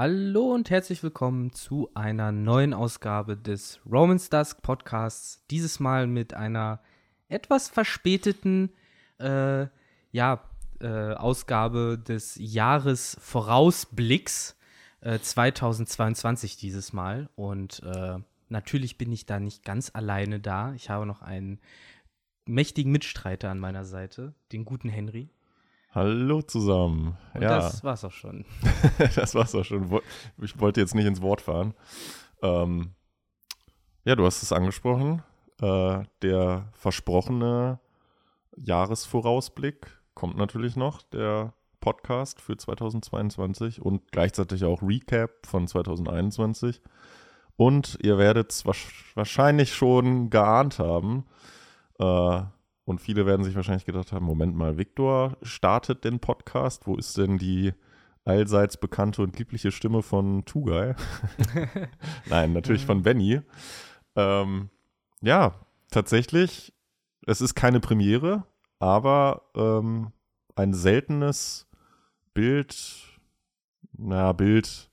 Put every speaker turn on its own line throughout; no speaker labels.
Hallo und herzlich willkommen zu einer neuen Ausgabe des Romans Dusk Podcasts. Dieses Mal mit einer etwas verspäteten äh, ja, äh, Ausgabe des Jahresvorausblicks äh, 2022 dieses Mal. Und äh, natürlich bin ich da nicht ganz alleine da. Ich habe noch einen mächtigen Mitstreiter an meiner Seite, den guten Henry.
Hallo zusammen.
Und
ja,
das war's auch schon.
das war's auch schon. Ich wollte jetzt nicht ins Wort fahren. Ähm, ja, du hast es angesprochen. Äh, der versprochene Jahresvorausblick kommt natürlich noch, der Podcast für 2022 und gleichzeitig auch Recap von 2021. Und ihr werdet es wahrscheinlich schon geahnt haben. Äh, und viele werden sich wahrscheinlich gedacht haben, Moment mal, Viktor startet den Podcast. Wo ist denn die allseits bekannte und liebliche Stimme von Tugai? Nein, natürlich von Benny. Ähm, ja, tatsächlich, es ist keine Premiere, aber ähm, ein seltenes Bild, naja, Bild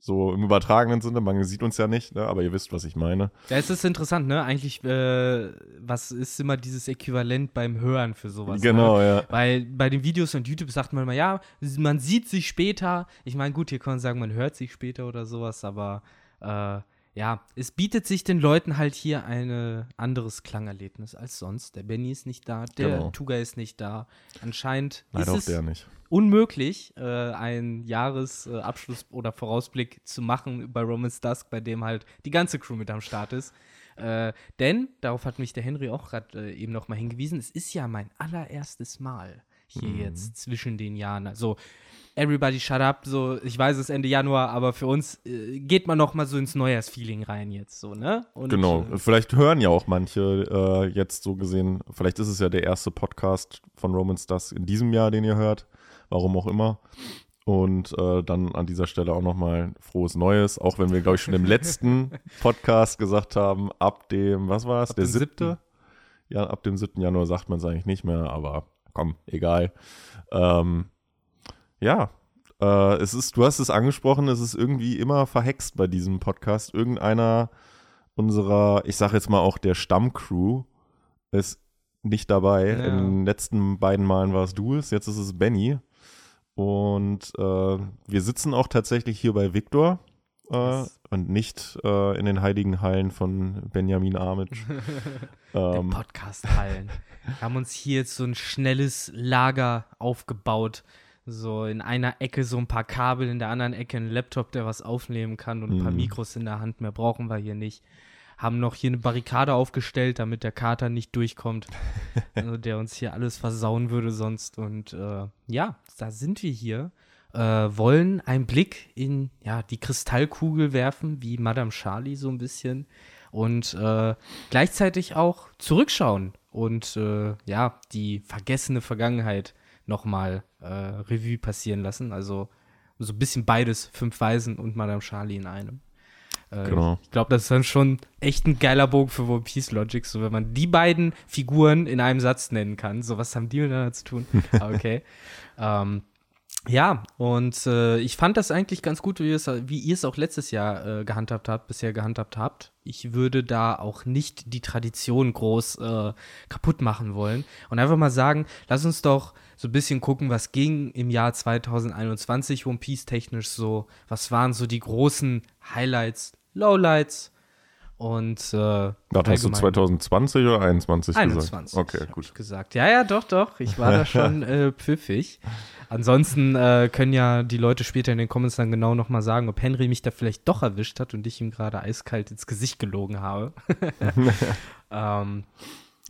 so im übertragenen Sinne, man sieht uns ja nicht, ne, aber ihr wisst, was ich meine.
Ja, es ist interessant, ne? Eigentlich, äh, was ist immer dieses Äquivalent beim Hören für sowas? Ne?
genau, ja.
Weil bei den Videos und YouTube sagt man immer, ja, man sieht sich später. Ich meine, gut, hier kann man sagen, man hört sich später oder sowas, aber äh, ja, es bietet sich den Leuten halt hier ein anderes Klangerlebnis als sonst. Der Benny ist nicht da, der
Genau.
Tuga ist nicht da. Anscheinend
Leider
ist es
der nicht.
unmöglich, äh, einen Jahresabschluss oder Vorausblick zu machen bei Romans Dusk, bei dem halt die ganze Crew mit am Start ist. Äh, denn, darauf hat mich der Henry auch gerade äh, eben noch mal hingewiesen, es ist ja mein allererstes Mal hier
Mhm.
jetzt zwischen den Jahren. Also, everybody shut up, so, ich weiß es ist Ende Januar, aber für uns äh, geht man noch mal so ins Neujahrsfeeling rein jetzt, so, ne? Und,
Genau,
äh,
vielleicht hören ja auch manche äh, jetzt so gesehen, vielleicht ist es ja der erste Podcast von Romans Das in diesem Jahr, den ihr hört, warum auch immer. Und äh, dann an dieser Stelle auch nochmal frohes Neues, auch wenn wir, glaube ich, schon im letzten Podcast gesagt haben, ab dem, was war es, der siebte? Ja, ab dem 7. Januar sagt man es eigentlich nicht mehr, aber komm, egal. Ähm, ja, äh, es ist, du hast es angesprochen, es ist irgendwie immer verhext bei diesem Podcast. Irgendeiner unserer, ich sage jetzt mal auch der Stammcrew, ist nicht dabei.
Ja.
In den letzten beiden Malen war es du jetzt ist es Benny. Und äh, wir sitzen auch tatsächlich hier bei Viktor äh,
Yes.
und nicht äh, in den heiligen Hallen von Benjamin
der
ähm,
Podcast-Hallen. Wir haben uns hier jetzt so ein schnelles Lager aufgebaut. So in einer Ecke so ein paar Kabel, in der anderen Ecke ein Laptop, der was aufnehmen kann und ein paar
Mhm.
Mikros in der Hand. Mehr brauchen wir hier nicht. Haben noch hier eine Barrikade aufgestellt, damit der Kater nicht durchkommt, also der uns hier alles versauen würde sonst. Und äh, ja, da sind wir hier. Äh, wollen einen Blick in ja, die Kristallkugel werfen, wie Madame Charlie so ein bisschen. Und äh, gleichzeitig auch zurückschauen und äh, ja, die vergessene Vergangenheit nochmal äh, Revue passieren lassen. Also so ein bisschen beides, Fünf Weisen und Madame Charlie in einem. Äh,
Genau.
Ich glaube, das ist dann schon echt ein geiler Bogen für One Piece Logic, so wenn man die beiden Figuren in einem Satz nennen kann. So, was haben die miteinander zu tun? Aber okay. ähm, ja, und äh, ich fand das eigentlich ganz gut, wie, ihr es- wie ihr es auch letztes Jahr äh, gehandhabt habt, bisher gehandhabt habt. Ich würde da auch nicht die Tradition groß äh, kaputt machen wollen und einfach mal sagen, lass uns doch so ein bisschen gucken, was ging im Jahr 2021 One Piece technisch so, was waren so die großen Highlights, Lowlights und äh,
Was hast du
allgemein-
2020 oder 21
21.
gesagt? Okay,
hab
gut.
Gesagt. Ja, ja, doch, doch. Ich war da schon äh, pfiffig. Ansonsten äh, können ja die Leute später in den Comments dann genau nochmal sagen, ob Henry mich da vielleicht doch erwischt hat und ich ihm gerade eiskalt ins Gesicht gelogen habe. ähm,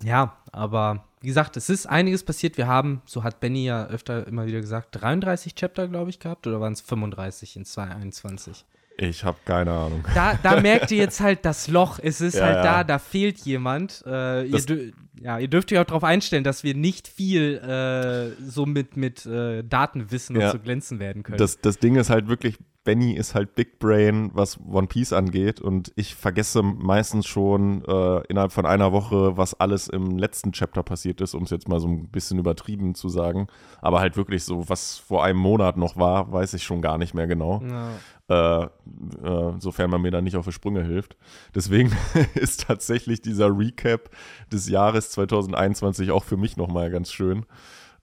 ja, aber wie gesagt, es ist einiges passiert. Wir haben, so hat Benny ja öfter immer wieder gesagt, 33 Chapter, glaube ich, gehabt. Oder waren es 35 in 2021?
Ich habe keine Ahnung.
da, da merkt ihr jetzt halt das Loch. Es ist
Ja,
halt da, da fehlt jemand. Äh, ihr, ja, ihr dürft euch auch darauf einstellen, dass wir nicht viel äh, so mit, mit äh, Datenwissen
Ja.
und so glänzen werden können.
Das, das Ding ist halt wirklich, Benny ist halt Big Brain, was One Piece angeht. Und ich vergesse meistens schon äh, innerhalb von einer Woche, was alles im letzten Chapter passiert ist, um es jetzt mal so ein bisschen übertrieben zu sagen. Aber halt wirklich so, was vor einem Monat noch war, weiß ich schon gar nicht mehr genau. Ja. Äh, äh, sofern man mir da nicht auf die Sprünge hilft. Deswegen ist tatsächlich dieser Recap des Jahres 2021 auch für mich nochmal ganz schön.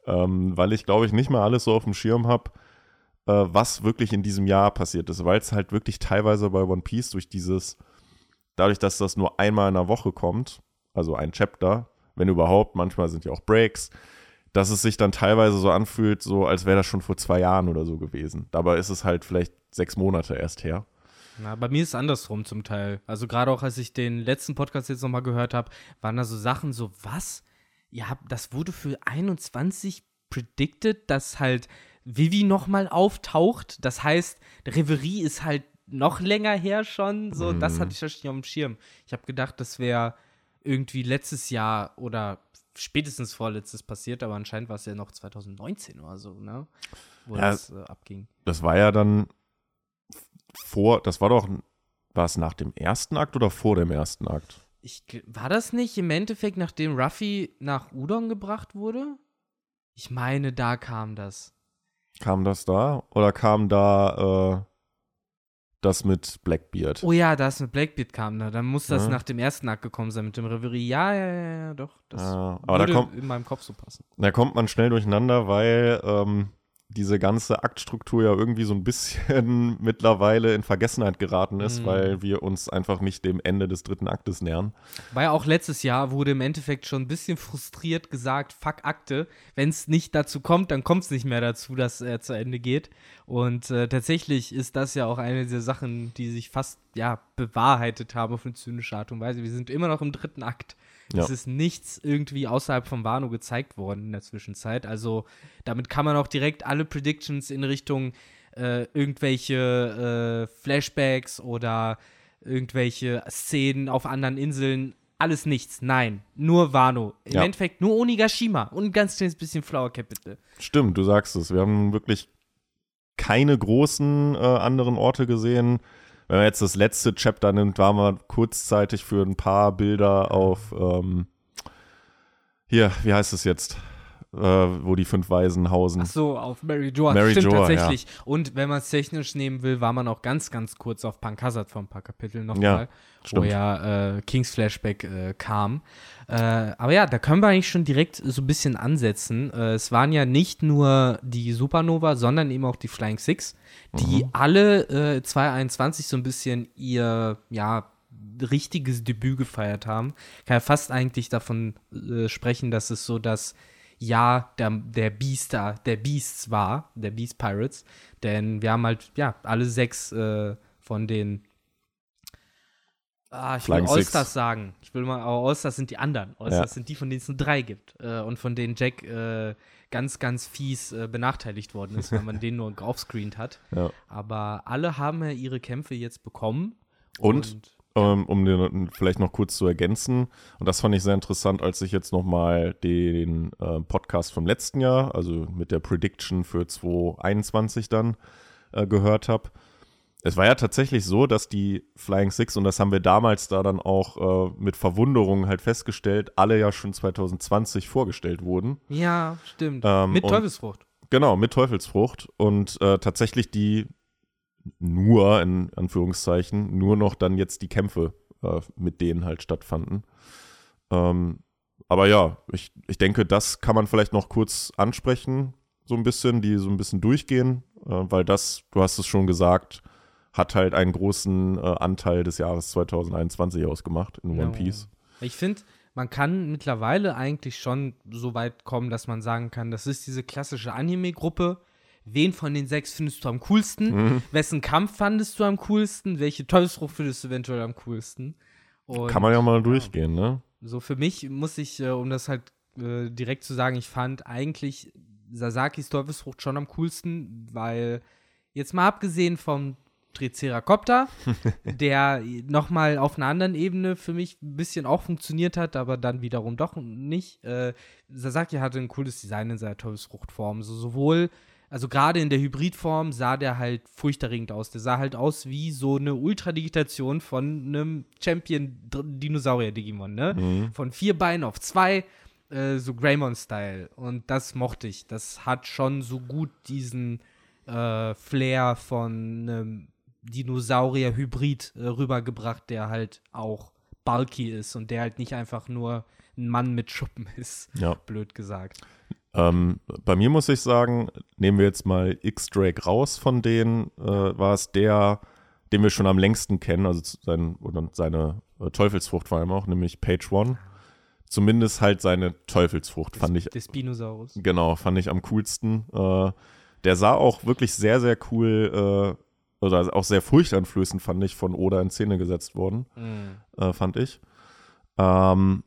Ähm, weil ich, glaube ich, nicht mal alles so auf dem Schirm habe was wirklich in diesem Jahr passiert ist, weil es halt wirklich teilweise bei One Piece durch dieses, dadurch, dass das nur einmal in der Woche kommt, also ein Chapter, wenn überhaupt, manchmal sind ja auch Breaks, dass es sich dann teilweise so anfühlt, so als wäre das schon vor zwei Jahren oder so gewesen. Dabei ist es halt vielleicht sechs Monate erst her.
Na, bei mir ist es andersrum zum Teil. Also gerade auch, als ich den letzten Podcast jetzt nochmal gehört habe, waren da so Sachen so, was? Ja, das wurde für 21 predicted, dass halt Vivi nochmal auftaucht. Das heißt, Reverie ist halt noch länger her schon. So, mhm. das hatte ich nicht auf dem Schirm. Ich habe gedacht, das wäre irgendwie letztes Jahr oder spätestens vorletztes passiert, aber anscheinend war es ja noch 2019 oder so, ne? Wo ja, das äh, abging.
Das war ja dann vor, das war doch, war es nach dem ersten Akt oder vor dem ersten Akt?
Ich, war das nicht im Endeffekt, nachdem Ruffy nach Udon gebracht wurde? Ich meine, da kam das.
Kam das da? Oder kam da äh, das mit Blackbeard?
Oh ja, das mit Blackbeard kam da. Dann muss das ja. nach dem ersten Akt gekommen sein mit dem Reverie. Ja, ja, ja, ja doch. Das
ja, aber würde
da kommt, in meinem Kopf so passen.
Da kommt man schnell durcheinander, weil ähm, diese ganze Aktstruktur ja irgendwie so ein bisschen mittlerweile in Vergessenheit geraten ist, mhm. weil wir uns einfach nicht dem Ende des dritten Aktes nähern.
Weil auch letztes Jahr wurde im Endeffekt schon ein bisschen frustriert gesagt, fuck Akte, wenn es nicht dazu kommt, dann kommt es nicht mehr dazu, dass er zu Ende geht. Und äh, tatsächlich ist das ja auch eine der Sachen, die sich fast ja bewahrheitet haben auf eine zynische Art und Weise. Wir sind immer noch im dritten Akt. Ja. Es ist nichts irgendwie außerhalb von Wano gezeigt worden in der Zwischenzeit. Also damit kann man auch direkt alle Predictions in Richtung äh, irgendwelche äh, Flashbacks oder irgendwelche Szenen auf anderen Inseln alles nichts. Nein, nur Wano. Im ja. Endeffekt nur Onigashima und ein ganz kleines bisschen Flower Capital.
Stimmt, du sagst es. Wir haben wirklich keine großen äh, anderen Orte gesehen wenn man jetzt das letzte Chapter nimmt, waren wir kurzzeitig für ein paar Bilder auf, ähm, hier, wie heißt es jetzt? Äh, wo die fünf Weisen hausen.
Ach so, auf Mary Joa. Mary Stimmt Joa, tatsächlich. Ja. Und wenn man es technisch nehmen will, war man auch ganz, ganz kurz auf Punk Hazard vor ein paar Kapiteln nochmal, ja, wo ja äh, Kings Flashback äh, kam. Äh, aber ja, da können wir eigentlich schon direkt so ein bisschen ansetzen. Äh, es waren ja nicht nur die Supernova, sondern eben auch die Flying Six, die mhm. alle äh, 2021 so ein bisschen ihr, ja, richtiges Debüt gefeiert haben. Kann ja fast eigentlich davon äh, sprechen, dass es so das Jahr der, der Beaster, der Beasts war, der Beast Pirates. Denn wir haben halt, ja, alle sechs äh, von den Ah, ich Flying will Allstars sagen. Ich will mal, aber Allstars sind die anderen. Allstars ja. sind die, von denen es nur drei gibt. Äh, und von denen Jack äh, ganz, ganz fies äh, benachteiligt worden ist, weil man den nur aufscreent hat. Ja. Aber alle haben ja ihre Kämpfe jetzt bekommen.
Und, und ähm, um den vielleicht noch kurz zu ergänzen, und das fand ich sehr interessant, als ich jetzt nochmal den äh, Podcast vom letzten Jahr, also mit der Prediction für 2021 dann äh, gehört habe es war ja tatsächlich so, dass die Flying Six, und das haben wir damals da dann auch äh, mit Verwunderung halt festgestellt, alle ja schon 2020 vorgestellt wurden.
Ja, stimmt. Ähm, mit Teufelsfrucht.
Genau, mit Teufelsfrucht. Und äh, tatsächlich die nur, in Anführungszeichen, nur noch dann jetzt die Kämpfe äh, mit denen halt stattfanden. Ähm, aber ja, ich, ich denke, das kann man vielleicht noch kurz ansprechen, so ein bisschen, die so ein bisschen durchgehen, äh, weil das, du hast es schon gesagt, hat halt einen großen äh, Anteil des Jahres 2021 ausgemacht in One Piece.
Ich finde, man kann mittlerweile eigentlich schon so weit kommen, dass man sagen kann, das ist diese klassische Anime-Gruppe. Wen von den sechs findest du am coolsten? Mhm. Wessen Kampf fandest du am coolsten? Welche Teufelsfrucht findest du eventuell am coolsten?
Und, kann man ja mal durchgehen, ne?
So für mich muss ich, äh, um das halt äh, direkt zu sagen, ich fand eigentlich Sasakis Teufelsfrucht schon am coolsten, weil jetzt mal abgesehen vom Triceracopter, der nochmal auf einer anderen Ebene für mich ein bisschen auch funktioniert hat, aber dann wiederum doch nicht. Äh, Sasaki hatte ein cooles Design in seiner Teufelsfruchtform. So, sowohl also gerade in der Hybridform sah der halt furchterregend aus. Der sah halt aus wie so eine Ultradigitation von einem Champion-Dinosaurier-Digimon, ne?
Mhm.
Von vier Beinen auf zwei, äh, so Greymon-Style. Und das mochte ich. Das hat schon so gut diesen äh, Flair von einem Dinosaurier-Hybrid äh, rübergebracht, der halt auch bulky ist und der halt nicht einfach nur ein Mann mit Schuppen ist,
Ja.
blöd gesagt.
Ähm, bei mir muss ich sagen, nehmen wir jetzt mal X-Drake raus von denen, äh, war es der, den wir schon am längsten kennen, also sein, oder seine äh, Teufelsfrucht vor allem auch, nämlich Page One. Zumindest halt seine Teufelsfrucht fand ich,
Der Spinosaurus.
genau, fand ich am coolsten. Äh, der sah auch wirklich sehr, sehr cool, äh, oder auch sehr furchteinflößend, fand ich, von Oda in Szene gesetzt worden äh, fand ich. Ähm,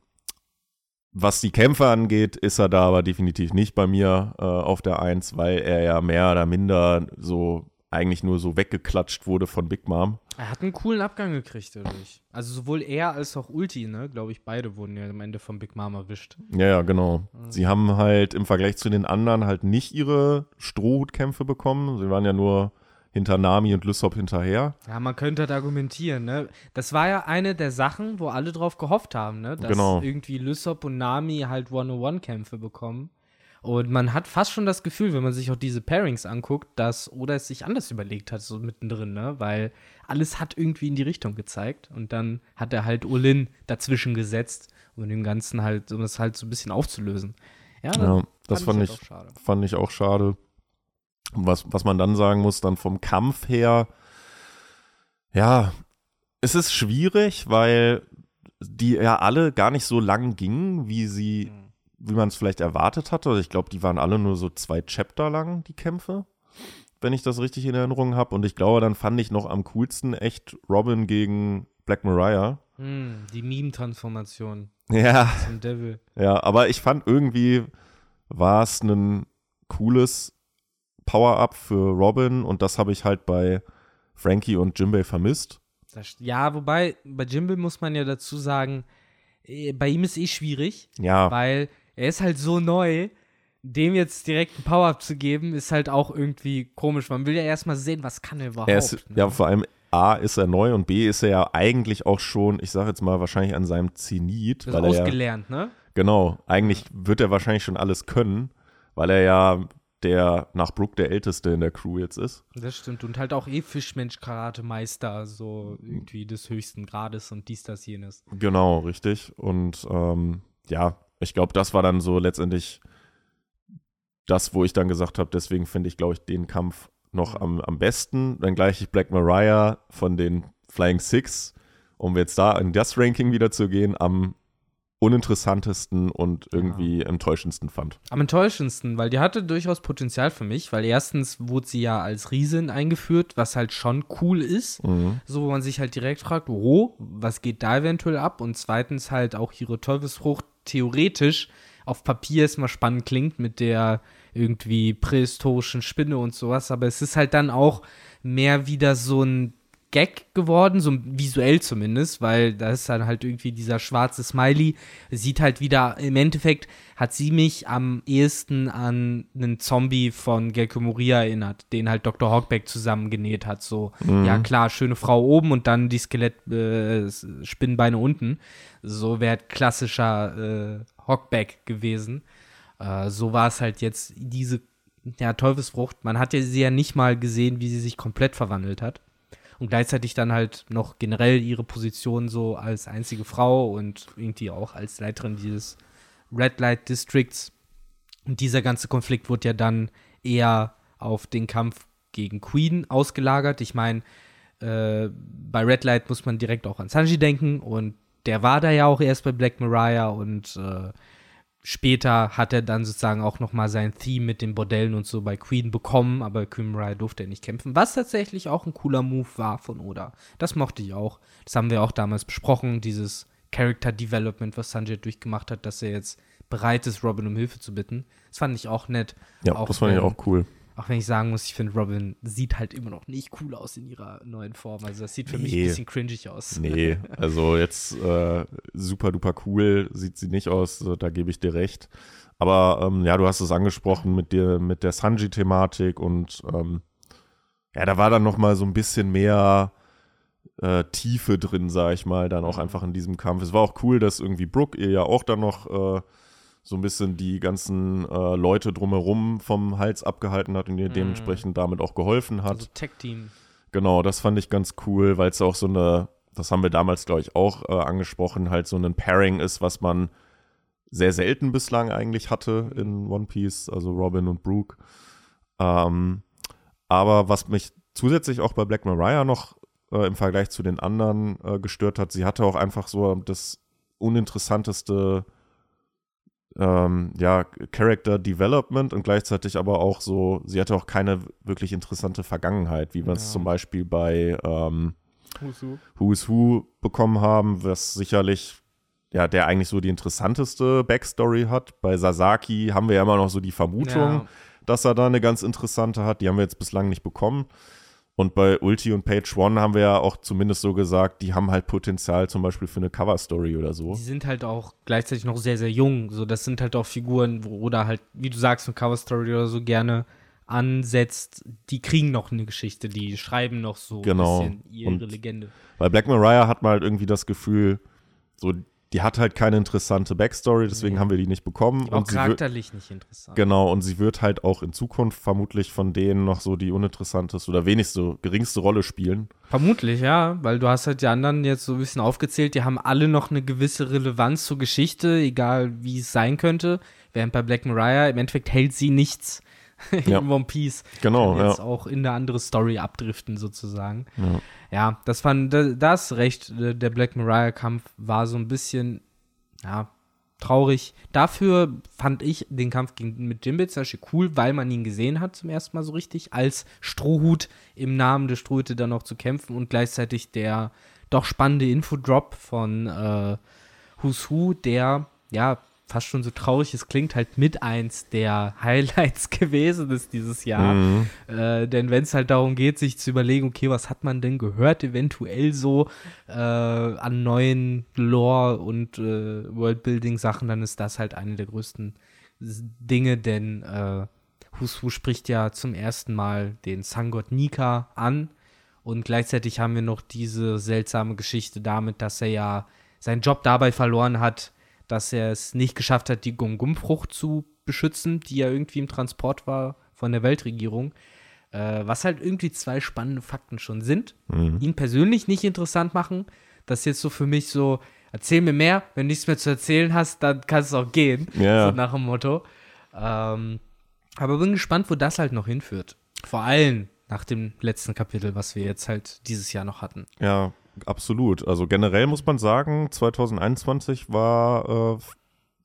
was die Kämpfe angeht, ist er da aber definitiv nicht bei mir äh, auf der Eins, weil er ja mehr oder minder so eigentlich nur so weggeklatscht wurde von Big Mom.
Er hat einen coolen Abgang gekriegt, dadurch. Also sowohl er als auch Ulti, ne? Glaube ich, beide wurden ja am Ende von Big Mom erwischt.
Ja, ja, genau. Sie haben halt im Vergleich zu den anderen halt nicht ihre Strohhutkämpfe bekommen. Sie waren ja nur hinter Nami und Lysop hinterher.
Ja, man könnte halt argumentieren, ne? Das war ja eine der Sachen, wo alle drauf gehofft haben, ne? Dass
Genau.
irgendwie Lysop und Nami halt One-on-One-Kämpfe bekommen. Und man hat fast schon das Gefühl, wenn man sich auch diese Pairings anguckt, dass Oda es sich anders überlegt hat, so mittendrin, ne? Weil alles hat irgendwie in die Richtung gezeigt. Und dann hat er halt Olin dazwischen gesetzt, um dem Ganzen halt, um das halt so ein bisschen aufzulösen. Ja,
Ja, das fand
halt
ich,
auch schade.
fand ich auch schade. Was, was man dann sagen muss, dann vom Kampf her, ja, es ist schwierig, weil die ja alle gar nicht so lang gingen, wie sie, wie man es vielleicht erwartet hatte. Also ich glaube, die waren alle nur so zwei Chapter lang, die Kämpfe, wenn ich das richtig in Erinnerung habe. Und ich glaube, dann fand ich noch am coolsten echt Robin gegen Black Mariah.
Hm, die Meme-Transformation
Ja,
zum Devil.
Ja, aber ich fand irgendwie war es ein cooles Power-Up für Robin und das habe ich halt bei Frankie und Jimbei vermisst.
Das, ja, wobei, bei Jimble muss man ja dazu sagen, eh, bei ihm ist eh schwierig,
Ja,
weil er ist halt so neu, dem jetzt direkt ein Power-Up zu geben, ist halt auch irgendwie komisch. Man will ja erstmal sehen, was kann er überhaupt.
er ist,
ne?
ja, vor allem A ist er neu und B ist er ja eigentlich auch schon, ich sage jetzt mal wahrscheinlich an seinem Zenit,
das
weil
ist
er ja,
ausgelernt, ne?
genau, eigentlich wird er wahrscheinlich schon alles können, weil er ja der nach Brook der älteste in der Crew jetzt ist.
Das stimmt. Und halt auch eh Fischmensch-Karate-Meister, so irgendwie des höchsten Grades und dies, das, jenes.
Genau, richtig. Und ähm, ja, ich glaube, das war dann so letztendlich das, wo ich dann gesagt habe, deswegen finde ich, glaube ich, den Kampf noch am, am besten. Dann gleich ich Black Mariah von den Flying Six, um jetzt da in das Ranking wieder zu gehen, am uninteressantesten und irgendwie enttäuschendsten fand.
Am enttäuschendsten, weil die hatte durchaus Potenzial für mich, weil erstens wurde sie ja als Riesin eingeführt, was halt schon cool ist.
Mhm.
So, wo man sich halt direkt fragt, oh, was geht da eventuell ab? Und zweitens halt auch ihre Teufelsfrucht theoretisch auf Papier erstmal spannend klingt mit der irgendwie prähistorischen Spinne und sowas, aber es ist halt dann auch mehr wieder so ein Gag geworden, so visuell zumindest, weil da ist dann halt irgendwie dieser schwarze Smiley, sieht halt wieder, im Endeffekt hat sie mich am ehesten an einen Zombie von Gelke Moria erinnert, den halt Dr. Hawkback zusammengenäht hat, so, ja klar, schöne Frau oben und dann die Skelett-Spinnenbeine unten, so wäre klassischer äh, Hawkback gewesen. Äh, so war es halt jetzt diese ja, Teufelsfrucht. Man hat ja sie ja nicht mal gesehen, wie sie sich komplett verwandelt hat. Und gleichzeitig dann halt noch generell ihre Position so als einzige Frau und irgendwie auch als Leiterin dieses Red Light Districts. Und dieser ganze Konflikt wurde ja dann eher auf den Kampf gegen Queen ausgelagert. Ich meine, äh, bei Red Light muss man direkt auch an Sanji denken und der war da ja auch erst bei Black Mariah und äh, später hat er dann sozusagen auch noch mal sein Theme mit den Bordellen und so bei Queen bekommen, aber Queen Mariah durfte er nicht kämpfen, was tatsächlich auch ein cooler Move war von Oda. Das mochte ich auch. Das haben wir auch damals besprochen, dieses Character Development, was Sanjay durchgemacht hat, dass er jetzt bereit ist, Robin um Hilfe zu bitten. Das fand ich auch nett.
Ja,
Auch
das fand ich
wenn-
auch cool.
Auch wenn ich sagen muss, ich finde, Robin sieht halt immer noch nicht cool aus in ihrer neuen Form. Also das sieht für mich ein
Nee.
bisschen cringig aus.
Nee, also jetzt äh, super duper cool sieht sie nicht aus, da gebe ich dir recht. Aber ähm, ja, du hast es angesprochen mit der, mit der Sanji-Thematik und ähm, ja, da war dann noch mal so ein bisschen mehr äh, Tiefe drin, sag ich mal, dann auch einfach in diesem Kampf. Es war auch cool, dass irgendwie Brooke ihr ja auch dann noch äh, so ein bisschen die ganzen äh, Leute drumherum vom Hals abgehalten hat und ihr
Mhm.
dementsprechend damit auch geholfen hat.
Also Tech-Team.
Genau, das fand ich ganz cool, weil es auch so eine, das haben wir damals, glaube ich, auch äh, angesprochen, halt so ein Pairing ist, was man sehr selten bislang eigentlich hatte in One Piece, also Robin und Brooke. Ähm, aber was mich zusätzlich auch bei Black Mariah noch äh, im Vergleich zu den anderen äh, gestört hat, sie hatte auch einfach so das uninteressanteste ähm, ja, Character Development und gleichzeitig aber auch so, sie hatte auch keine wirklich interessante Vergangenheit, wie wir es
Ja.
zum Beispiel bei ähm,
Husu.
Who is Who bekommen haben, was sicherlich ja, der eigentlich so die interessanteste Backstory hat. Bei Sasaki haben wir ja immer noch so die Vermutung,
Ja.
dass er da eine ganz interessante hat. Die haben wir jetzt bislang nicht bekommen. Und bei Ulti und Page One haben wir ja auch zumindest so gesagt, die haben halt Potenzial zum Beispiel für eine Cover-Story oder so.
Die sind halt auch gleichzeitig noch sehr, sehr jung. So, das sind halt auch Figuren, wo oder halt, wie du sagst, eine Cover-Story oder so gerne ansetzt. Die kriegen noch eine Geschichte, die schreiben noch so
Genau.
ein bisschen ihre
Und-
Legende.
Bei Black Mariah hat man halt irgendwie das Gefühl, so, die hat halt keine interessante Backstory, deswegen
Nee.
haben wir die nicht bekommen.
Auch
wird,
charakterlich nicht interessant.
genau, und sie wird halt auch in Zukunft vermutlich von denen noch so die uninteressanteste oder wenigste, geringste Rolle spielen.
Vermutlich, ja, weil du hast halt die anderen jetzt so ein bisschen aufgezählt, die haben alle noch eine gewisse Relevanz zur Geschichte, egal wie es sein könnte. Während bei Black Mariah im Endeffekt hält sie nichts
Ja.
in One Piece.
Genau,
Kann jetzt
ja.
auch in eine andere Story abdriften, sozusagen.
Ja.
Ja, das fand da- das recht. äh, Der Black Mariah-Kampf war so ein bisschen, ja, traurig. Dafür fand ich den Kampf gegen, mit Jimbei zum Beispiel cool, weil man ihn gesehen hat zum ersten Mal so richtig, als Strohhut im Namen der Strohhüte dann noch zu kämpfen und gleichzeitig der doch spannende Infodrop von äh, Who's Who, der, ja, fast schon so traurig es klingt, halt mit eins der Highlights gewesen ist dieses Jahr.
Mhm.
Äh, denn wenn es halt darum geht, sich zu überlegen, okay, was hat man denn gehört, eventuell so äh, an neuen Lore und äh, Worldbuilding-Sachen, dann ist das halt eine der größten Dinge, denn äh, Husu spricht ja zum ersten Mal den Sangott Nika an und gleichzeitig haben wir noch diese seltsame Geschichte damit, dass er ja seinen Job dabei verloren hat, dass er es nicht geschafft hat, die Gum-Gum-Frucht zu beschützen, die ja irgendwie im Transport war von der Weltregierung. Äh, was halt irgendwie zwei spannende Fakten schon sind. Ihn persönlich nicht interessant machen. Das ist jetzt so für mich so, erzähl mir mehr, wenn du nichts mehr zu erzählen hast, dann kannst du auch gehen.
Ja.
So nach dem Motto. Ähm, aber bin gespannt, wo das halt noch hinführt. Vor allem nach dem letzten Kapitel, was wir jetzt halt dieses Jahr noch hatten.
Ja, absolut. Also generell muss man sagen, 2021 war, äh,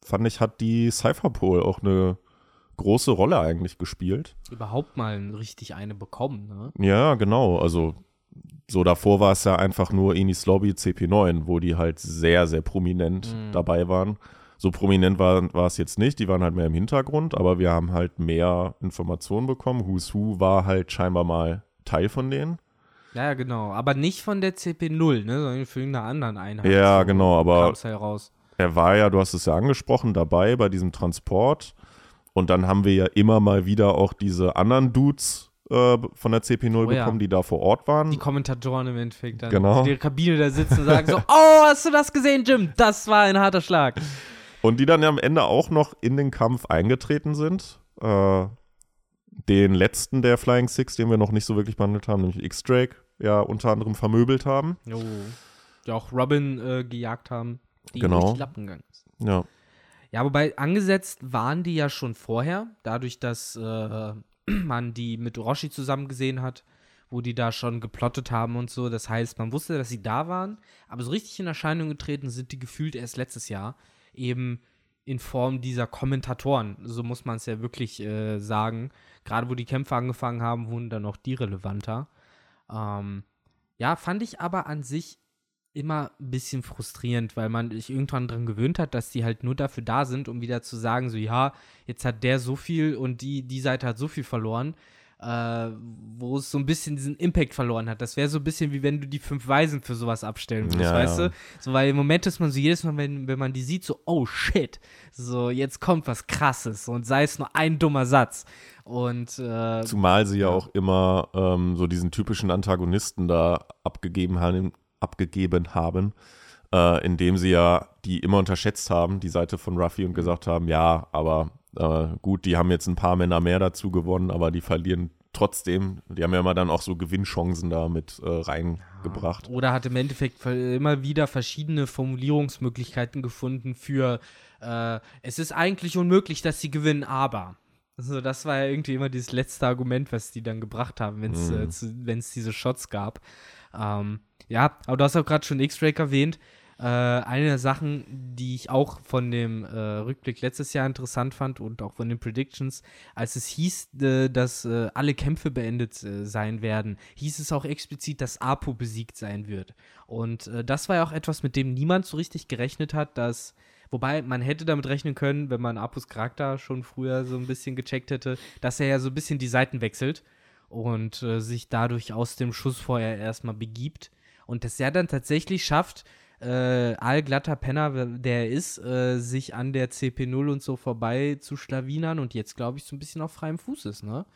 fand ich, hat die Cypherpol auch eine große Rolle eigentlich gespielt.
Überhaupt mal richtig eine bekommen, ne?
Ja, genau. Also so davor war es ja einfach nur Inis Lobby CP9, wo die halt sehr, sehr prominent
Mhm.
dabei waren. So prominent war, war es jetzt nicht, die waren halt mehr im Hintergrund, aber wir haben halt mehr Informationen bekommen. Who's Who war halt scheinbar mal Teil von denen.
Ja, ja, genau. Aber nicht von der CP0, ne? Sondern für irgendeine anderen Einheit.
Ja, genau, aber-
halt.
Er war ja, du hast es ja angesprochen, dabei bei diesem Transport. Und dann haben wir ja immer mal wieder auch diese anderen Dudes äh, von der CP0
Oh ja.
bekommen, die da vor Ort waren.
Die Kommentatoren im Endeffekt dann
Genau.
in der Kabine da sitzen und sagen so, oh, hast du das gesehen, Jim? Das war ein harter Schlag.
Und die dann ja am Ende auch noch in den Kampf eingetreten sind. Äh, den letzten der Flying Six, den wir noch nicht so wirklich behandelt haben, nämlich X-Drake, ja unter anderem vermöbelt haben.
Jo. Die auch Robin äh, gejagt haben, die
Genau.
durch die Lappen gegangen ist.
Ja,
Ja, wobei angesetzt waren die ja schon vorher, dadurch, dass äh, man die mit Roshi zusammen gesehen hat, wo die da schon geplottet haben und so. Das heißt, man wusste, dass sie da waren, aber so richtig in Erscheinung getreten sind die gefühlt erst letztes Jahr, eben in Form dieser Kommentatoren. So muss man es ja wirklich äh, sagen. Gerade wo die Kämpfe angefangen haben, wurden dann noch die relevanter. Ähm, ja, fand ich aber an sich immer ein bisschen frustrierend, weil man sich irgendwann dran gewöhnt hat, dass die halt nur dafür da sind, um wieder zu sagen, so ja, jetzt hat der so viel und die, die Seite hat so viel verloren. Äh, wo es so ein bisschen diesen Impact verloren hat. Das wäre so ein bisschen wie wenn du die fünf Weisen für sowas abstellen würdest,
Ja,
weißt
ja.
du? So, weil im Moment ist man so jedes Mal, wenn, wenn man die sieht, so, oh shit, so jetzt kommt was krasses und sei es nur ein dummer Satz. Und äh,
Zumal sie ja auch immer ähm, so diesen typischen Antagonisten da abgegeben haben, abgegeben haben äh, indem sie ja die immer unterschätzt haben, die Seite von Ruffy, und gesagt haben, ja, aber äh, gut, die haben jetzt ein paar Männer mehr dazu gewonnen, aber die verlieren trotzdem. Die haben ja immer dann auch so Gewinnchancen da mit äh, reingebracht.
Oder hat im Endeffekt immer wieder verschiedene Formulierungsmöglichkeiten gefunden für äh, es ist eigentlich unmöglich, dass sie gewinnen, aber. Also das war ja irgendwie immer dieses letzte Argument, was die dann gebracht haben, wenn es
Mhm.
äh, diese Shots gab. Ähm, ja, aber du hast auch gerade schon X-Drake erwähnt. Äh, eine der Sachen, die ich auch von dem äh, Rückblick letztes Jahr interessant fand und auch von den Predictions, als es hieß, äh, dass äh, alle Kämpfe beendet äh, sein werden, hieß es auch explizit, dass Apo besiegt sein wird. Und äh, das war ja auch etwas, mit dem niemand so richtig gerechnet hat, dass Wobei man hätte damit rechnen können, wenn man Apos Charakter schon früher so ein bisschen gecheckt hätte, dass er ja so ein bisschen die Seiten wechselt und äh, sich dadurch aus dem Schussfeuer erstmal begibt. Und dass er dann tatsächlich schafft, äh, allglatter Penner, der er ist, äh, sich an der CP0 und so vorbei zu schlawinern und jetzt, glaube ich, so ein bisschen auf freiem Fuß ist, ne?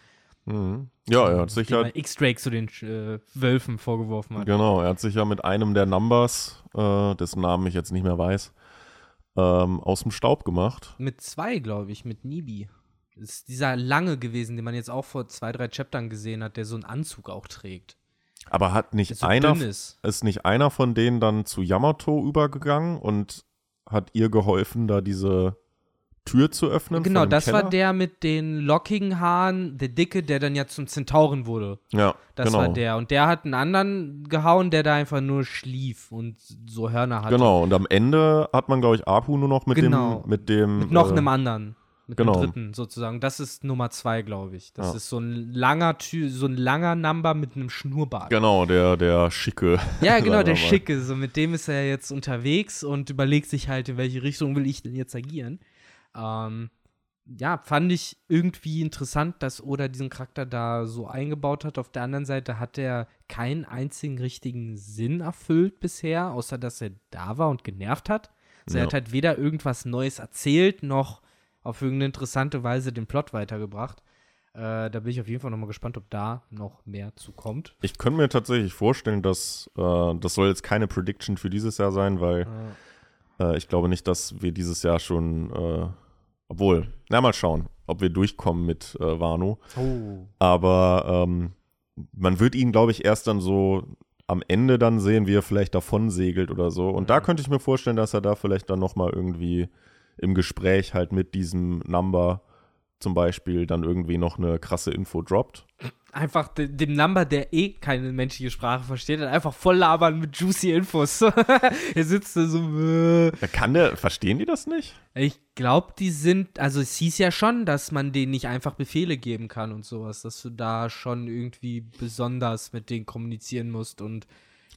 Mhm. Ja, er hat sich ja
er X-Drake zu den äh, Wölfen vorgeworfen hat.
Genau, er hat sich ja mit einem der Numbers, äh, dessen Namen ich jetzt nicht mehr weiß, ähm, aus dem Staub gemacht.
Mit zwei, glaube ich, mit Nibi. Das ist dieser lange gewesen, den man jetzt auch vor zwei, drei Chaptern gesehen hat, der so einen Anzug auch trägt.
Aber hat nicht
so
einer,
ist.
ist nicht einer von denen dann zu Yamato übergegangen und hat ihr geholfen, da diese Tür zu öffnen?
Genau, das war
Keller?
der mit den lockigen Haaren, der Dicke, der dann ja zum Zentauren wurde.
Ja,
Das
genau.
war der. Und der hat einen anderen gehauen, der da einfach nur schlief und so Hörner hatte.
Genau, und am Ende hat man, glaube ich, Apu nur noch mit
Genau.
dem, mit dem
Mit noch
äh,
einem anderen. Mit
genau.
einem dritten sozusagen. Das ist Nummer zwei, glaube ich. Das
Ja.
ist so ein langer Tür, so ein langer Number mit einem Schnurrbart.
Genau, der, der schicke.
Ja, genau, der
mal.
Schicke. So, mit dem ist er jetzt unterwegs und überlegt sich halt, in welche Richtung will ich denn jetzt agieren. Ähm, ja, fand ich irgendwie interessant, dass Oda diesen Charakter da so eingebaut hat. Auf der anderen Seite hat er keinen einzigen richtigen Sinn erfüllt bisher, außer dass er da war und genervt hat. Also er
Ja.
hat halt weder irgendwas Neues erzählt, noch auf irgendeine interessante Weise den Plot weitergebracht. Äh, da bin ich auf jeden Fall nochmal gespannt, ob da noch mehr zu kommt.
Ich könnte mir tatsächlich vorstellen, dass äh, das soll jetzt keine Prediction für dieses Jahr sein, weil äh, ich glaube nicht, dass wir dieses Jahr schon, äh, obwohl, na mal schauen, ob wir durchkommen mit äh, Wano.
Oh.
Aber ähm, man wird ihn, glaube ich, erst dann so am Ende dann sehen, wie er vielleicht davon segelt oder so. Und da könnte ich mir vorstellen, dass er da vielleicht dann noch mal irgendwie im Gespräch halt mit diesem Number zum Beispiel dann irgendwie noch eine krasse Info droppt.
einfach de dem Number, der eh keine menschliche Sprache versteht, dann einfach voll labern mit juicy Infos. er sitzt da so. Äh.
Kann der, verstehen die das nicht?
Ich glaube, die sind, also es hieß ja schon, dass man denen nicht einfach Befehle geben kann und sowas, dass du da schon irgendwie besonders mit denen kommunizieren musst und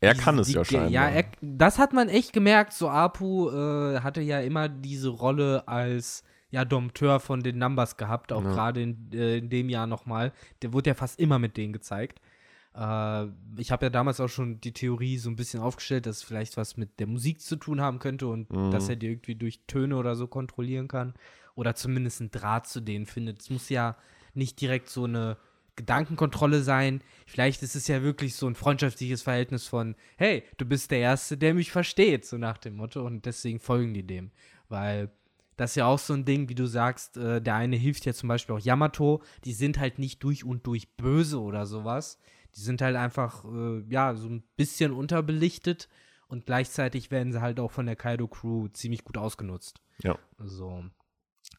Er kann es
die-
ja scheinbar.
Ja, er, das hat man echt gemerkt. So Apu äh, hatte ja immer diese Rolle als ja, Dompteur von den Numbers gehabt, auch
Ja.
gerade in, äh, in dem Jahr nochmal. Der wurde ja fast immer mit denen gezeigt. Äh, ich habe ja damals auch schon die Theorie so ein bisschen aufgestellt, dass es vielleicht was mit der Musik zu tun haben könnte und
Mhm.
dass er die irgendwie durch Töne oder so kontrollieren kann. Oder zumindest einen Draht zu denen findet. Es muss ja nicht direkt so eine Gedankenkontrolle sein. Vielleicht ist es ja wirklich so ein freundschaftliches Verhältnis von, hey, du bist der Erste, der mich versteht, so nach dem Motto. Und deswegen folgen die dem. Weil das ist ja auch so ein Ding, wie du sagst, äh, der eine hilft ja zum Beispiel auch Yamato. Die sind halt nicht durch und durch böse oder sowas. Die sind halt einfach, äh, ja, so ein bisschen unterbelichtet. Und gleichzeitig werden sie halt auch von der Kaido-Crew ziemlich gut ausgenutzt.
Ja.
So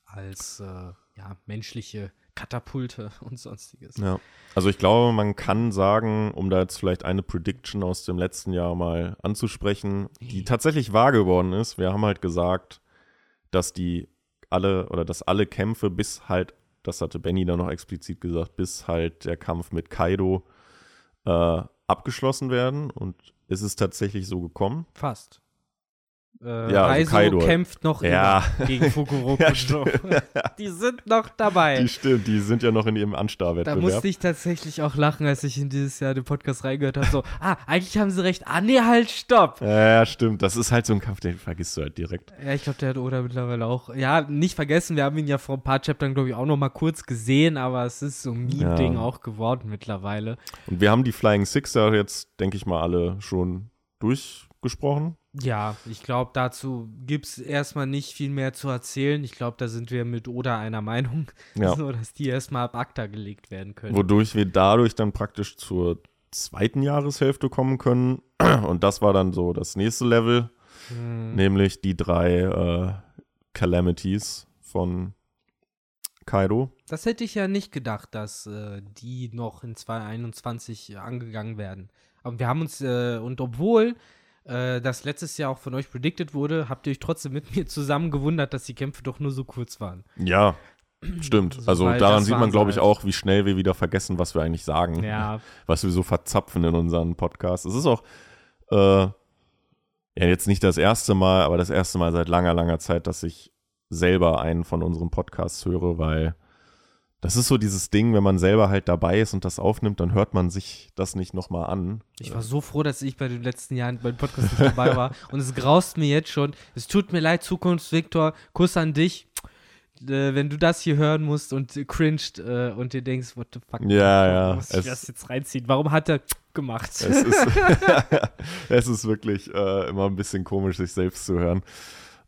als, äh, ja, menschliche Katapulte und sonstiges.
Ja. Also ich glaube, man kann sagen, um da jetzt vielleicht eine Prediction aus dem letzten Jahr mal anzusprechen, die tatsächlich wahr geworden ist. Wir haben halt gesagt, dass die alle oder dass alle Kämpfe bis halt, das hatte Benny dann noch explizit gesagt, bis halt der Kampf mit Kaido äh, abgeschlossen werden. Und es ist tatsächlich so gekommen.
Fast. Äh,
Ja, also Kaido.
kämpft noch
Ja.
gegen Fukuroku.
Ja,
so. Die sind noch dabei.
Die stimmt, die sind ja noch in ihrem
Da
Anstarwettbewerb.
musste ich tatsächlich auch lachen, als ich in dieses Jahr den Podcast reingehört habe. So, ah, eigentlich haben sie recht. Ah, nee, halt, stopp.
Ja, stimmt. Das ist halt so ein Kampf, den vergisst du halt direkt.
Ja, ich glaube, der hat Oda mittlerweile auch. Ja, nicht vergessen, wir haben ihn ja vor ein paar Chaptern, glaube ich, auch noch mal kurz gesehen, aber es ist so ein Meme-Ding
Ja.
auch geworden mittlerweile.
Und wir haben die Flying Six ja jetzt, denke ich mal, alle schon durchgesprochen.
Ja, ich glaube, dazu gibt es erstmal nicht viel mehr zu erzählen. Ich glaube, da sind wir mit Oda einer Meinung,
Ja.
so, dass die erstmal ab ACTA gelegt werden können.
Wodurch wir dadurch dann praktisch zur zweiten Jahreshälfte kommen können. Und das war dann so das nächste Level,
Hm.
nämlich die drei äh, Calamities von Kaido.
Das hätte ich ja nicht gedacht, dass äh, die noch in 2021 angegangen werden. Aber wir haben uns, äh, und obwohl äh, das letztes Jahr auch von euch predicted wurde, habt ihr euch trotzdem mit mir zusammen gewundert, dass die Kämpfe doch nur so kurz waren.
Ja, stimmt.
So,
Also
weil
daran sieht man, glaube ich,
halt.
auch, wie schnell wir wieder vergessen, was wir eigentlich sagen.
Ja,
was wir so verzapfen in unseren Podcasts. Es ist auch äh, ja jetzt nicht das erste Mal, aber das erste Mal seit langer, langer Zeit, dass ich selber einen von unseren Podcasts höre, weil das ist so dieses Ding, wenn man selber halt dabei ist und das aufnimmt, dann hört man sich das nicht nochmal an.
ich war so froh, dass ich bei den letzten Jahren beim Podcast nicht dabei war. Und es graust mir jetzt schon. Es tut mir leid, Zukunftsviktor. Kuss an dich. Äh, wenn du das hier hören musst und cringed äh, und dir denkst, what the fuck,
Ja, ja,
muss ich
es-
das jetzt reinziehen? Warum hat er gemacht?
Es ist, es ist wirklich äh, immer ein bisschen komisch, sich selbst zu hören.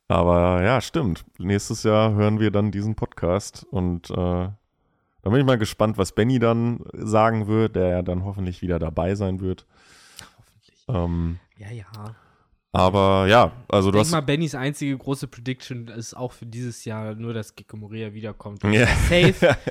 Aber ja, stimmt. Nächstes Jahr hören wir dann diesen Podcast und äh, da bin ich mal gespannt, was Benny dann sagen wird, der ja dann hoffentlich wieder dabei sein wird.
Hoffentlich.
Ähm,
Ja, ja.
aber ja, also du
Ich
hast.
denke mal, Bennys einzige große Prediction ist auch für dieses Jahr nur, dass Gecko Moria wiederkommt.
Ja.
Safe.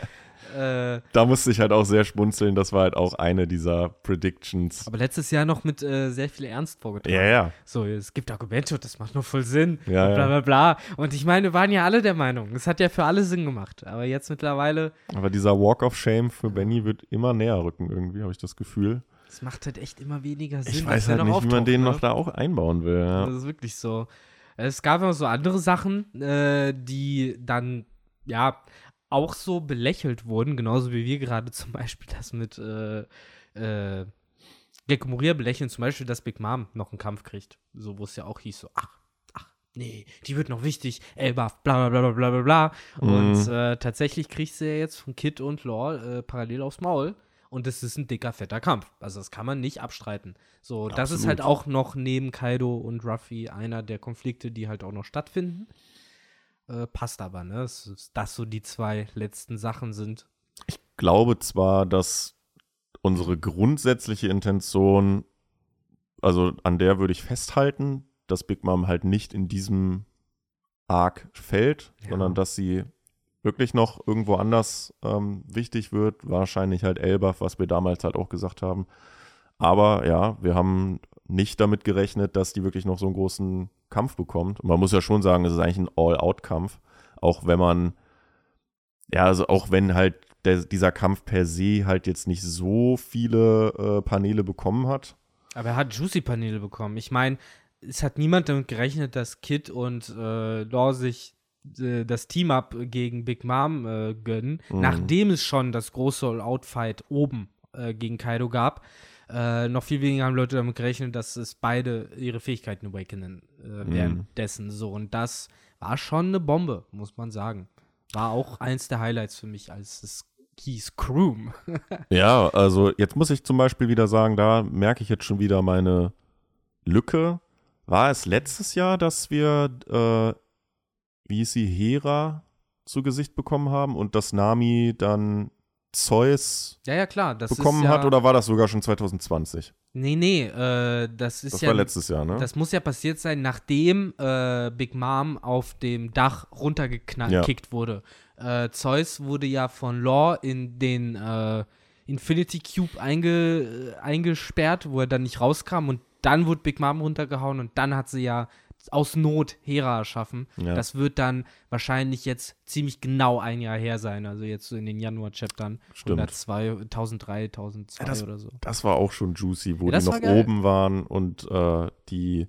äh,
Da musste ich halt auch sehr schmunzeln. Das war halt auch eine dieser Predictions.
aber letztes Jahr noch mit äh, sehr viel Ernst vorgetragen.
Ja, ja.
So, es gibt Argumente und das macht nur voll Sinn.
Ja,
und bla bla bla. Und ich meine, wir waren ja alle der Meinung. Es hat ja für alle Sinn gemacht. Aber jetzt mittlerweile,
Aber dieser Walk of Shame für Benny wird immer näher rücken, irgendwie, habe ich das Gefühl.
es macht halt echt immer weniger Sinn.
Ich weiß halt nicht, wie man den
ne?
noch da auch einbauen will. Ja.
Das ist wirklich so. Es gab auch so andere Sachen, äh, die dann, ja, auch so belächelt wurden, genauso wie wir gerade zum Beispiel das mit äh, äh, Gecko Moria belächeln, zum Beispiel, dass Big Mom noch einen Kampf kriegt. So, wo es ja auch hieß, so, ach, ach, nee, die wird noch wichtig, Elbaf, bla bla bla bla bla bla. Und
Mhm.
äh, tatsächlich kriegt sie ja jetzt von Kid und Lore äh, parallel aufs Maul. Und es ist ein dicker, fetter Kampf. Also das kann man nicht abstreiten. So, das ist
Absolut.
halt auch noch neben Kaido und Ruffy einer der Konflikte, die halt auch noch stattfinden. Äh, passt aber, ne? Ist- Das so die zwei letzten Sachen sind.
glaube zwar, dass unsere grundsätzliche Intention, also an der würde ich festhalten, dass Big Mom halt nicht in diesem Arc fällt,
Ja.
sondern dass sie wirklich noch irgendwo anders ähm, wichtig wird. Wahrscheinlich halt Elbaf, was wir damals halt auch gesagt haben. Aber ja, wir haben nicht damit gerechnet, dass die wirklich noch so einen großen Kampf bekommt. Und man muss ja schon sagen, es ist eigentlich ein All-Out-Kampf. Auch wenn man, ja, also auch wenn halt der, dieser Kampf per se halt jetzt nicht so viele äh, Paneele bekommen hat.
Aber er hat Juicy-Paneele bekommen. Ich meine, es hat niemand damit gerechnet, dass Kid und äh, Law sich äh, das Team-Up gegen Big Mom äh, gönnen,
Mhm.
nachdem es schon das große All-Out-Fight oben äh, gegen Kaido gab. Äh, noch viel weniger haben Leute damit gerechnet, dass es beide ihre Fähigkeiten awakenen äh, währenddessen so. Und das war schon eine Bombe, muss man sagen. War auch eins der Highlights für mich, als es hieß Croom.
Ja, also jetzt muss ich zum Beispiel wieder sagen, da merke ich jetzt schon wieder meine Lücke. War es letztes Jahr, dass wir, äh, wie hieß sie, Hera zu Gesicht bekommen haben und dass Nami dann Zeus
ja, ja, klar. Das
bekommen
ja,
hat oder war das sogar schon 2020?
Nee, nee, äh, das ist
Das
ja.
war letztes Jahr, ne?
Das muss ja passiert sein, nachdem äh, Big Mom auf dem Dach runtergekickt wurde. Äh, Zeus wurde ja von Law in den äh, Infinity Cube einge, äh, eingesperrt, wo er dann nicht rauskam und dann wurde Big Mom runtergehauen und dann hat sie ja aus Not Hera erschaffen.
Ja.
Das wird dann wahrscheinlich jetzt ziemlich genau ein Jahr her sein, also jetzt so in den Januar-Chaptern.
Stimmt.
102, 1003, 1002
Ja, das-
oder so.
Das war auch schon juicy, wo
Ja,
die
war
noch
geil.
oben waren und äh, die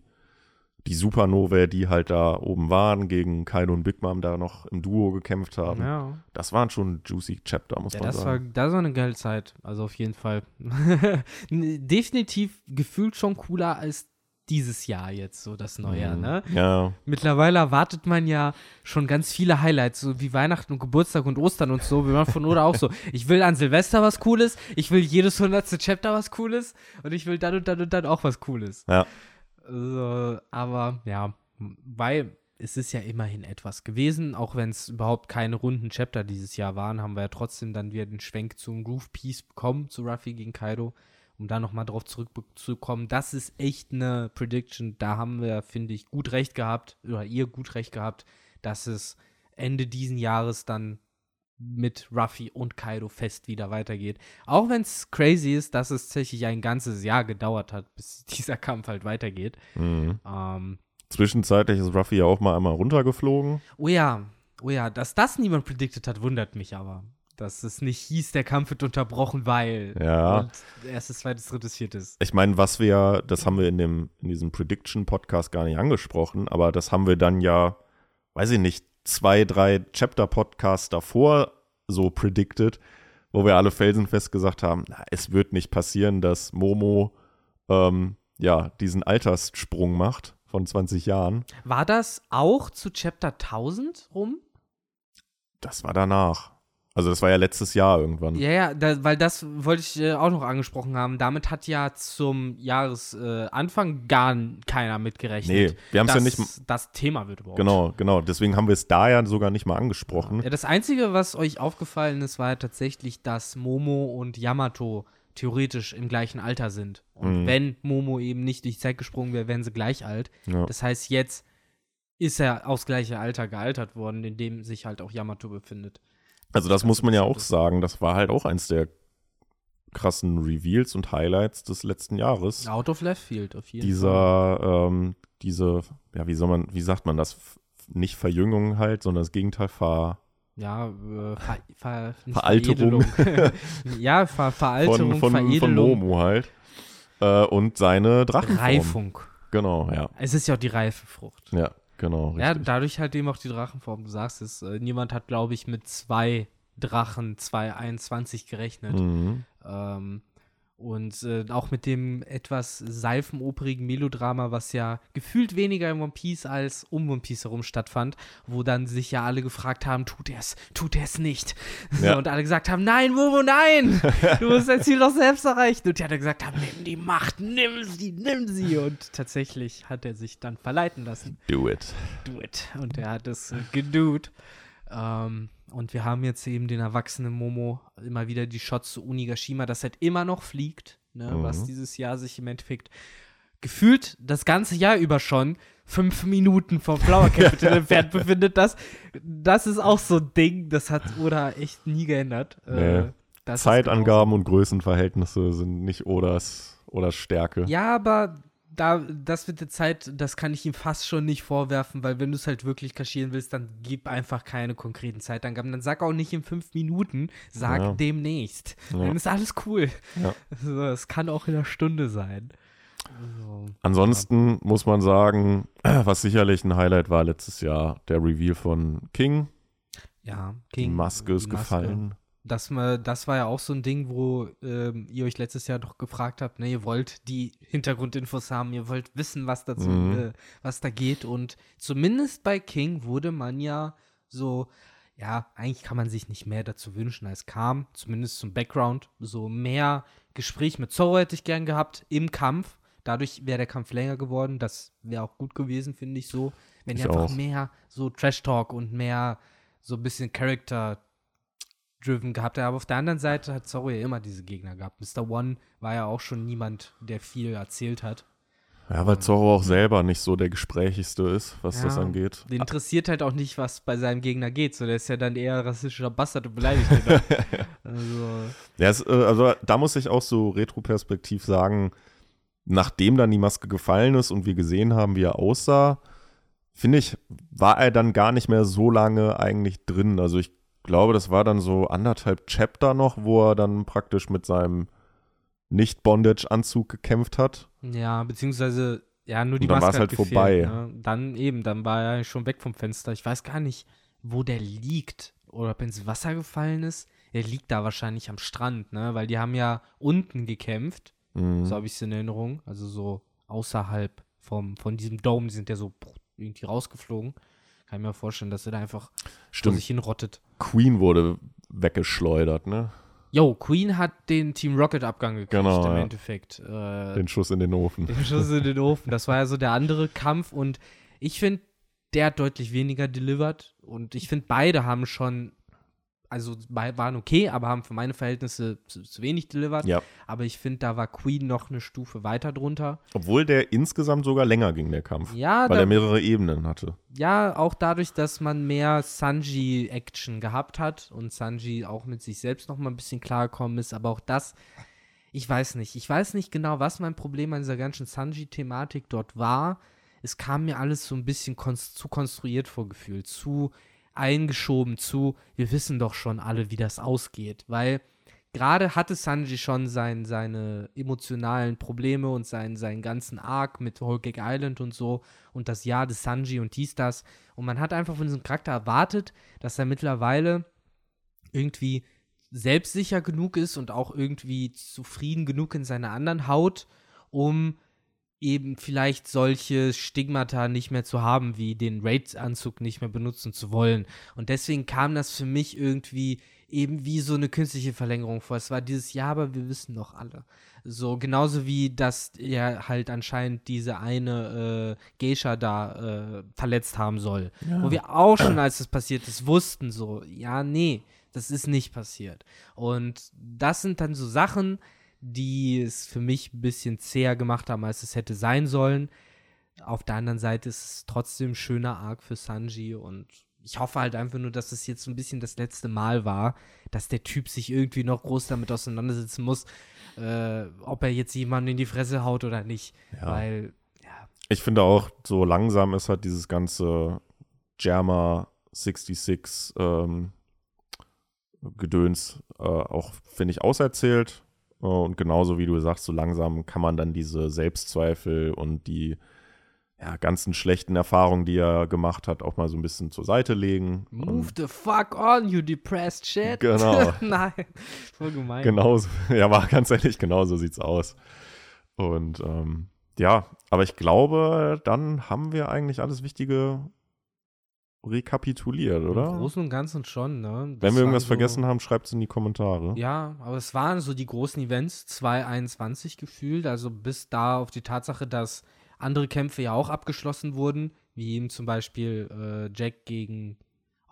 die Supernovae, die halt da oben waren, gegen Kaido und Big Mom da noch im Duo gekämpft haben.
Ja.
Das waren schon juicy Chapter, muss man
das war,
sagen.
das war eine geile Zeit. Also auf jeden Fall. Definitiv gefühlt schon cooler als dieses Jahr jetzt, so das Neujahr,
Mhm.
ne?
Ja,
Mittlerweile erwartet man ja schon ganz viele Highlights, so wie Weihnachten und Geburtstag und Ostern und so, wie man von Oda auch so. Ich will an Silvester was Cooles, ich will jedes hundertste Chapter was Cooles und ich will dann und dann und dann auch was Cooles.
ja.
Also, aber ja, weil es ist ja immerhin etwas gewesen, auch wenn es überhaupt keine runden Chapter dieses Jahr waren, haben wir ja trotzdem dann wieder den Schwenk zum Groove Piece bekommen, zu Ruffy gegen Kaido, um da nochmal drauf zurückzukommen. Das ist echt eine Prediction, da haben wir, finde ich, gut recht gehabt, oder ihr gut recht gehabt, dass es Ende diesen Jahres dann mit Ruffy und Kaido fest wieder weitergeht. Auch wenn es crazy ist, dass es tatsächlich ein ganzes Jahr gedauert hat, bis dieser Kampf halt weitergeht.
Mhm.
Ähm,
Zwischenzeitlich ist Ruffy ja auch mal einmal runtergeflogen.
oh ja, oh ja, dass das niemand predicted hat, wundert mich aber. Dass es nicht hieß, der Kampf wird unterbrochen, weil
Ja.
und erstes, zweites, drittes, viertes.
Ich meine, was wir ja, das haben wir in, dem, in diesem Prediction-Podcast gar nicht angesprochen, aber das haben wir dann ja, weiß ich nicht, zwei, drei Chapter-Podcasts davor so predicted, wo wir alle felsenfest gesagt haben, na, es wird nicht passieren, dass Momo ähm, ja diesen Alterssprung macht von 20 Jahren.
War das auch zu Chapter 1000 rum?
Das war danach. Also das war ja letztes Jahr irgendwann.
Ja, ja, da, weil das wollte ich äh, auch noch angesprochen haben. Damit hat ja zum Jahresanfang äh, gar keiner mitgerechnet.
Nee, wir haben es ja nicht.
Das Thema wird überhaupt.
Genau, genau. Deswegen haben wir es da ja sogar nicht mal angesprochen.
Ja, das Einzige, was euch aufgefallen ist, war ja tatsächlich, dass Momo und Yamato theoretisch im gleichen Alter sind. Und
Mhm.
wenn Momo eben nicht durch die Zeit gesprungen wäre, wären sie gleich alt.
Ja.
Das heißt, jetzt ist er aufs gleiche Alter gealtert worden, in dem sich halt auch Yamato befindet.
Also das muss man ja auch sagen, das war halt auch eins der krassen Reveals und Highlights des letzten Jahres.
Out of Left Field, auf jeden Fall.
Dieser, ähm, diese, ja, wie soll man, wie sagt man das? Nicht Verjüngung halt, sondern das Gegenteil Ver
Ja, äh, ver, ver,
Veralterung.
Veredelung. ja, ver, Veralterung,
von, von, von Momo halt. Äh, und seine Drachenform.
Reifung.
Genau, ja.
Es ist ja auch die reife Frucht.
Ja, genau.
Ja,
Richtig.
dadurch halt eben auch die Drachenform. Du sagst es, äh, niemand hat, glaube ich, mit zwei Drachen 221 gerechnet.
Mhm.
Ähm, und äh, auch mit dem etwas seifenoperigen Melodrama, was ja gefühlt weniger in One Piece als um One Piece herum stattfand, wo dann sich ja alle gefragt haben, tut er es, tut er es nicht.
Ja.
und alle gesagt haben, nein, Momo, nein, du musst dein Ziel doch selbst erreichen. Und die alle gesagt haben, nimm die Macht, nimm sie, nimm sie. Und tatsächlich hat er sich dann verleiten lassen
Do it.
do it. Und er hat es gedoet. Ähm, und wir haben jetzt eben den erwachsenen Momo immer wieder die Shots zu Unigashima, das halt immer noch fliegt, ne,
Mhm.
was dieses Jahr sich im Endeffekt gefühlt das ganze Jahr über schon fünf Minuten vom Flower Capital entfernt befindet. Das, das ist auch so ein Ding, das hat Oda echt nie geändert.
Nee.
Äh, ist
Zeitangaben und Größenverhältnisse sind nicht Odas, Odas Stärke.
Ja, aber da, das mit der Zeit, das kann ich ihm fast schon nicht vorwerfen, weil wenn du es halt wirklich kaschieren willst, dann gib einfach keine konkreten Zeitangaben. Dann sag auch nicht in fünf Minuten, sag
Ja.
demnächst.
Ja.
Dann ist alles cool.
Ja.
Also, es kann auch in einer Stunde sein. Also,
Ansonsten muss man sagen, was sicherlich ein Highlight war letztes Jahr, der Reveal von King.
ja,
Die
King,
Maske ist
die Maske.
gefallen.
Das, ma- das war ja auch so ein Ding, wo ähm, ihr euch letztes Jahr doch gefragt habt, ne, ihr wollt die Hintergrundinfos haben, ihr wollt wissen, was dazu,
Mhm.
äh, was da geht. Und zumindest bei King wurde man ja so, ja, eigentlich kann man sich nicht mehr dazu wünschen, als kam, zumindest zum Background, so mehr Gespräch mit Zorro hätte ich gern gehabt im Kampf. Dadurch wäre der Kampf länger geworden. Das wäre auch gut gewesen, finde ich so. Wenn
Ich
ihr einfach
auch.
mehr so Trash-Talk und mehr so ein bisschen Character driven gehabt. Aber auf der anderen Seite hat Zorro ja immer diese Gegner gehabt. Mr. One war ja auch schon niemand, der viel erzählt hat.
Ja, weil Zorro auch selber nicht so der Gesprächigste ist, was das
Ja.
angeht.
Den interessiert halt auch nicht, was bei seinem Gegner geht. So, der ist ja dann eher rassistischer Bastard und beleidigt. Also,
Ja, es, äh, also da muss ich auch so retroperspektiv sagen, nachdem dann die Maske gefallen ist und wir gesehen haben, wie er aussah, finde ich, war er dann gar nicht mehr so lange eigentlich drin. Also ich glaube, das war dann so anderthalb Chapter noch, wo er dann praktisch mit seinem Nicht-Bondage-Anzug gekämpft hat.
ja, beziehungsweise Ja, nur die Maske
halt
gefehlt,
vorbei.
Ne? Dann eben, dann war er schon weg vom Fenster. Ich weiß gar nicht, wo der liegt oder ob er ins Wasser gefallen ist. Er liegt da wahrscheinlich am Strand, ne? Weil die haben ja unten gekämpft.
Mhm.
So habe ich es in Erinnerung. Also so außerhalb vom, von diesem Dome, die sind ja so irgendwie rausgeflogen. Kann ich mir vorstellen, dass er da einfach vor
Stimmt.
sich hin rottet.
Queen wurde weggeschleudert, ne?
Yo, Queen hat den Team Rocket-Abgang gekriegt
Genau,
im
ja.
Endeffekt. Äh,
Den Schuss in den Ofen.
den Schuss in den Ofen. Das war ja so der andere Kampf und ich finde, der hat deutlich weniger delivered und ich finde, beide haben schon, also waren okay, aber haben für meine Verhältnisse zu, zu wenig delivered.
Ja.
Aber ich finde, da war Queen noch eine Stufe weiter drunter.
Obwohl der insgesamt sogar länger ging, der Kampf.
Ja,
Weil er mehrere Ebenen hatte.
ja, auch dadurch, dass man mehr Sanji-Action gehabt hat und Sanji auch mit sich selbst noch mal ein bisschen klargekommen ist, aber auch das, ich weiß nicht. Ich weiß nicht genau, was mein Problem an dieser ganzen Sanji-Thematik dort war. Es kam mir alles so ein bisschen konst zu konstruiert vorgefühlt, zu eingeschoben, zu, wir wissen doch schon alle, wie das ausgeht, weil gerade hatte Sanji schon sein, seine emotionalen Probleme und seinen, seinen ganzen Arc mit Whole Cake Island und so und das Jahr des Sanji und dies, das. Und man hat einfach von diesem Charakter erwartet, dass er mittlerweile irgendwie selbstsicher genug ist und auch irgendwie zufrieden genug in seiner anderen Haut, um eben vielleicht solche Stigmata nicht mehr zu haben, wie den Raid-Anzug nicht mehr benutzen zu wollen. Und deswegen kam das für mich irgendwie eben wie so eine künstliche Verlängerung vor. Es war dieses Jahr, aber wir wissen doch alle. So genauso wie, dass er halt anscheinend diese eine äh, Geisha da äh, verletzt haben soll. Wo wir auch schon, als das passiert ist, wussten so, ja, nee, das ist nicht passiert. Und das sind dann so Sachen, die es für mich ein bisschen zäher gemacht haben, als es hätte sein sollen. Auf der anderen Seite ist es trotzdem ein schöner Arc für Sanji und ich hoffe halt einfach nur, dass es jetzt so ein bisschen das letzte Mal war, dass der Typ sich irgendwie noch groß damit auseinandersetzen muss, äh, ob er jetzt jemanden in die Fresse haut oder nicht.
Ja.
Weil, ja,
Ich finde auch, so langsam ist halt dieses ganze Jammer 66 ähm, Gedöns äh, auch, finde ich, auserzählt. Äh, und genauso wie du sagst, so langsam kann man dann diese Selbstzweifel und die ja, ganzen schlechten Erfahrungen, die er gemacht hat, auch mal so ein bisschen zur Seite legen.
move
Und
the fuck on, you depressed shit.
Genau.
Nein, voll gemein.
Genauso, ja, war ganz ehrlich, genau so sieht's aus. Und ähm, ja, aber ich glaube, dann haben wir eigentlich alles Wichtige rekapituliert,
Im
oder?
Großen und Ganzen schon, ne?
Wenn wir irgendwas vergessen haben, schreibt es in die Kommentare.
Ja, aber es waren so die großen Events 2021 gefühlt, also bis da auf die Tatsache, dass andere Kämpfe ja auch abgeschlossen wurden, wie eben zum Beispiel äh, Jack gegen,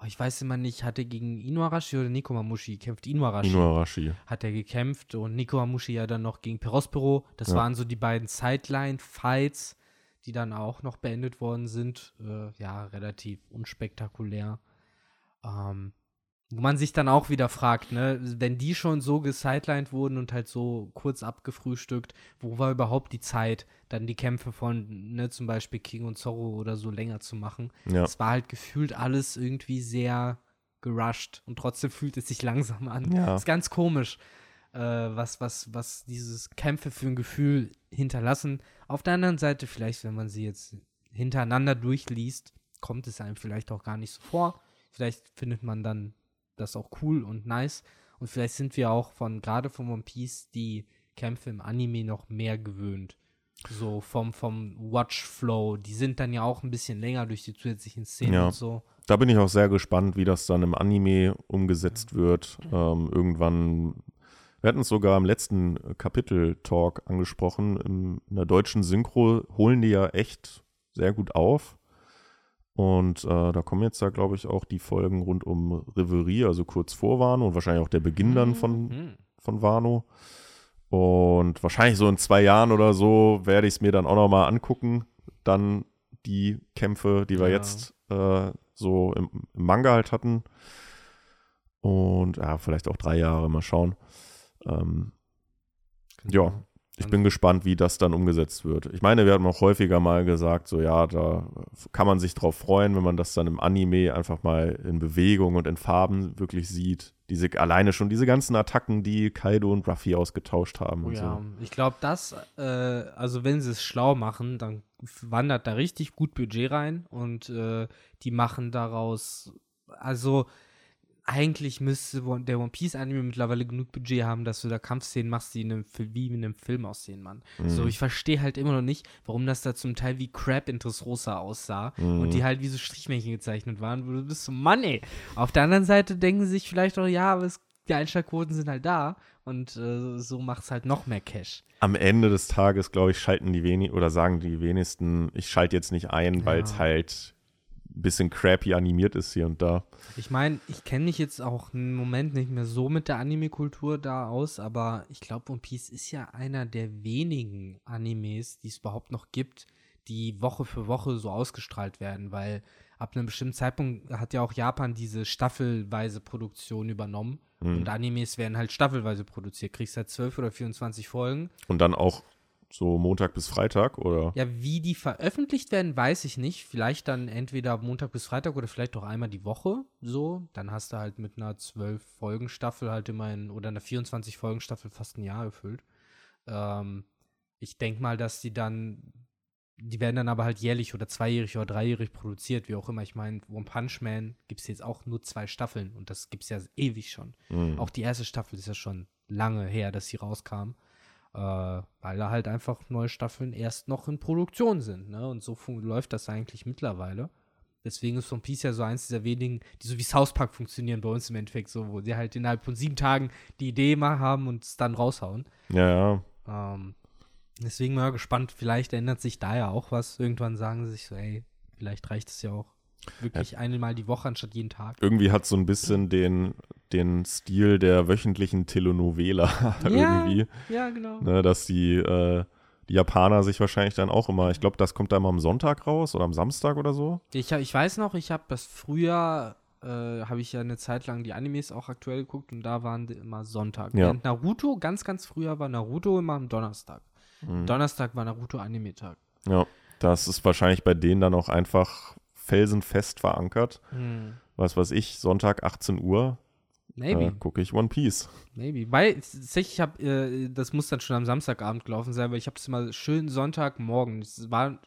oh, ich weiß immer nicht, hat er gegen Inuarashi oder Nikomamushi gekämpft? Inuarashi
Inuarashi.
hat er gekämpft und Nikomamushi ja dann noch gegen Perospero. Das
Ja.
waren so die beiden Sideline-Fights, die dann auch noch beendet worden sind. Äh, ja, relativ unspektakulär. Ähm, wo man sich dann auch wieder fragt, ne, wenn die schon so gesidelined wurden und halt so kurz abgefrühstückt, wo war überhaupt die Zeit, dann die Kämpfe von, ne, zum Beispiel King und Zorro oder so länger zu machen?
Ja.
Es war halt gefühlt alles irgendwie sehr gerusht und trotzdem fühlt es sich langsam an.
Ja.
Ist ganz komisch, äh, was, was, was dieses Kämpfe für ein Gefühl hinterlassen. Auf der anderen Seite, vielleicht, wenn man sie jetzt hintereinander durchliest, kommt es einem vielleicht auch gar nicht so vor. Vielleicht findet man dann das auch cool und nice. Und vielleicht sind wir auch von, gerade von One Piece, die Kämpfe im Anime noch mehr gewöhnt. So vom, vom Watch-Flow. Die sind dann ja auch ein bisschen länger durch die zusätzlichen Szenen
Ja.
und so.
Da bin ich auch sehr gespannt, wie das dann im Anime umgesetzt wird. Ähm, irgendwann, wir hatten es sogar im letzten Kapitel-Talk angesprochen, in der deutschen Synchro holen die ja echt sehr gut auf. Und äh, da kommen jetzt da, glaube ich, auch die Folgen rund um Reverie, also kurz vor Wano und wahrscheinlich auch der Beginn dann von,
Mhm.
von Wano. Und wahrscheinlich so in zwei Jahren oder so werde ich es mir dann auch nochmal angucken. Dann die Kämpfe, die wir
Ja.
jetzt äh, so im, im Manga halt hatten. Und ja, vielleicht auch drei Jahre, mal schauen. Ähm, Ja, ich bin gespannt, wie das dann umgesetzt wird. Ich meine, wir haben auch häufiger mal gesagt, so ja, da kann man sich drauf freuen, wenn man das dann im Anime einfach mal in Bewegung und in Farben wirklich sieht. Diese alleine schon diese ganzen Attacken, die Kaido und Ruffy ausgetauscht haben
Oh
und
ja,
so.
ich glaube, das, äh, also wenn sie es schlau machen, dann wandert da richtig gut Budget rein und äh, die machen daraus, also eigentlich müsste der One Piece Anime mittlerweile genug Budget haben, dass du da Kampfszenen machst, die in einem, wie in einem Film aussehen, Mann. Mhm. So, ich verstehe halt immer noch nicht, warum das da zum Teil wie Crab in Dressrosa aussah mhm. und die halt wie so Strichmännchen gezeichnet waren, wo du bist so, Mann, ey. Auf der anderen Seite denken sie sich vielleicht auch, ja, aber es, die Einschaltquoten sind halt da und äh, so macht es halt noch mehr Cash.
Am Ende des Tages, glaube ich, schalten die wenig oder sagen die wenigsten, ich schalte jetzt nicht ein, ja. weil es halt bisschen crappy animiert ist hier und da.
Ich meine, ich kenne mich jetzt auch im Moment nicht mehr so mit der Anime-Kultur da aus, aber ich glaube, One Piece ist ja einer der wenigen Animes, die es überhaupt noch gibt, die Woche für Woche so ausgestrahlt werden, weil ab einem bestimmten Zeitpunkt hat ja auch Japan diese staffelweise Produktion übernommen. Mhm. Und Animes werden halt staffelweise produziert. Kriegst halt 12 oder 24 Folgen.
Und dann auch so Montag bis Freitag oder?
Ja, wie die veröffentlicht werden, weiß ich nicht. Vielleicht dann entweder Montag bis Freitag oder vielleicht auch einmal die Woche so. Dann hast du halt mit einer 12-Folgen-Staffel halt immerhin oder einer 24-Folgen-Staffel fast ein Jahr gefüllt. Ähm, ich denke mal, dass die dann, die werden dann aber halt jährlich oder zweijährig oder dreijährig produziert, wie auch immer. Ich meine, One Punch Man gibt es jetzt auch nur zwei Staffeln und das gibt es ja ewig schon. Mhm. Auch die erste Staffel ist ja schon lange her, dass sie rauskam äh, weil da halt einfach neue Staffeln erst noch in Produktion sind. Ne? Und so läuft das eigentlich mittlerweile. Deswegen ist One Piece ja so eins dieser wenigen, die so wie South Park funktionieren bei uns im Endeffekt, so, wo sie halt innerhalb von sieben Tagen die Idee mal haben und es dann raushauen.
Ja,
ja. Ähm, deswegen mal gespannt, vielleicht ändert sich da ja auch was. Irgendwann sagen sie sich so, ey, vielleicht reicht es ja auch wirklich ja. einmal die Woche anstatt jeden Tag.
Irgendwie hat so ein bisschen den, den Stil der wöchentlichen Telenovela ja, irgendwie.
Ja, genau.
Ne, dass die, äh, die Japaner sich wahrscheinlich dann auch immer, ich glaube, das kommt da immer am Sonntag raus oder am Samstag oder so.
Ich, ich weiß noch, ich habe das früher, äh, habe ich ja eine Zeit lang die Animes auch aktuell geguckt und da waren die immer Sonntag. Ja. Während Naruto, ganz, ganz früher war Naruto immer am Donnerstag. Mhm. Donnerstag war Naruto Anime-Tag.
Ja, das ist wahrscheinlich bei denen dann auch einfach felsenfest verankert. Mhm. Was weiß ich, Sonntag 18 Uhr, Maybe. Äh, gucke ich One Piece.
Maybe. Weil, ich habe, äh, das muss dann schon am Samstagabend gelaufen sein, weil ich habe es immer schön Sonntagmorgen. Das war,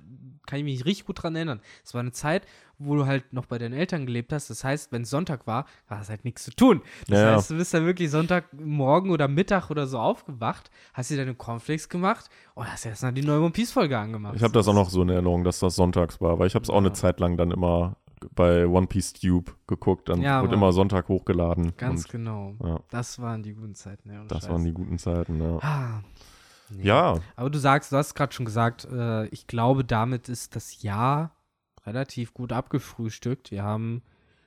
kann ich mich richtig gut dran erinnern. Es war eine Zeit, wo du halt noch bei deinen Eltern gelebt hast. Das heißt, wenn es Sonntag war, war es halt nichts zu tun. Das ja. heißt, du bist dann wirklich Sonntagmorgen oder Mittag oder so aufgewacht, hast dir deine Cornflakes gemacht und hast erst mal die neue One Piece Folge angemacht.
Ich habe das auch noch so in Erinnerung, dass das sonntags war, weil ich habe es auch ja. eine Zeit lang dann immer bei One Piece Tube geguckt, dann ja, wird immer Sonntag hochgeladen.
Ganz und, genau. Ja. Das waren die guten Zeiten,
ja. Das Scheiß. waren die guten Zeiten, ja.
Ah,
nee. Ja.
Aber du sagst, du hast gerade schon gesagt, äh, ich glaube, damit ist das Jahr relativ gut abgefrühstückt. Wir haben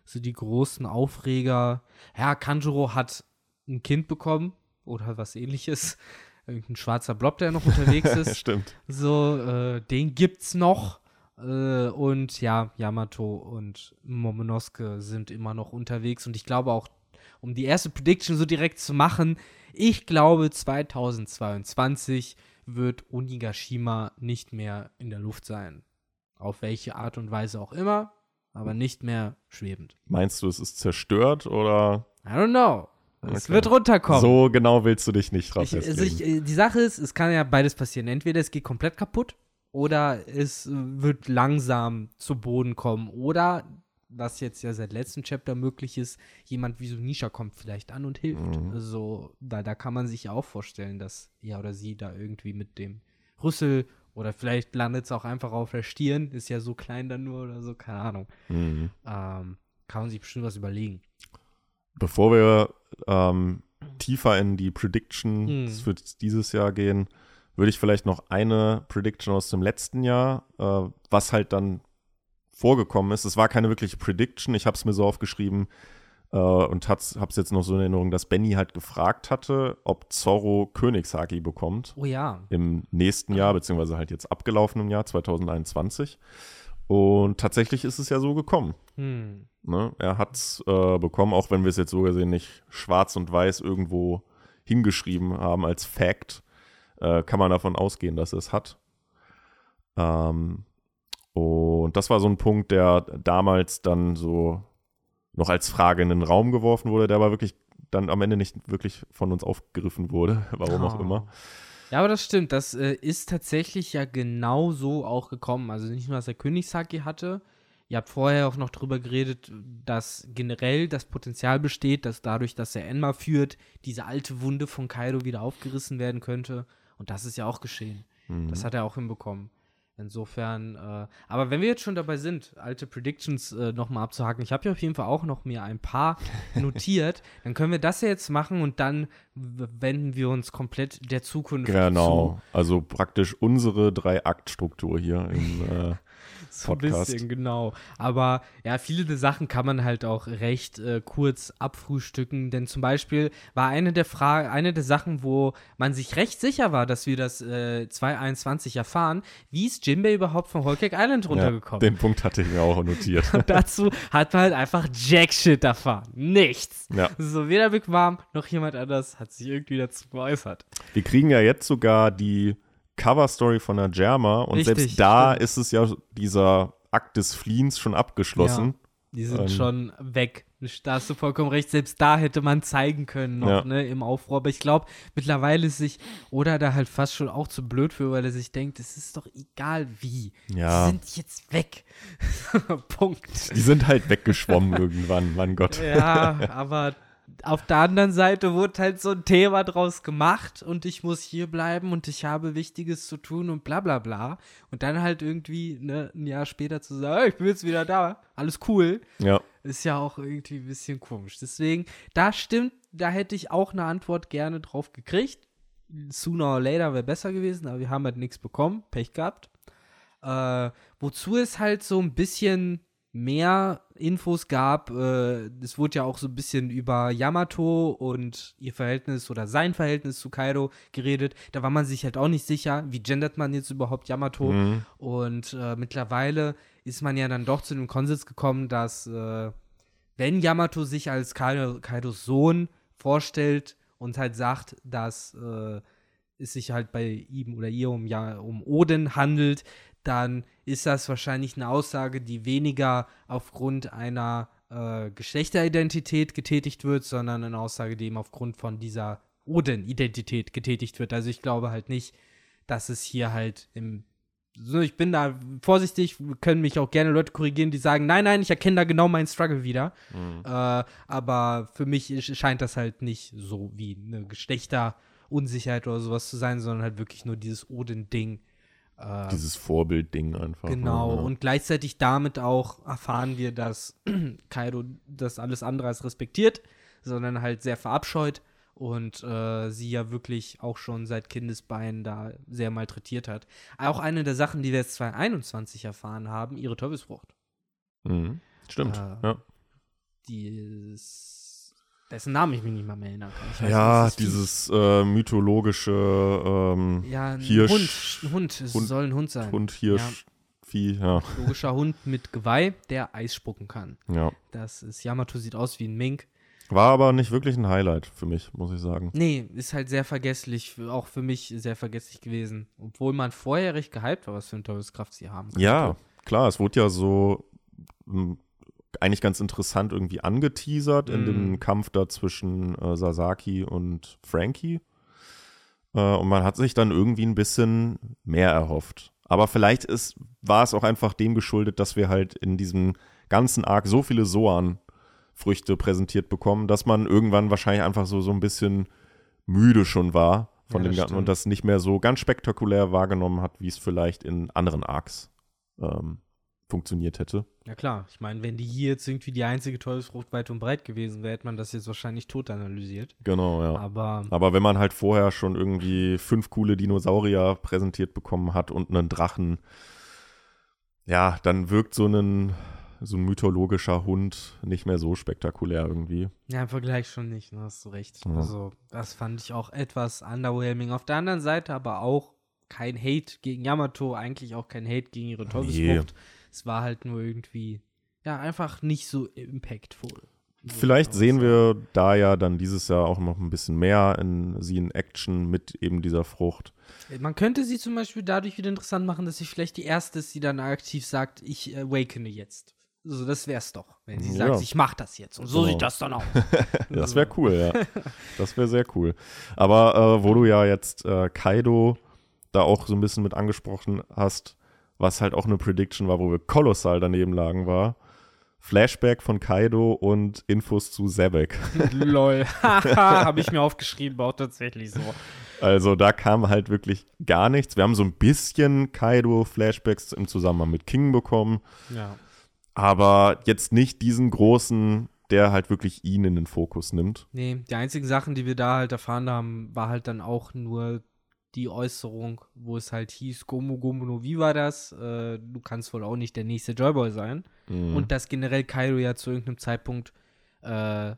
so die großen Aufreger. Ja, Kanjuro hat ein Kind bekommen oder was ähnliches. Irgendein schwarzer Blob, der noch unterwegs ist.
Stimmt.
So, äh, den gibt's noch. Äh, und ja, Yamato und Momonosuke sind immer noch unterwegs. Und ich glaube auch, um die erste Prediction so direkt zu machen, ich glaube 2022 wird Onigashima nicht mehr in der Luft sein. Auf welche Art und Weise auch immer, aber nicht mehr schwebend.
Meinst du, es ist zerstört oder?
I don't know. Es okay. wird runterkommen.
So genau willst du dich nicht drauf
ich, also ich, Die Sache ist, es kann ja beides passieren. Entweder es geht komplett kaputt oder es wird langsam zu Boden kommen oder was jetzt ja seit letztem Chapter möglich ist, jemand wie so Nisha kommt vielleicht an und hilft. Mhm. Also da, da kann man sich ja auch vorstellen, dass er oder sie da irgendwie mit dem Rüssel oder vielleicht landet es auch einfach auf der Stirn, ist ja so klein dann nur oder so, keine Ahnung. Mhm. Ähm, kann man sich bestimmt was überlegen.
Bevor wir ähm, tiefer in die Predictions mhm. für dieses Jahr gehen, würde ich vielleicht noch eine Prediction aus dem letzten Jahr, äh, was halt dann vorgekommen ist. Es war keine wirkliche Prediction, ich habe es mir so aufgeschrieben äh, und habe es jetzt noch so in Erinnerung, dass Benny halt gefragt hatte, ob Zorro Königshaki bekommt.
Oh ja.
Im nächsten Jahr, beziehungsweise halt jetzt abgelaufenen Jahr 2021. Und tatsächlich ist es ja so gekommen. Hm. Ne? Er hat es äh, bekommen, auch wenn wir es jetzt so gesehen nicht schwarz und weiß irgendwo hingeschrieben haben als Fact äh, kann man davon ausgehen, dass es hat. Ähm, und das war so ein Punkt, der damals dann so noch als Frage in den Raum geworfen wurde, der aber wirklich dann am Ende nicht wirklich von uns aufgegriffen wurde, warum oh. auch immer.
Ja, aber das stimmt. Das äh, ist tatsächlich ja genau so auch gekommen. Also nicht nur, dass er Königshaki hatte. Ihr habt vorher auch noch drüber geredet, dass generell das Potenzial besteht, dass dadurch, dass er Enma führt, diese alte Wunde von Kaido wieder aufgerissen werden könnte. Und das ist ja auch geschehen.
Mhm.
Das hat er auch hinbekommen. Insofern, äh, aber wenn wir jetzt schon dabei sind, alte Predictions äh, nochmal abzuhaken, ich habe ja auf jeden Fall auch noch mir ein paar notiert, dann können wir das ja jetzt machen und dann wenden wir uns komplett der Zukunft
Genau. Also praktisch unsere Drei-Akt-Struktur hier im äh,
zu. So ein bisschen, genau. Aber ja, viele der Sachen kann man halt auch recht äh, kurz abfrühstücken, denn zum Beispiel war eine der Fragen, eine der Sachen, wo man sich recht sicher war, dass wir das äh, 2021 erfahren, wie ist Jinbei überhaupt von Cake Island
ja,
runtergekommen?
den Punkt hatte ich mir auch notiert.
Und dazu hat man halt einfach Jackshit erfahren. Nichts.
ja.
So, weder Big Mom noch jemand anders hat sich irgendwie dazu geäußert.
Wir kriegen ja jetzt sogar die Cover-Story von der Germa und
Richtig,
selbst da
stimmt.
ist es ja dieser Akt des Fliehens schon abgeschlossen.
Die sind
Ähm.
schon weg. Da hast du vollkommen recht. Selbst da hätte man zeigen können noch,
Ja.
ne, im Aufruhr. Aber ich glaube, mittlerweile ist sich oder da halt fast schon auch zu blöd für, weil er sich denkt, es ist doch egal wie.
Ja.
Die sind jetzt weg. Punkt.
Die sind halt weggeschwommen irgendwann, mein Gott.
Ja, aber auf der anderen Seite wurde halt so ein Thema draus gemacht und ich muss hier bleiben und ich habe Wichtiges zu tun und bla bla bla. Und dann halt irgendwie ne, ein Jahr später zu sagen, "Hey, ich bin jetzt wieder da, alles cool,
Ja.
ist ja auch irgendwie ein bisschen komisch. Deswegen, da stimmt, da hätte ich auch eine Antwort gerne drauf gekriegt. Sooner or later wäre besser gewesen, aber wir haben halt nichts bekommen, Pech gehabt. Äh, wozu es halt so ein bisschen mehr Infos gab. Äh, es wurde ja auch so ein bisschen über Yamato und ihr Verhältnis oder sein Verhältnis zu Kaido geredet. Da war man sich halt auch nicht sicher, wie gendert man jetzt überhaupt Yamato.
Mhm.
Und äh, mittlerweile ist man ja dann doch zu dem Konsens gekommen, dass äh, wenn Yamato sich als Kaido, Kaidos Sohn vorstellt und halt sagt, dass äh, es sich halt bei ihm oder ihr um, ja, um Odin handelt, dann ist das wahrscheinlich eine Aussage, die weniger aufgrund einer äh, Geschlechteridentität getätigt wird, sondern eine Aussage, die eben aufgrund von dieser Odin-Identität getätigt wird. Also ich glaube halt nicht, dass es hier halt im so, ich bin da vorsichtig, können mich auch gerne Leute korrigieren, die sagen, nein, nein, ich erkenne da genau meinen Struggle wieder.
Mhm.
Äh, aber für mich sch- scheint das halt nicht so wie eine Geschlechterunsicherheit oder sowas zu sein, sondern halt wirklich nur dieses Odin-Ding. Äh,
Dieses Vorbildding einfach.
Genau,
ne?
und gleichzeitig damit auch erfahren wir, dass Kaido das alles andere als respektiert, sondern halt sehr verabscheut und äh, sie ja wirklich auch schon seit Kindesbeinen da sehr malträtiert hat. Auch eine der Sachen, die wir jetzt 2021 erfahren haben, ihre Teufelsfrucht.
Mhm. Stimmt.
Äh,
ja.
Die dessen Namen ich mich nicht mal mehr erinnern kann.
Ja,
ist
dieses äh, mythologische ähm,
ja, ein
Hirsch-
Hund, ein Hund, es
Hund-
soll ein Hund sein.
Hund, Hirsch, Vieh, ja.
Logischer Hund mit Geweih, der Eis spucken kann.
ja.
Das ist, Yamato sieht aus wie ein Mink.
War aber nicht wirklich ein Highlight für mich, muss ich sagen.
Nee, ist halt sehr vergesslich, auch für mich sehr vergesslich gewesen. Obwohl man vorher recht gehypt war, was für eine Teufelskraft sie haben.
Ja, klar, es wurde ja so eigentlich ganz interessant irgendwie angeteasert in
Mhm.
dem Kampf da zwischen äh, Sasaki und Frankie. Äh, und man hat sich dann irgendwie ein bisschen mehr erhofft. Aber vielleicht ist, war es auch einfach dem geschuldet, dass wir halt in diesem ganzen Arc so viele Soan-Früchte präsentiert bekommen, dass man irgendwann wahrscheinlich einfach so, so ein bisschen müde schon war von
Ja,
dem Ganzen und das nicht mehr so ganz spektakulär wahrgenommen hat, wie es vielleicht in anderen Arcs ähm, funktioniert hätte.
Ja klar, ich meine, wenn die hier jetzt irgendwie die einzige Teufelsfrucht weit und breit gewesen wäre, hätte man das jetzt wahrscheinlich tot analysiert.
Genau, ja.
Aber
Aber wenn man halt vorher schon irgendwie fünf coole Dinosaurier präsentiert bekommen hat und einen Drachen, ja, dann wirkt so ein, so ein mythologischer Hund nicht mehr so spektakulär irgendwie.
ja, im Vergleich schon nicht, ne, hast du recht.
Ja.
Also, das fand ich auch etwas underwhelming. Auf der anderen Seite aber auch kein Hate gegen Yamato, eigentlich auch kein Hate gegen ihre Teufelsfrucht. Es war halt nur irgendwie, ja, einfach nicht so impactful.
Vielleicht sehen wir da ja dann dieses Jahr auch noch ein bisschen mehr in sie in Action mit eben dieser Frucht.
Man könnte sie zum Beispiel dadurch wieder interessant machen, dass sie vielleicht die erste ist, die dann aktiv sagt, ich awakene jetzt. So, das wär's doch, wenn sie
Ja.
sagt, ich mach das jetzt. Und so
Genau.
sieht das dann aus.
Das wäre cool, ja. Das wäre sehr cool. Aber äh, wo du ja jetzt äh, Kaido da auch so ein bisschen mit angesprochen hast, was halt auch eine Prediction war, wo wir kolossal daneben lagen, war Flashback von Kaido und Infos zu Zebek.
Lol. Habe ich mir aufgeschrieben, auch tatsächlich so.
Also da kam halt wirklich gar nichts. Wir haben so ein bisschen Kaido-Flashbacks im Zusammenhang mit King bekommen,
Ja.
aber jetzt nicht diesen großen, der halt wirklich ihn in den Fokus nimmt.
Nee, die einzigen Sachen, die wir da halt erfahren haben, war halt dann auch nur die Äußerung, wo es halt hieß, Gomu Gomu no wie war das? Äh, du kannst wohl auch nicht der nächste Joyboy sein.
Mhm.
Und dass generell Kaido ja zu irgendeinem Zeitpunkt äh,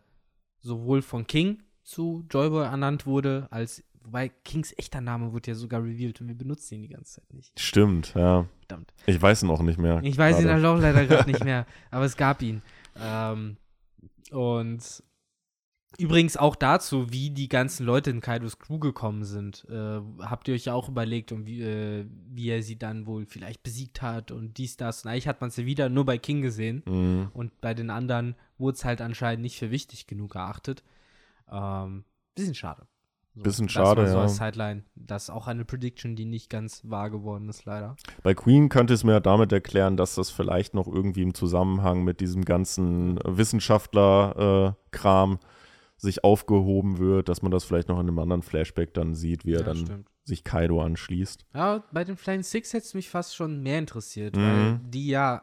sowohl von King zu Joyboy ernannt wurde, als wobei Kings echter Name wurde ja sogar revealed und wir benutzen ihn die ganze Zeit nicht.
Stimmt, ja.
Verdammt.
Ich weiß ihn auch nicht mehr.
Ich weiß ihn
gerade.
halt auch leider gerade nicht mehr, aber es gab ihn. Ähm, und übrigens auch dazu, wie die ganzen Leute in Kaidos Crew gekommen sind. Äh, habt ihr euch ja auch überlegt, und wie, äh, wie er sie dann wohl vielleicht besiegt hat und dies, das. Und eigentlich hat man es ja wieder nur bei King gesehen.
Mhm.
Und bei den anderen wurde es halt anscheinend nicht für wichtig genug erachtet. Ähm, bisschen schade. So,
Bisschen schade,
so
ja.
als Sideline. Das ist auch eine Prediction, die nicht ganz wahr geworden ist, leider.
Bei Queen könnte es mir ja damit erklären, dass das vielleicht noch irgendwie im Zusammenhang mit diesem ganzen Wissenschaftler-Kram sich aufgehoben wird, dass man das vielleicht noch in einem anderen Flashback dann sieht, wie er
Ja,
dann
stimmt.
sich Kaido anschließt.
Ja, bei den Flying Six hätte es mich fast schon mehr interessiert,
Mhm.
weil die ja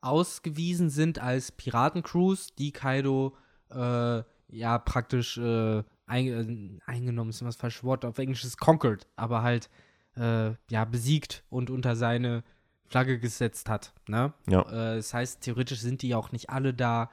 ausgewiesen sind als Piratencrews, die Kaido äh, ja praktisch äh, ein, äh, eingenommen ist immer das falsche Wort, auf Englisch ist conquered, aber halt äh, ja besiegt und unter seine Flagge gesetzt hat. Ne?
Ja.
Äh, das heißt, theoretisch sind die auch nicht alle da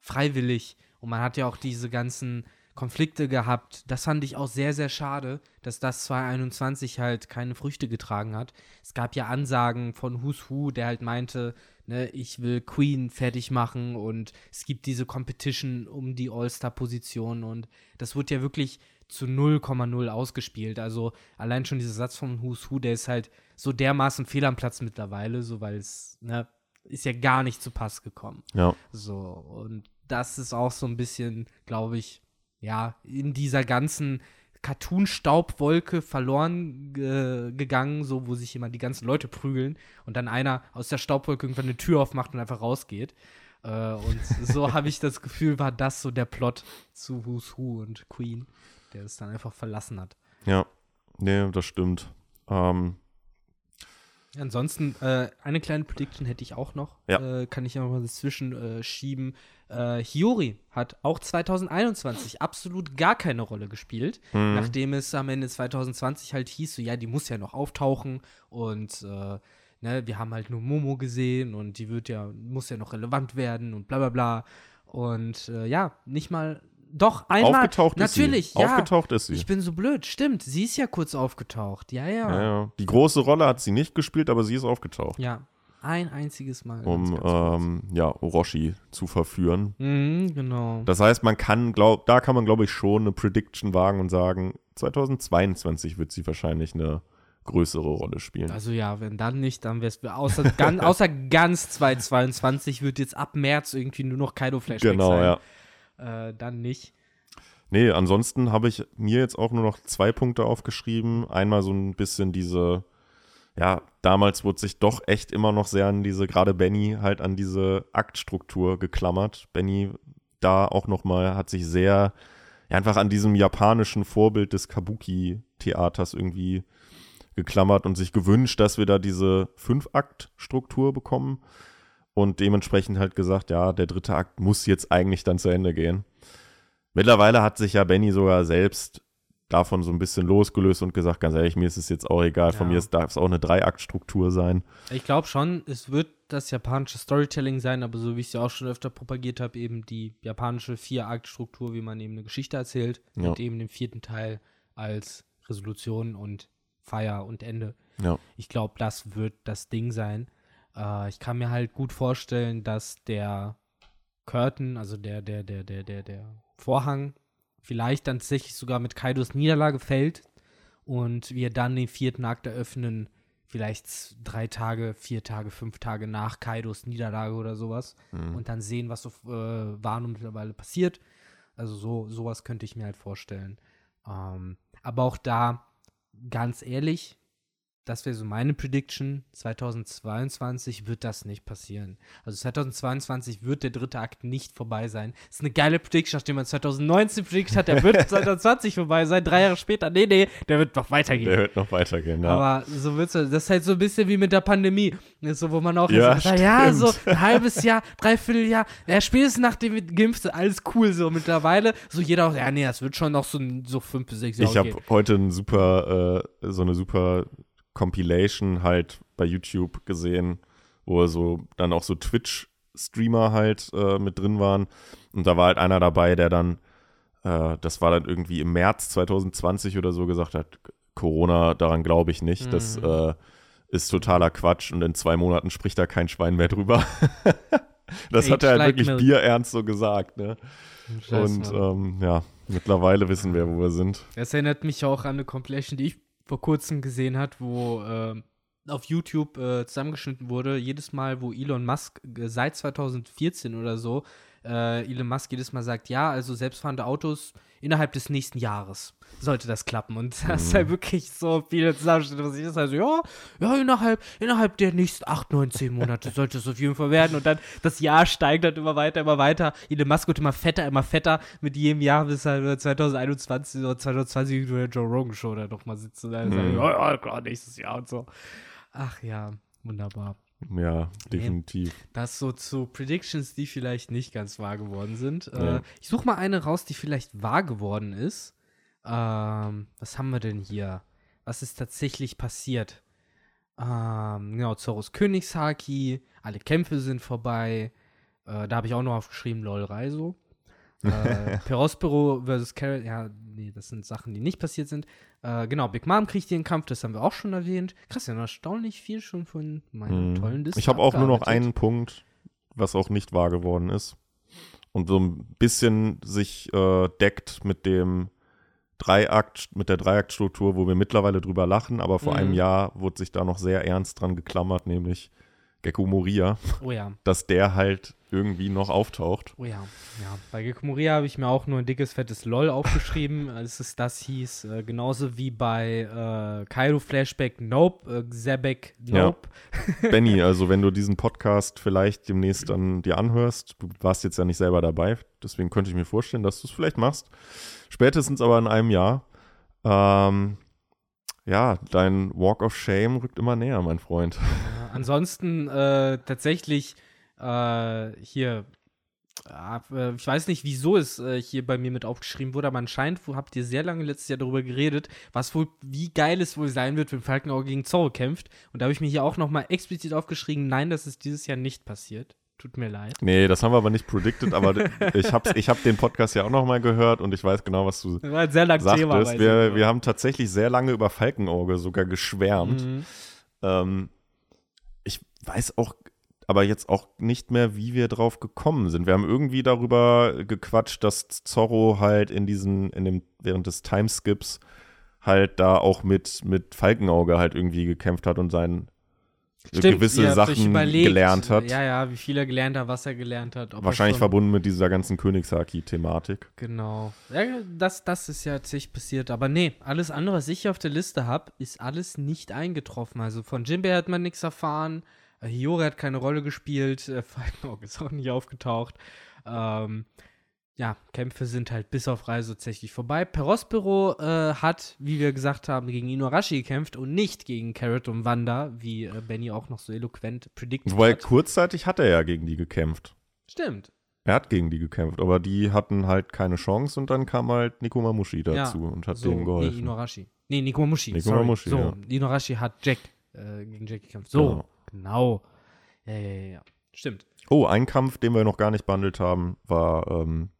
freiwillig. Und man hat ja auch diese ganzen Konflikte gehabt. Das fand ich auch sehr, sehr schade, dass das 2021 halt keine Früchte getragen hat. Es gab ja Ansagen von Who's Who, der halt meinte, ne, ich will Queen fertig machen und es gibt diese Competition um die All-Star-Position und das wurde ja wirklich zu 0,0 ausgespielt. Also allein schon dieser Satz von Who's Who, der ist halt so dermaßen fehl am Platz mittlerweile, so weil es, ne, ist ja gar nicht zu Pass gekommen.
Ja.
So, und das ist auch so ein bisschen, glaube ich, ja, in dieser ganzen Cartoon-Staubwolke verloren ge gegangen, so wo sich immer die ganzen Leute prügeln und dann einer aus der Staubwolke irgendwann eine Tür aufmacht und einfach rausgeht. Äh, und so habe ich das Gefühl, war das so der Plot zu Who's Who und Queen, der es dann einfach verlassen hat.
Ja. Nee, das stimmt. Ähm,
Ansonsten, äh, eine kleine Prediction hätte ich auch noch.
Ja.
Äh, kann ich ja mal dazwischen äh, schieben. Äh, Hiyori hat auch 2021 absolut gar keine Rolle gespielt,
Mhm.
nachdem es am Ende 2020 halt hieß, so ja, die muss ja noch auftauchen und äh, ne, wir haben halt nur Momo gesehen und die wird ja, muss ja noch relevant werden und bla bla bla. Und äh, ja, nicht mal, doch, einmal.
aufgetaucht
natürlich,
ist sie.
ja.
Aufgetaucht ist sie.
Ich bin so blöd, stimmt. Sie ist ja kurz aufgetaucht. Ja, ja.
ja, ja. Die große Rolle hat sie nicht gespielt, aber sie ist aufgetaucht.
Ja, ein einziges Mal.
um
ganz, ganz
ähm, ja, Orochi zu verführen.
Mhm, genau.
Das heißt, man kann, glaub, da kann man, glaube ich, schon eine Prediction wagen und sagen, 2022 wird sie wahrscheinlich eine größere Rolle spielen.
Also ja, wenn dann nicht, dann wär's außer, ganz, außer ganz 2022 wird jetzt ab März irgendwie nur noch Kaido Flashback
genau,
sein.
ja.
Äh, dann nicht.
Nee, ansonsten habe ich mir jetzt auch nur noch zwei Punkte aufgeschrieben. Einmal so ein bisschen diese, ja, damals wurde sich doch echt immer noch sehr an diese, gerade Benny halt an diese Aktstruktur geklammert. Benny da auch nochmal hat sich sehr, ja, einfach an diesem japanischen Vorbild des Kabuki-Theaters irgendwie geklammert und sich gewünscht, dass wir da diese Fünf-Akt-Struktur bekommen und dementsprechend halt gesagt, ja, der dritte Akt muss jetzt eigentlich dann zu Ende gehen. Mittlerweile hat sich ja Benny sogar selbst davon so ein bisschen losgelöst und gesagt, ganz ehrlich, mir ist es jetzt auch egal, von
Ja.
mir darf es auch eine Dreiaktstruktur sein.
Ich glaube schon, es wird das japanische Storytelling sein, aber so wie ich es ja auch schon öfter propagiert habe, eben die japanische Vier-Akt-Struktur, wie man eben eine Geschichte erzählt,
Ja.
mit eben dem vierten Teil als Resolution und Feier und Ende.
Ja.
Ich glaube, das wird das Ding sein. Äh, ich kann mir halt gut vorstellen, dass der Curtain, also der, der, der, der, der, der Vorhang, vielleicht dann tatsächlich sogar mit Kaidos Niederlage fällt und wir dann den vierten Akt eröffnen, vielleicht drei Tage, vier Tage, fünf Tage nach Kaidos Niederlage oder sowas
Mhm.
und dann sehen, was so äh, und mittlerweile passiert. Also so sowas könnte ich mir halt vorstellen. Ähm, aber auch da, ganz ehrlich, das wäre so meine Prediction. 2022 wird das nicht passieren. Also 2022 wird der dritte Akt nicht vorbei sein. Das ist eine geile Prediction, nachdem man 2019 predicted hat, der wird 2020 vorbei sein. Drei Jahre später, nee, nee, der wird noch weitergehen.
Der wird noch weitergehen, ja.
Aber so wird's, das ist halt so ein bisschen wie mit der Pandemie. So, wo man auch
Ja,
so sagt, ja, so ein halbes Jahr, dreiviertel Jahr, ja, spätestens nachdem wir geimpft alles cool so mittlerweile. So jeder auch, ja, nee, das wird schon noch so, so fünf bis sechs Jahre
Ich habe heute ein super, äh, so eine super Compilation halt bei YouTube gesehen, wo so dann auch so Twitch-Streamer halt äh, mit drin waren. Und da war halt einer dabei, der dann, äh, das war dann irgendwie im März 2020 oder so gesagt hat, Corona, daran glaube ich nicht. Das
Mhm.
äh, ist totaler Quatsch und in zwei Monaten spricht da kein Schwein mehr drüber. das hat er halt
like
wirklich
milk.
bierernst so gesagt, ne?
Scheiß,
Und ähm, ja, mittlerweile wissen wir, wo wir sind.
Das erinnert mich auch an eine Compilation, die ich vor kurzem gesehen hat, wo ähm, auf YouTube äh, zusammengeschnitten wurde, jedes Mal, wo Elon Musk äh, seit 2014 oder so, äh, Elon Musk jedes Mal sagt, ja, also selbstfahrende Autos innerhalb des nächsten Jahres sollte das klappen. Und das ist halt wirklich so viele Zusammenschnitte, was ich das also, ja, ja, innerhalb, innerhalb der nächsten 8, 9, 10 Monate sollte es auf jeden Fall werden. Und dann das Jahr steigt dann immer weiter, immer weiter. Elon Musk wird immer fetter, immer fetter mit jedem Jahr, bis halt 2021 oder 2020 in der Joe Rogan Show da noch mal sitzt und dann
Mhm.
sagt, ja, ja, klar, nächstes Jahr und so. Ach ja, wunderbar.
Ja, definitiv.
Das so zu Predictions, die vielleicht nicht ganz wahr geworden sind.
Ja.
Äh, ich suche mal eine raus, die vielleicht wahr geworden ist. Ähm, was haben wir denn hier? Was ist tatsächlich passiert? Ähm, genau, Zorros Königshaki, alle Kämpfe sind vorbei. Äh, da habe ich auch noch aufgeschrieben, lol, Reiso. Äh, Perospero versus Carrot, ja, nee, das sind Sachen, die nicht passiert sind. Äh, genau, Big Mom kriegt den Kampf, das haben wir auch schon erwähnt. Krass, ja, erstaunlich viel schon von meiner
Hm.
tollen Liste.
Ich habe auch nur noch einen Punkt, was auch nicht wahr geworden ist. Und so ein bisschen sich äh, deckt mit dem Dreiakt, mit der Dreiaktstruktur, wo wir mittlerweile drüber lachen, aber vor
Mhm.
einem Jahr wurde sich da noch sehr ernst dran geklammert, nämlich Gecko Moria,
Oh ja,
dass der halt irgendwie noch auftaucht.
oh ja, ja. Bei Gekko Moria habe ich mir auch nur ein dickes, fettes LOL aufgeschrieben, als es das hieß. Äh, genauso wie bei äh, Kairo Flashback Nope, äh, Zebek Nope.
Benny, also wenn du diesen Podcast vielleicht demnächst dann dir anhörst, du warst jetzt ja nicht selber dabei, deswegen könnte ich mir vorstellen, dass du es vielleicht machst. Spätestens aber in einem Jahr. Ähm, ja, dein Walk of Shame rückt immer näher, mein Freund.
Äh, ansonsten äh, tatsächlich äh, hier, äh, ich weiß nicht, wieso es äh, hier bei mir mit aufgeschrieben wurde, aber anscheinend habt ihr sehr lange letztes Jahr darüber geredet, was wohl, wie geil es wohl sein wird, wenn Falkenauge gegen Zorro kämpft. Und da habe ich mir hier auch nochmal explizit aufgeschrieben, nein, das ist dieses Jahr nicht passiert. Tut mir leid.
Nee, das haben wir aber nicht predicted, aber ich habe ich hab den Podcast ja auch noch mal gehört und ich weiß genau, was du
Das war ein sehr langes Thema.
Wir, wir haben tatsächlich sehr lange über Falkenauge sogar geschwärmt.
Mhm.
Ähm, ich weiß auch, aber jetzt auch nicht mehr, wie wir drauf gekommen sind. Wir haben irgendwie darüber gequatscht, dass Zorro halt in diesen, in dem, während des Timeskips halt da auch mit, mit Falkenauge halt irgendwie gekämpft hat und sein
Stimmt,
gewisse Sachen
überlegt,
gelernt hat.
Ja, ja, wie viel er gelernt hat, was er gelernt hat.
Wahrscheinlich verbunden mit dieser ganzen Königshaki-Thematik.
Genau. Ja, das, das ist ja tatsächlich passiert. Aber nee, alles andere, was ich auf der Liste habe, ist alles nicht eingetroffen. Also von Jinbei hat man nichts erfahren. Äh, Hiyori hat keine Rolle gespielt. Äh, Falkenauge ist auch nicht aufgetaucht. Ähm, ja, Kämpfe sind halt bis auf Reise tatsächlich vorbei. Perospero äh, hat, wie wir gesagt haben, gegen Inuarashi gekämpft und nicht gegen Carrot und Wanda, wie äh, Benny auch noch so eloquent predicted
Wobei
hat.
kurzzeitig hat er ja gegen die gekämpft.
Stimmt.
Er hat gegen die gekämpft, aber die hatten halt keine Chance und dann kam halt Nico Mamushi dazu
Ja,
und hat
so,
denen
Nee,
geholfen.
Inuarashi. Nee, Nikomamushi.
Nico
sorry. So,
ja.
Inuarashi hat Jack äh, gegen Jack gekämpft. So,
Genau.
genau. Ja, ja, ja, ja. Stimmt.
Oh, ein Kampf, den wir noch gar nicht behandelt haben, war ähm,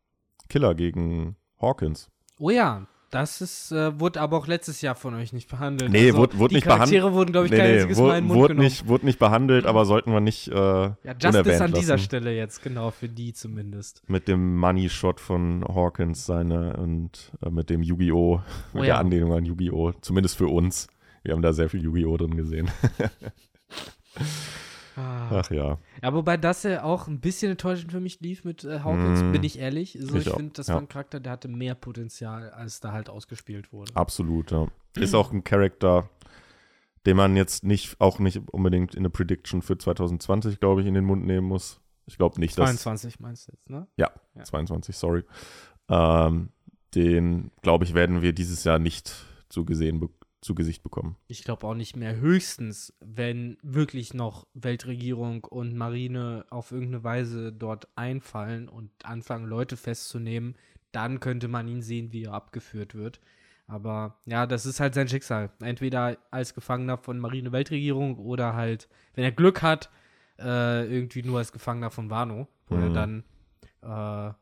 Killer gegen Hawkins.
Oh ja, das ist, äh, wurde aber auch letztes Jahr von euch nicht behandelt.
Nee,
also,
wurde- wurde
die
nicht behandelt.
Charaktere wurden, glaube ich, kein einziges Mal in den Mund
wurde, nicht, wurde nicht behandelt, aber sollten wir nicht äh,
ja, Justice an dieser
lassen.
Stelle jetzt, genau, für die zumindest.
Mit dem Money-Shot von Hawkins seine und äh, mit dem Yu-Gi-Oh! mit
Oh
der
ja.
Anlehnung an Yu-Gi-Oh! Zumindest für uns. Wir haben da sehr viel Yu-Gi-Oh! drin gesehen.
Ah.
Ach ja.
Ja, wobei das ja auch ein bisschen enttäuschend für mich lief mit äh, Hawkins,
Mm.
bin ich ehrlich. Also
Ich
ich finde, das
ja.
war ein Charakter, der hatte mehr Potenzial, als da halt ausgespielt wurde.
Absolut, ja. Ist auch ein Charakter, den man jetzt nicht, auch nicht unbedingt in eine Prediction für 2020, glaube ich, in den Mund nehmen muss. Ich glaube nicht, dass.
22 meinst du jetzt, ne?
Ja,
Ja.
22, sorry. Ähm, den, glaube ich, werden wir dieses Jahr nicht zu, gesehen, be zu Gesicht bekommen.
Ich glaube auch nicht mehr. Höchstens, wenn wirklich noch Weltregierung und Marine auf irgendeine Weise dort einfallen und anfangen, Leute festzunehmen, dann könnte man ihn sehen, wie er abgeführt wird. Aber ja, das ist halt sein Schicksal. Entweder als Gefangener von Marine Weltregierung oder halt, wenn er Glück hat, äh, irgendwie nur als Gefangener von Wano, wo er
Mhm.
dann, äh,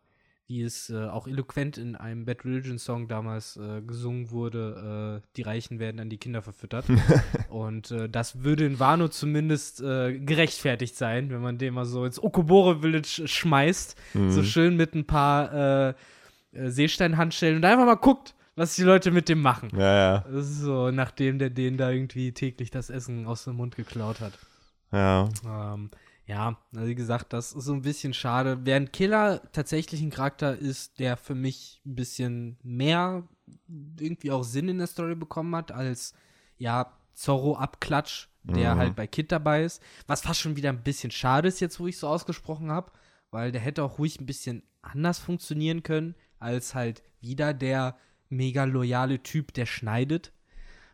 wie es äh, auch eloquent in einem Bad Religion Song damals äh, gesungen wurde, äh, die Reichen werden dann die Kinder verfüttert. Und äh, das würde in Wano zumindest äh, gerechtfertigt sein, wenn man den mal so ins Okobore Village schmeißt,
Mhm.
so schön mit ein paar äh, Seesteinhandschellen und einfach mal guckt, was die Leute mit dem machen.
Ja, ja.
So, nachdem der denen da irgendwie täglich das Essen aus dem Mund geklaut hat.
Ja,
Ähm, ja, also wie gesagt, das ist so ein bisschen schade. Während Killer tatsächlich ein Charakter ist, der für mich ein bisschen mehr irgendwie auch Sinn in der Story bekommen hat, als ja, Zorro-Abklatsch, der
Mhm.
halt bei Kid dabei ist. Was fast schon wieder ein bisschen schade ist, jetzt wo ich so ausgesprochen habe, weil der hätte auch ruhig ein bisschen anders funktionieren können, als halt wieder der mega loyale Typ, der schneidet.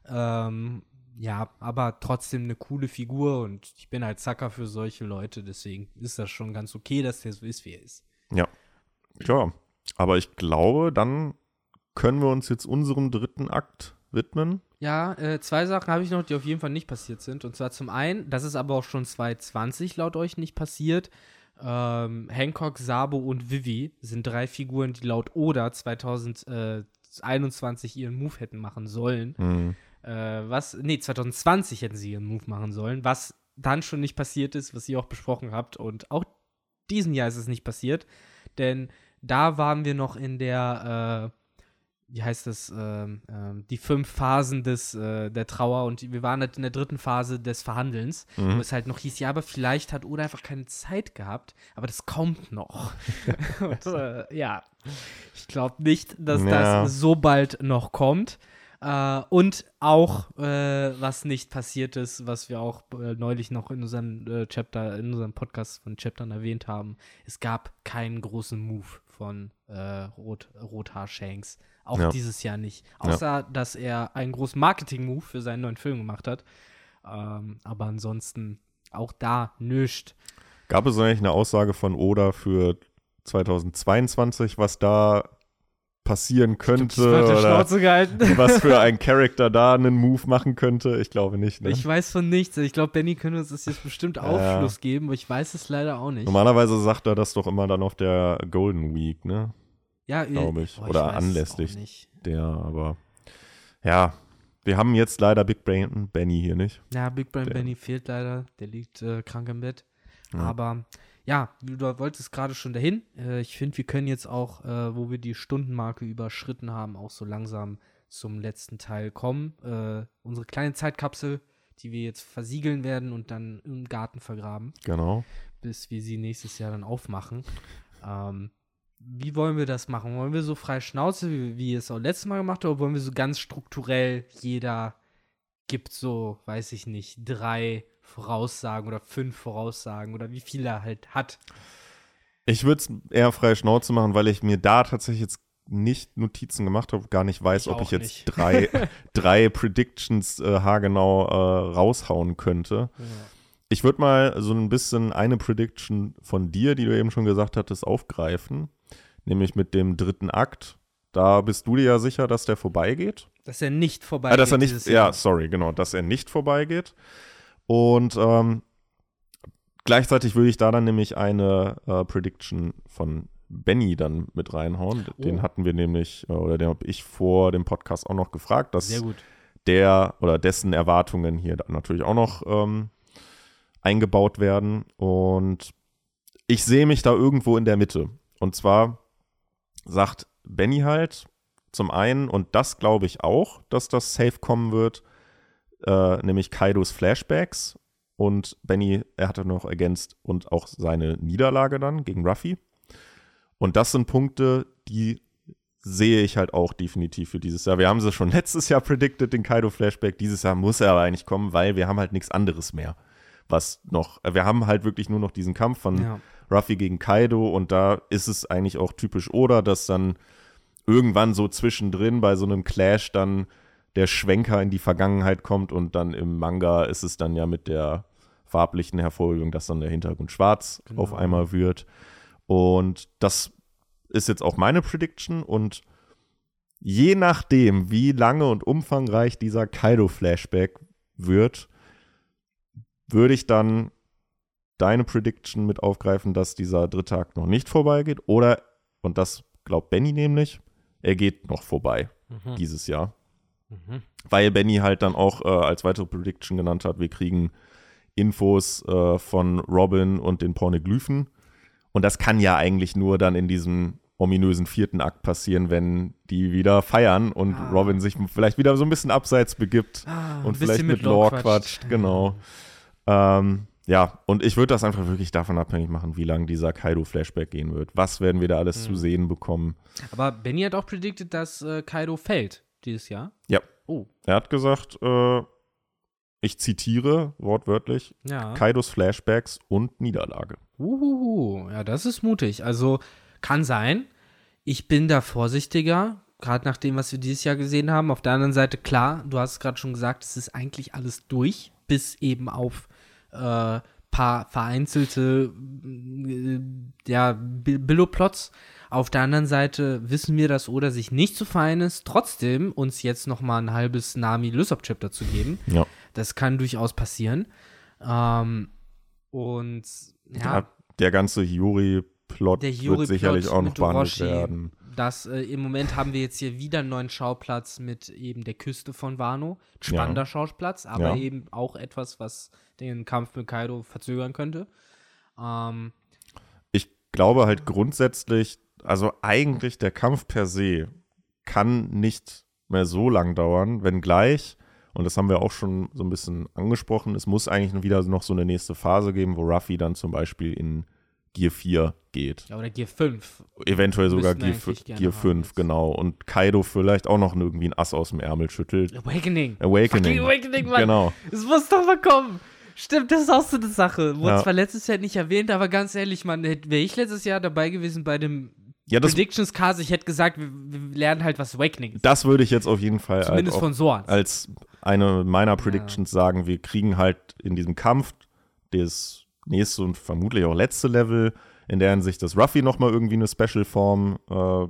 Ähm, ja, aber trotzdem eine coole Figur und ich bin halt Zacker für solche Leute, deswegen ist das schon ganz okay, dass der so ist, wie er ist.
klar. Aber ich glaube, dann können wir uns jetzt unserem dritten Akt widmen.
Ja, äh, zwei Sachen habe ich noch, die auf jeden Fall nicht passiert sind. Und zwar zum einen, das ist aber auch schon 2020 laut euch nicht passiert. Ähm, Hancock, Sabo und Vivi sind drei Figuren, die laut Oda 2021 ihren Move hätten machen sollen.
Mhm.
Äh, was, nee, 2020 hätten sie ihren Move machen sollen, was dann schon nicht passiert ist, was ihr auch besprochen habt. Und auch diesen Jahr ist es nicht passiert, denn da waren wir noch in der, äh, wie heißt das, ähm, ähm, die fünf Phasen des, äh, der Trauer und wir waren halt in der dritten Phase des Verhandelns, wo
Mhm.
es halt noch hieß, ja, aber vielleicht hat Oda einfach keine Zeit gehabt, aber das kommt noch. und, äh, ja, ich glaube nicht, dass
Ja.
das so bald noch kommt. Äh, und auch, äh, was nicht passiert ist, was wir auch äh, neulich noch in unserem äh, Chapter, in unserem Podcast von Chaptern erwähnt haben, es gab keinen großen Move von äh, Rot, Rothaar Shanks. Auch
Ja.
dieses Jahr nicht. Außer, dass er einen großen Marketing-Move für seinen neuen Film gemacht hat. Ähm, aber ansonsten auch da nichts.
Gab es eigentlich eine Aussage von Oda für 2022, was da passieren könnte?
Ich der
oder was für ein Charakter da einen Move machen könnte? Ich glaube nicht. Ne?
Ich weiß von nichts. Ich glaube, Benny könnte uns das jetzt bestimmt Aufschluss geben, aber ich weiß es leider auch nicht.
Normalerweise sagt er das doch immer dann auf der Golden Week, ne?
ja,
glaub ich.
boah,
Oder
es
anlässlich. Der, aber ja, wir haben jetzt leider Big Brain Benny hier nicht.
Ja, Big Brain
Der-
Benny fehlt leider. Der liegt äh, krank im Bett.
Ja.
Aber ja, du wolltest gerade schon dahin. Äh, ich finde, wir können jetzt auch, äh, wo wir die Stundenmarke überschritten haben, auch so langsam zum letzten Teil kommen. Äh, unsere kleine Zeitkapsel, die wir jetzt versiegeln werden und dann im Garten vergraben,
Genau.
bis wir sie nächstes Jahr dann aufmachen. Ähm, wie wollen wir das machen? Wollen wir so frei Schnauze, wie, wie es auch letztes Mal gemacht habt, oder wollen wir so ganz strukturell, jeder gibt so, weiß ich nicht, drei Voraussagen oder fünf Voraussagen oder wie viel er halt hat?
Ich würde es eher freie Schnauze machen, weil ich mir da tatsächlich jetzt nicht Notizen gemacht habe, gar nicht weiß,
Ich
ob ich jetzt
nicht.
drei, drei Predictions äh, haargenau äh, raushauen könnte. Ich würde mal so ein bisschen eine Prediction von dir, die du eben schon gesagt hattest, aufgreifen. Nämlich mit dem dritten Akt. Da bist du dir ja sicher, dass der vorbeigeht.
Dass er nicht vorbei
Ah, dass er nicht, ja, sorry, genau, dass er nicht vorbeigeht. Und ähm, gleichzeitig würde ich da dann nämlich eine äh, Prediction von Benny dann mit reinhauen. Den
Oh.
hatten wir nämlich, äh, oder den habe ich vor dem Podcast auch noch gefragt, dass
Sehr gut.
der oder dessen Erwartungen hier natürlich auch noch ähm, eingebaut werden. Und ich sehe mich da irgendwo in der Mitte. Und zwar sagt Benny halt zum einen, und das glaube ich auch, dass das safe kommen wird, äh, nämlich Kaidos Flashbacks und Benny, er hatte noch ergänzt und auch seine Niederlage dann gegen Ruffy. Und das sind Punkte, die sehe ich halt auch definitiv für dieses Jahr. Wir haben sie schon letztes Jahr predicted, den Kaido-Flashback. Dieses Jahr muss er aber eigentlich kommen, weil wir haben halt nichts anderes mehr. Was noch, wir haben halt wirklich nur noch diesen Kampf von
Ja.
Ruffy gegen Kaido und da ist es eigentlich auch typisch Oda, dass dann irgendwann so zwischendrin bei so einem Clash dann der Schwenker in die Vergangenheit kommt und dann im Manga ist es dann ja mit der farblichen Hervorhebung, dass dann der Hintergrund schwarz
Genau.
auf einmal wird. Und das ist jetzt auch meine Prediction und je nachdem, wie lange und umfangreich dieser Kaido-Flashback wird, würde ich dann deine Prediction mit aufgreifen, dass dieser dritte Akt noch nicht vorbeigeht oder, und das glaubt Benny nämlich, er geht noch vorbei
Mhm.
dieses Jahr.
Mhm.
Weil Benny halt dann auch äh, als weitere Prediction genannt hat, wir kriegen Infos äh, von Robin und den Pornoglyphen. Und das kann ja eigentlich nur dann in diesem ominösen vierten Akt passieren, wenn die wieder feiern und
Ah.
Robin sich vielleicht wieder so ein bisschen abseits begibt
Ah,
und vielleicht mit
Lore
Lore quatscht. Genau. Ähm, ja, und ich würde das einfach wirklich davon abhängig machen, wie lange dieser Kaido-Flashback gehen wird. Was werden wir da alles zu
Mhm.
sehen bekommen?
Aber Benny hat auch predicted, dass äh, Kaido fällt dieses Jahr.
Ja.
Oh,
Er hat gesagt, äh, ich zitiere wortwörtlich,
ja.
Kaidos Flashbacks und Niederlage.
Uhuhu, ja, das ist mutig. Also kann sein. Ich bin da vorsichtiger, gerade nach dem, was wir dieses Jahr gesehen haben. Auf der anderen Seite, klar, du hast es gerade schon gesagt, es ist eigentlich alles durch, bis eben auf äh, paar vereinzelte äh, ja, Bi- Billo-Plots. Auf der anderen Seite wissen wir, dass Oda sich nicht zu fein ist, trotzdem uns jetzt noch mal ein halbes Nami Lysop Chapter zu geben.
Ja.
Das kann durchaus passieren. Ähm, und ja,
Ja, der ganze Hiyori-Plot
Der
wird sicherlich auch noch behandelt werden.
das äh, im Moment haben wir jetzt hier wieder einen neuen Schauplatz mit eben der Küste von Wano. Spannender Schauplatz, aber
Ja.
eben auch etwas, was den Kampf mit Kaido verzögern könnte. Ähm,
Ich glaube halt grundsätzlich, also eigentlich der Kampf per se kann nicht mehr so lang dauern, wenngleich, und das haben wir auch schon so ein bisschen angesprochen, es muss eigentlich wieder noch so eine nächste Phase geben, wo Ruffy dann zum Beispiel in Gear 4 geht.
ja, oder Gear 5.
Eventuell sogar Gear, Gear
haben
5,
jetzt.
genau. Und Kaido vielleicht auch noch irgendwie ein Ass aus dem Ärmel schüttelt.
Awakening.
Awakening.
Fucking Awakening, Mann.
Genau.
Es muss doch mal kommen. Stimmt, das ist auch so eine Sache. Wurde
Ja.
zwar letztes Jahr nicht erwähnt, aber ganz ehrlich, man, wäre ich letztes Jahr dabei gewesen bei dem
Ja, das,
Predictions Cast, ich hätte gesagt, wir, wir lernen halt, was Awakening ist.
das würde ich jetzt auf jeden Fall halt
Zumindest
auch
von
als eine meiner Predictions sagen. Wir kriegen halt in diesem Kampf das nächste und vermutlich auch letzte Level, in der Hinsicht, dass Ruffy nochmal irgendwie eine Special-Form, äh,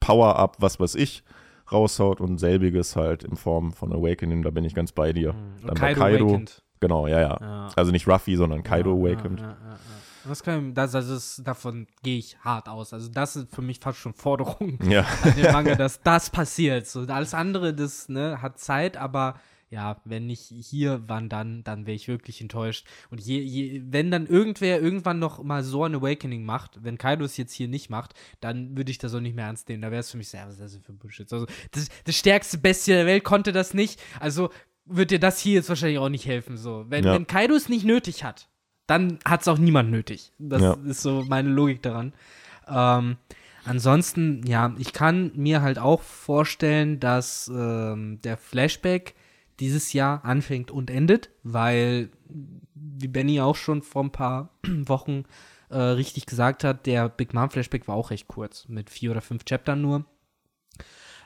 Power-Up, was weiß ich, raushaut und selbiges halt in Form von Awakening, da bin ich ganz bei dir.
Und
Dann bei Kaido.
awakened.
Genau, ja, ja.
Ja.
Also nicht Ruffy, sondern Kaido
Ja,
Awakened.
Ja, ja, ja, ja. Das kann, das, also das, davon gehe ich hart aus. Also das sind für mich fast schon Forderungen
Ja.
an den Manga, dass das passiert. So, alles andere, das ne, hat Zeit, aber ja, wenn nicht hier, wann dann, dann wäre ich wirklich enttäuscht. Und je, je, wenn dann irgendwer irgendwann noch mal so ein Awakening macht, wenn Kaido es jetzt hier nicht macht, dann würde ich das auch nicht mehr ernst nehmen. Da wäre es für mich so, ja, was ist das denn für Bullshit? Also, das, das stärkste Bestie der Welt konnte das nicht. Also wird dir das hier jetzt wahrscheinlich auch nicht helfen. So. Wenn,
Ja.
wenn Kaido es nicht nötig hat, dann hat es auch niemand nötig. Das
Ja.
ist so meine Logik daran. Ähm, ansonsten, ja, ich kann mir halt auch vorstellen, dass ähm, der Flashback dieses Jahr anfängt und endet, weil, wie Benny auch schon vor ein paar Wochen äh, richtig gesagt hat, der Big Mom Flashback war auch recht kurz, mit vier oder fünf Chaptern nur.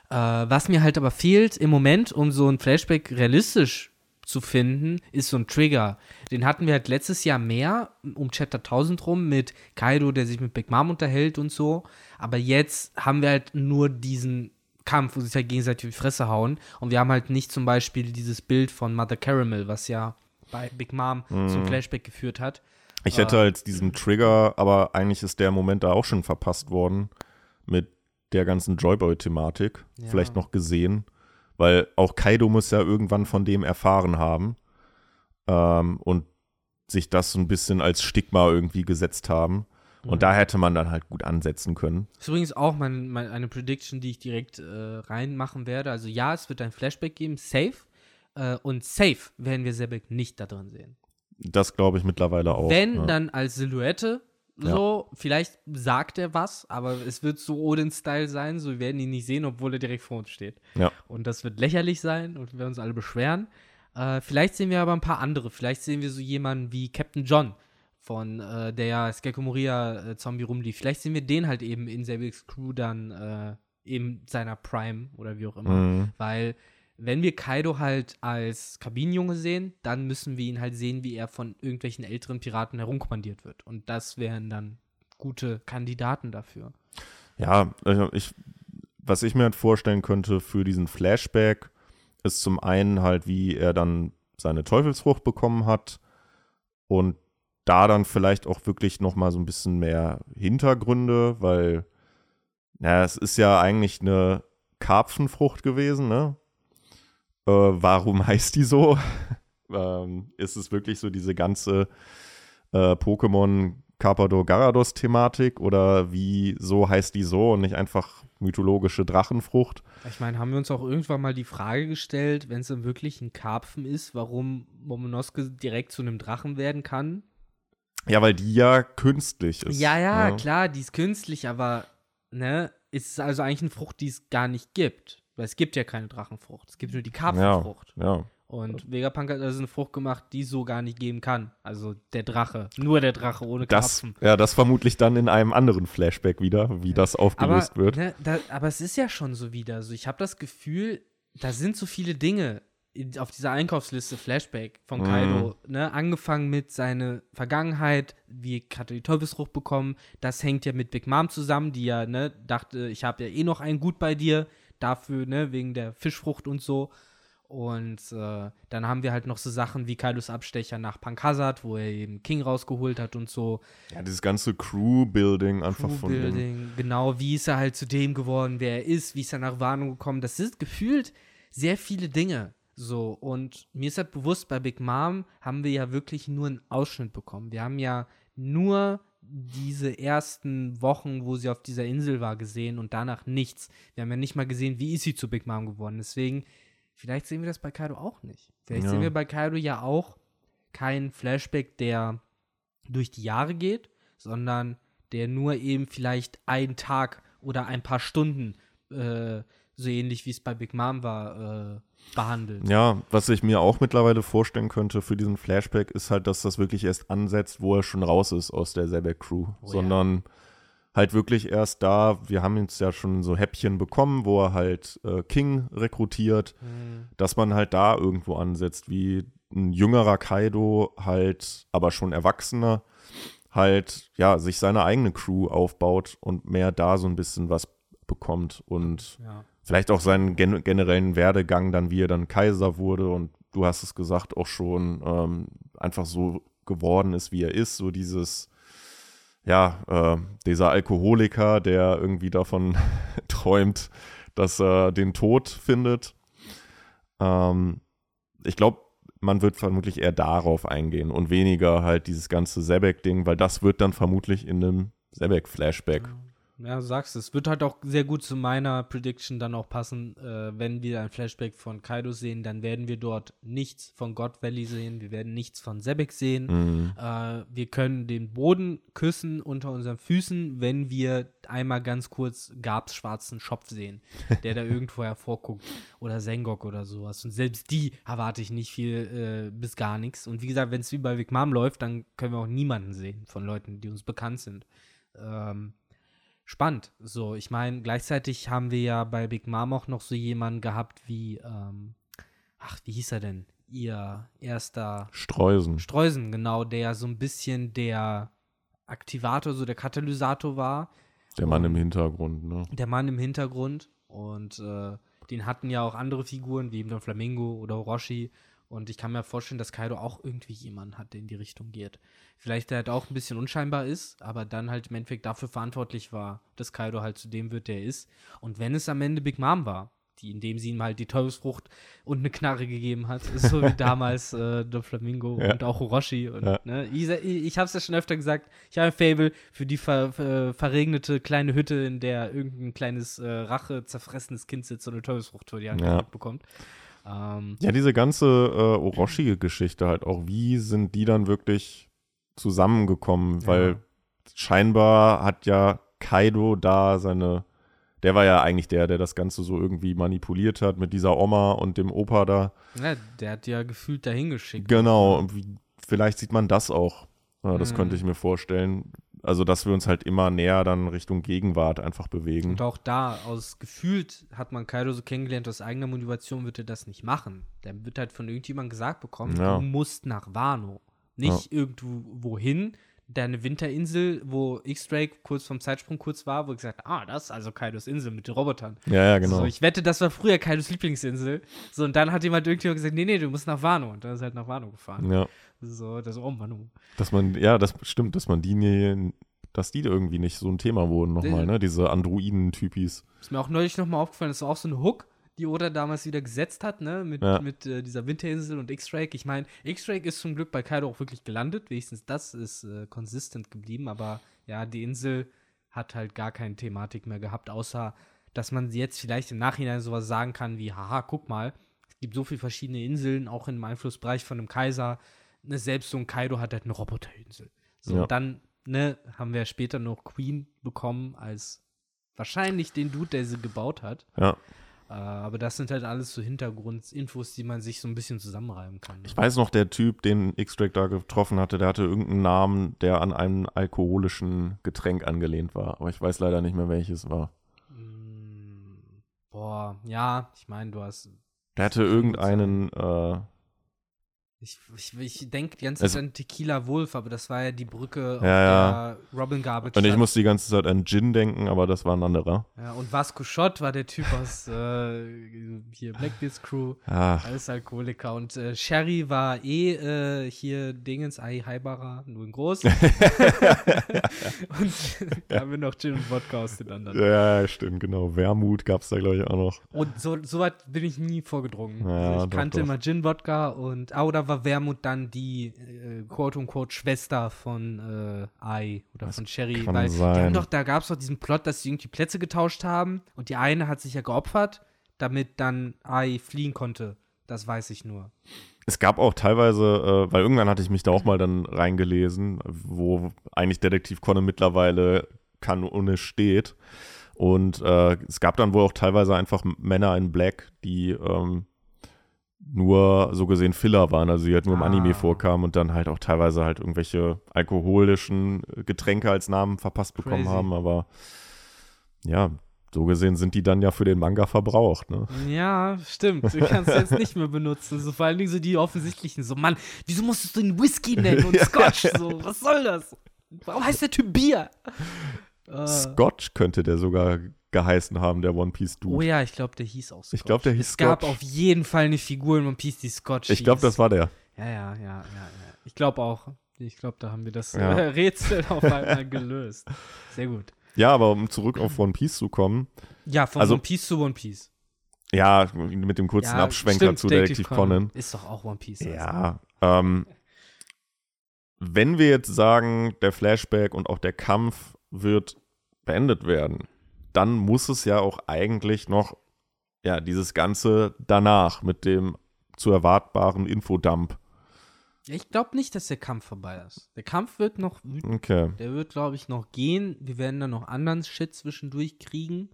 Äh, was mir halt aber fehlt im Moment, um so ein Flashback realistisch zu finden, ist so ein Trigger. Den hatten wir halt letztes Jahr mehr um Chapter 1000 rum mit Kaido, der sich mit Big Mom unterhält und so. Aber jetzt haben wir halt nur diesen Kampf, wo sie sich halt gegenseitig die Fresse hauen. Und wir haben halt nicht zum Beispiel dieses Bild von Mother Caramel, was ja bei Big Mom zum Flashback geführt hat.
Ich hätte halt diesen Trigger, aber eigentlich ist der Moment da auch schon verpasst worden mit der ganzen Joyboy-Thematik.
Ja.
Vielleicht noch gesehen, weil auch Kaido muss ja irgendwann von dem erfahren haben ähm, und sich das so ein bisschen als Stigma irgendwie gesetzt haben. Und da hätte man dann halt gut ansetzen können.
Das ist übrigens auch mein, mein, eine Prediction, die ich direkt äh, reinmachen werde. Also ja, es wird ein Flashback geben, safe. Äh, und safe werden wir Sebek nicht da drin sehen.
Das glaube ich mittlerweile auch.
Wenn,
ja.
dann als Silhouette. So, vielleicht sagt er was, aber es wird so Odin-Style sein, so wir werden ihn nicht sehen, obwohl er direkt vor uns steht.
Ja.
Und das wird lächerlich sein und wir werden uns alle beschweren. Äh, vielleicht sehen wir aber ein paar andere. Vielleicht sehen wir so jemanden wie Captain John, von äh, der ja Skeko Moria äh, Zombie rumlief. Vielleicht sehen wir den halt eben in Sebeks Crew dann äh, in seiner Prime oder wie auch immer.
Mhm.
Weil wenn wir Kaido halt als Kabinenjunge sehen, dann müssen wir ihn halt sehen, wie er von irgendwelchen älteren Piraten herumkommandiert wird. Und das wären dann gute Kandidaten dafür.
Ja, also ich, was ich mir halt vorstellen könnte für diesen Flashback, ist zum einen halt, wie er dann seine Teufelsfrucht bekommen hat und da dann vielleicht auch wirklich noch mal so ein bisschen mehr Hintergründe, weil na, es ist ja eigentlich eine Karpfenfrucht gewesen, ne? Äh, warum heißt die so? ähm, ist es wirklich so diese ganze äh, Pokémon Carpador Garados Thematik oder wie so heißt die so und nicht einfach mythologische Drachenfrucht?
Ich meine, haben wir uns auch irgendwann mal die Frage gestellt, wenn es dann wirklich ein Karpfen ist, warum Momonosuke direkt zu einem Drachen werden kann?
Ja, weil die ja künstlich ist.
Ja, ja,
ne?
klar, die ist künstlich, aber ne, ist also eigentlich eine Frucht, die es gar nicht gibt. Weil es gibt ja keine Drachenfrucht. Es gibt nur die Karpfenfrucht.
Ja,
Und Vegapunk hat also eine Frucht gemacht, die es so gar nicht geben kann. Also der Drache. Nur der Drache ohne
das,
Karpfen.
ja, das vermutlich dann in einem anderen Flashback wieder, wie das aufgelöst
aber,
wird.
Ne, da, aber es ist ja schon so wieder. Also ich habe das Gefühl, da sind so viele Dinge in, auf dieser Einkaufsliste Flashback von
Mhm.
Kaido. Ne? Angefangen mit seiner Vergangenheit, wie hat er die Teufelsfrucht bekommen. Das hängt ja mit Big Mom zusammen, die ja ne, dachte, ich habe ja eh noch ein Gut bei dir. Dafür, ne, wegen der Fischfrucht und so. Und äh, dann haben wir halt noch so Sachen wie Kaidos Abstecher nach Pankazat, wo er eben King rausgeholt hat und so.
Ja, dieses ganze Crew-Building einfach von dem.
Crewbuilding, genau, wie ist er halt zu dem geworden, wer er ist, wie ist er nach Warnung gekommen. Das sind gefühlt sehr viele Dinge. So, und mir ist halt bewusst, bei Big Mom haben wir ja wirklich nur einen Ausschnitt bekommen. Wir haben ja nur diese ersten Wochen, wo sie auf dieser Insel war, gesehen und danach nichts. Wir haben ja nicht mal gesehen, wie ist sie zu Big Mom geworden. Deswegen, vielleicht sehen wir das bei Kaido auch nicht. Vielleicht
Ja.
sehen wir bei Kaido ja auch keinen Flashback, der durch die Jahre geht, sondern der nur eben vielleicht einen Tag oder ein paar Stunden, äh, so ähnlich wie es bei Big Mom war, äh, behandelt.
Ja, was ich mir auch mittlerweile vorstellen könnte für diesen Flashback, ist halt, dass das wirklich erst ansetzt, wo er schon raus ist aus der Sebek-Crew.
Oh ja.
sondern halt wirklich erst da, wir haben jetzt ja schon so Häppchen bekommen, wo er halt äh, King rekrutiert,
Mhm.
dass man halt da irgendwo ansetzt, wie ein jüngerer Kaido halt, aber schon erwachsener, halt, ja, sich seine eigene Crew aufbaut und mehr da so ein bisschen was bekommt und
Ja.
Vielleicht auch seinen gen generellen Werdegang dann, wie er dann Kaiser wurde und du hast es gesagt, auch schon ähm, einfach so geworden ist, wie er ist, so dieses, ja, äh, dieser Alkoholiker, der irgendwie davon träumt, dass er den Tod findet. Ähm, ich glaube, man wird vermutlich eher darauf eingehen und weniger halt dieses ganze Sebek-Ding, weil das wird dann vermutlich in einem Sebek-Flashback.
Ja, du sagst es. Wird halt auch sehr gut zu meiner Prediction dann auch passen. Äh, wenn wir ein Flashback von Kaido sehen, dann werden wir dort nichts von God Valley sehen. Wir werden nichts von Sebek sehen.
Mhm.
Äh, wir können den Boden küssen unter unseren Füßen, wenn wir einmal ganz kurz Gabs schwarzen Schopf sehen, der da irgendwo hervorguckt. Oder Sengok oder sowas. Und selbst die erwarte ich nicht viel äh, bis gar nichts. Und wie gesagt, wenn es wie bei Big Mom läuft, dann können wir auch niemanden sehen von Leuten, die uns bekannt sind. Ähm, spannend. So, ich meine, gleichzeitig haben wir ja bei Big Mom auch noch so jemanden gehabt wie, ähm, ach, wie hieß er denn? Ihr erster
Streusen.
Streusen, genau, der so ein bisschen der Aktivator, so der Katalysator war.
Der Mann im
Und-
Hintergrund, ne?
Der Mann im Hintergrund. Und äh, den hatten ja auch andere Figuren, wie eben der Flamingo oder Orochi. Und ich kann mir vorstellen, dass Kaido auch irgendwie jemanden hat, der in die Richtung geht. Vielleicht der halt auch ein bisschen unscheinbar ist, aber dann halt im Endeffekt dafür verantwortlich war, dass Kaido halt zu dem wird, der er ist. Und wenn es am Ende Big Mom war, die, indem sie ihm halt die Teufelsfrucht und eine Knarre gegeben hat, so wie damals äh, der Flamingo
Ja.
und auch Orochi. Und,
Ja.
ne, ich, ich, habe es ja schon öfter gesagt, ich habe ein Fable für die ver, ver, verregnete kleine Hütte, in der irgendein kleines äh, Rache zerfressenes Kind sitzt und eine Teufelsfrucht vor die Hand
Ja.
bekommt. Ähm,
Ja, diese ganze äh, Orochi-Geschichte halt auch, wie sind die dann wirklich zusammengekommen? Weil
Ja.
scheinbar hat ja Kaido da seine, der war ja eigentlich der, der das Ganze so irgendwie manipuliert hat mit dieser Oma und dem Opa da.
ja, der hat ja gefühlt dahin geschickt.
Genau, und wie, vielleicht sieht man das auch. Ja, das
Mhm.
könnte ich mir vorstellen. Also, dass wir uns halt immer näher dann Richtung Gegenwart einfach bewegen.
Und auch da, aus gefühlt hat man Kaido so kennengelernt, aus eigener Motivation wird er das nicht machen. Der wird halt von irgendjemandem gesagt bekommen,
Ja.
du musst nach Wano. Nicht irgendwo wohin, deine Winterinsel, wo X-Drake kurz vom Zeitsprung kurz war, wo er gesagt ah, das ist also Kaidos Insel mit den Robotern.
Ja, ja, genau.
So, ich wette, das war früher Kaidos Lieblingsinsel. So, und dann hat jemand irgendjemand gesagt, nee, nee, du musst nach Wano. Und dann ist er halt nach Wano gefahren.
ja,
So, das, oh Manu.
dass man, ja, das stimmt, dass man die, nie- dass die irgendwie nicht so ein Thema wurden nochmal, ne? Diese Androiden-Typis.
Ist mir auch neulich nochmal aufgefallen, das war auch so ein Hook, die Oda damals wieder gesetzt hat, ne, mit,
Ja.
mit äh, dieser Winterinsel und X-Drake. Ich meine, X-Drake ist zum Glück bei Kaido auch wirklich gelandet, wenigstens das ist äh, konsistent geblieben, aber ja, die Insel hat halt gar keine Thematik mehr gehabt, außer, dass man jetzt vielleicht im Nachhinein sowas sagen kann wie, haha, guck mal, es gibt so viele verschiedene Inseln, auch im Einflussbereich von einem Kaiser, ne, selbst so ein Kaido hat halt eine Roboterinsel. So,
Ja.
und dann, ne, haben wir später noch Queen bekommen als wahrscheinlich den Dude, der sie gebaut hat.
Ja.
Äh, aber das sind halt alles so Hintergrundinfos, die man sich so ein bisschen zusammenreiben kann. ne?
Ich weiß noch, der Typ, den X-Drake da getroffen hatte, der hatte irgendeinen Namen, der an einem alkoholischen Getränk angelehnt war. Aber ich weiß leider nicht mehr, welches war.
Mm, Boah, ja, ich meine, du hast.
Der hatte irgendeinen, äh,
Ich, ich, ich denke die ganze
Es-
Zeit an Tequila Wolf, aber das war ja die Brücke, auf
Ja, ja.
der Robin Garbage
und ich
stand.
muss die ganze Zeit an Gin denken, aber das war ein anderer.
ja, Und Vasco Schott war der Typ aus äh, hier Blackbeard's Crew.
Ah,
Alles Alkoholiker. Und äh, Sherry war eh äh, hier Dingens, Ai Haibara, nur in groß. und da haben wir noch Gin und Wodka aus den anderen.
ja, stimmt, genau. Wermut gab es da, glaube ich, auch noch.
Und so, so weit bin ich nie vorgedrungen.
Ja,
also ich
doch,
kannte
doch.
immer Gin Wodka und, ah, oder war Wermut dann die äh, quote-unquote Schwester von äh, Ai oder von Sherry? Weil doch, da gab es doch diesen Plot, dass sie irgendwie Plätze getauscht haben und die eine hat sich ja geopfert, damit dann Ai fliehen konnte. Das weiß ich nur.
Es gab auch teilweise, äh, weil irgendwann hatte ich mich da auch mal dann reingelesen, wo eigentlich Detektiv Conne mittlerweile kanonisch steht. Und äh, es gab dann wohl auch teilweise einfach Männer in Black, die ähm, nur so gesehen Filler waren, also die halt nur im
Ah.
Anime vorkamen und dann halt auch teilweise halt irgendwelche alkoholischen Getränke als Namen verpasst bekommen
Crazy.
haben. Aber ja, so gesehen sind die dann ja für den Manga verbraucht. Ne?
Ja, stimmt. Du kannst jetzt nicht mehr benutzen. So vor allen Dingen so die offensichtlichen. So, Mann, wieso musstest du ihn Whisky nennen und Scotch? So, was soll das? Warum heißt der Typ Bier?
Scotch könnte der sogar geheißen haben, der One Piece Dude.
oh ja, ich glaube, der hieß auch Scotch.
Ich glaub, der hieß
Es gab
Scotch.
auf jeden Fall eine Figur in One Piece, die Scotch
Ich glaube, das war der.
Ja, ja, ja, ja, ja. Ich glaube auch. Ich glaube, da haben wir das
Ja.
äh, Rätsel auf einmal gelöst. Sehr gut.
Ja, aber um zurück auf One Piece zu kommen,
Ja, von
Also-
One Piece zu One Piece.
ja, mit dem kurzen
ja,
Abschwenker
stimmt,
zu Detektiv Conan.
Ist doch auch One Piece. also.
Ja, ähm, wenn wir jetzt sagen, der Flashback und auch der Kampf wird beendet werden, dann muss es ja auch eigentlich noch, ja, dieses Ganze danach mit dem zu erwartbaren Infodump.
Ich glaube nicht, dass der Kampf vorbei ist. Der Kampf wird noch.
Okay.
Der wird, glaube ich, noch gehen. Wir werden dann noch anderen Shit zwischendurch kriegen.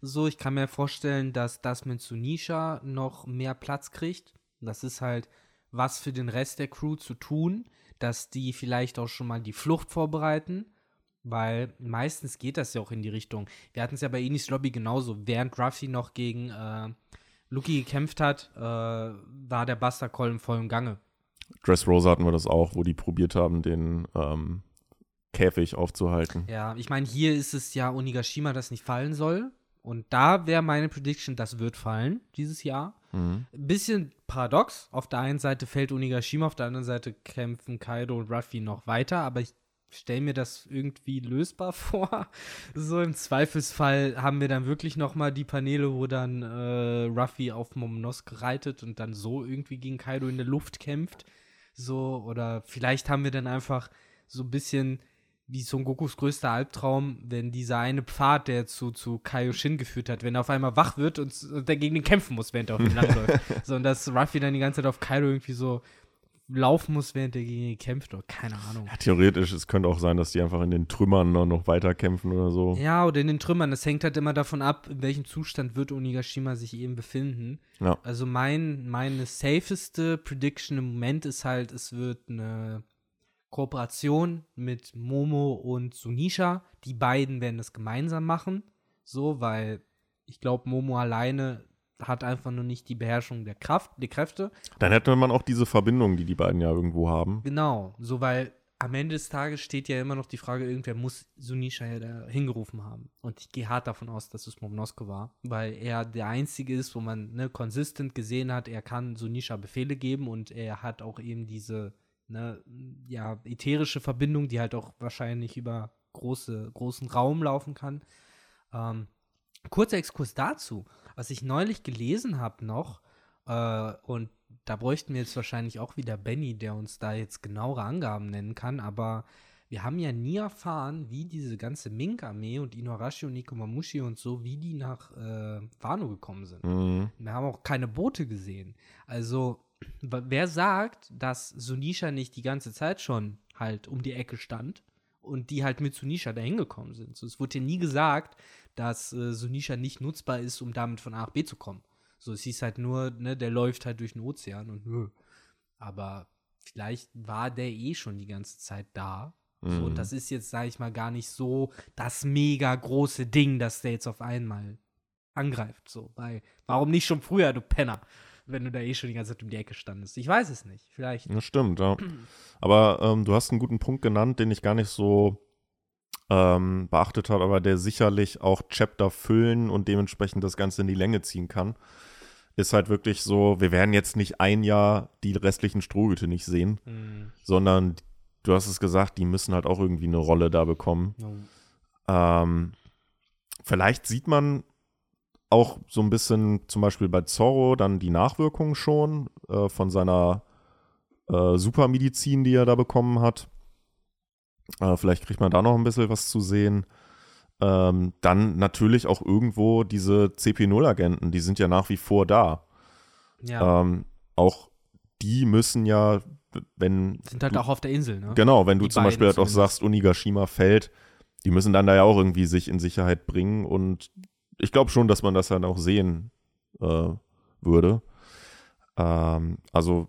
So, ich kann mir vorstellen, dass das mit Sunisha noch mehr Platz kriegt. Das ist halt was für den Rest der Crew zu tun, dass die vielleicht auch schon mal die Flucht vorbereiten. Weil meistens geht das ja auch in die Richtung. Wir hatten es ja bei Enis Lobby genauso. Während Ruffy noch gegen äh, Lucky gekämpft hat, äh, war der Buster Call im vollen Gange.
Dressrosa hatten wir das auch, wo die probiert haben, den ähm, Käfig aufzuhalten.
Ja, ich meine, hier ist es ja Onigashima, das nicht fallen soll. Und da wäre meine Prediction, das wird fallen dieses Jahr.
Mhm.
Ein bisschen paradox. Auf der einen Seite fällt Onigashima, auf der anderen Seite kämpfen Kaido und Ruffy noch weiter, aber ich stelle mir das irgendwie lösbar vor. So im Zweifelsfall haben wir dann wirklich noch mal die Paneele, wo dann äh, Ruffy auf Momonosuke reitet und dann so irgendwie gegen Kaido in der Luft kämpft. So, oder vielleicht haben wir dann einfach so ein bisschen wie Son Gokus größter Albtraum, wenn dieser eine Pfad, der zu, zu Kaioshin geführt hat, wenn er auf einmal wach wird und, und der gegen ihn kämpfen muss, während er auf ihn langläuft. so, und dass Ruffy dann die ganze Zeit auf Kaido irgendwie so laufen muss, während er gegen ihn kämpft oder keine Ahnung.
Ja, theoretisch, es könnte auch sein, dass die einfach in den Trümmern noch, noch weiter kämpfen oder so.
Ja, oder in den Trümmern. Das hängt halt immer davon ab, in welchem Zustand wird Onigashima sich eben befinden.
Ja.
Also mein, meine safeste Prediction im Moment ist halt, es wird eine Kooperation mit Momo und Sunisha. Die beiden werden das gemeinsam machen. So, weil ich glaube, Momo alleine hat einfach nur nicht die Beherrschung der Kraft, der Kräfte.
Dann hätte man auch diese Verbindung, die die beiden ja irgendwo haben.
Genau, so weil am Ende des Tages steht ja immer noch die Frage, irgendwer muss Sunisha ja da hingerufen haben. Und ich gehe hart davon aus, dass es Momnosko war, weil er der Einzige ist, wo man ne, konsistent gesehen hat, er kann Sunisha Befehle geben und er hat auch eben diese ne, ja, ätherische Verbindung, die halt auch wahrscheinlich über große, großen Raum laufen kann. Ähm, kurzer Exkurs dazu, was ich neulich gelesen habe noch, äh, und da bräuchten wir jetzt wahrscheinlich auch wieder Benny, der uns da jetzt genauere Angaben nennen kann, aber wir haben ja nie erfahren, wie diese ganze Mink-Armee und Inuarashi und Nikomamushi und so, wie die nach äh, Wano gekommen sind.
Mhm.
Wir haben auch keine Boote gesehen. Also, wer sagt, dass Sunisha nicht die ganze Zeit schon halt um die Ecke stand und die halt mit Sunisha dahin gekommen sind? So, es wurde ja nie gesagt, dass äh, Sunisha nicht nutzbar ist, um damit von A nach B zu kommen. So, es hieß halt nur, ne, der läuft halt durch den Ozean und nö. Aber vielleicht war der eh schon die ganze Zeit da. So,
Mhm.
und das ist jetzt, sag ich mal, gar nicht so das mega große Ding, dass der jetzt auf einmal angreift. So, weil, warum nicht schon früher, du Penner, wenn du da eh schon die ganze Zeit um die Ecke standest? Ich weiß es nicht. Vielleicht.
Das stimmt, ja. Aber ähm, du hast einen guten Punkt genannt, den ich gar nicht so ähm, beachtet habe, aber der sicherlich auch Chapter füllen und dementsprechend das Ganze in die Länge ziehen kann. Ist halt wirklich so, wir werden jetzt nicht ein Jahr die restlichen Strohhüte nicht sehen,
Hm,
sondern du hast es gesagt, die müssen halt auch irgendwie eine Rolle da bekommen.
no.
Ähm, vielleicht sieht man auch so ein bisschen zum Beispiel bei Zorro dann die Nachwirkungen schon äh, von seiner äh, Supermedizin, die er da bekommen hat. Äh, vielleicht kriegt man da noch ein bisschen was zu sehen. Ähm, dann natürlich auch irgendwo diese CP0-Agenten, die sind ja nach wie vor da.
Ja,
Ähm, auch die müssen ja, wenn
sind halt
du-
auch auf der Insel, ne?
Genau, wenn du
Die
zum Beispiel halt auch sagst, Onigashima fällt, die müssen dann da ja auch irgendwie sich in Sicherheit bringen und ich glaube schon, dass man das dann auch sehen äh, würde. Ähm, also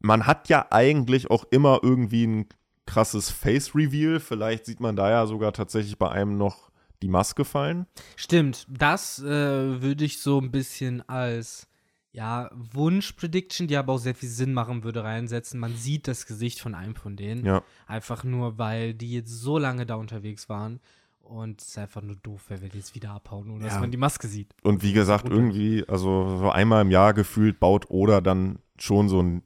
man hat ja eigentlich auch immer irgendwie ein krasses Face-Reveal. Vielleicht sieht man da ja sogar tatsächlich bei einem noch die Maske fallen.
Stimmt, das äh, würde ich so ein bisschen als ja, Wunsch-Prediction, die aber auch sehr viel Sinn machen würde, reinsetzen. Man sieht das Gesicht von einem von denen.
Ja.
Einfach nur, weil die jetzt so lange da unterwegs waren. Und es ist einfach nur doof, wenn wir die jetzt wieder abhauen, ohne dass
Ja.
man die Maske sieht.
Und wie gesagt, irgendwie, also so einmal im Jahr gefühlt baut Oda dann schon so ein,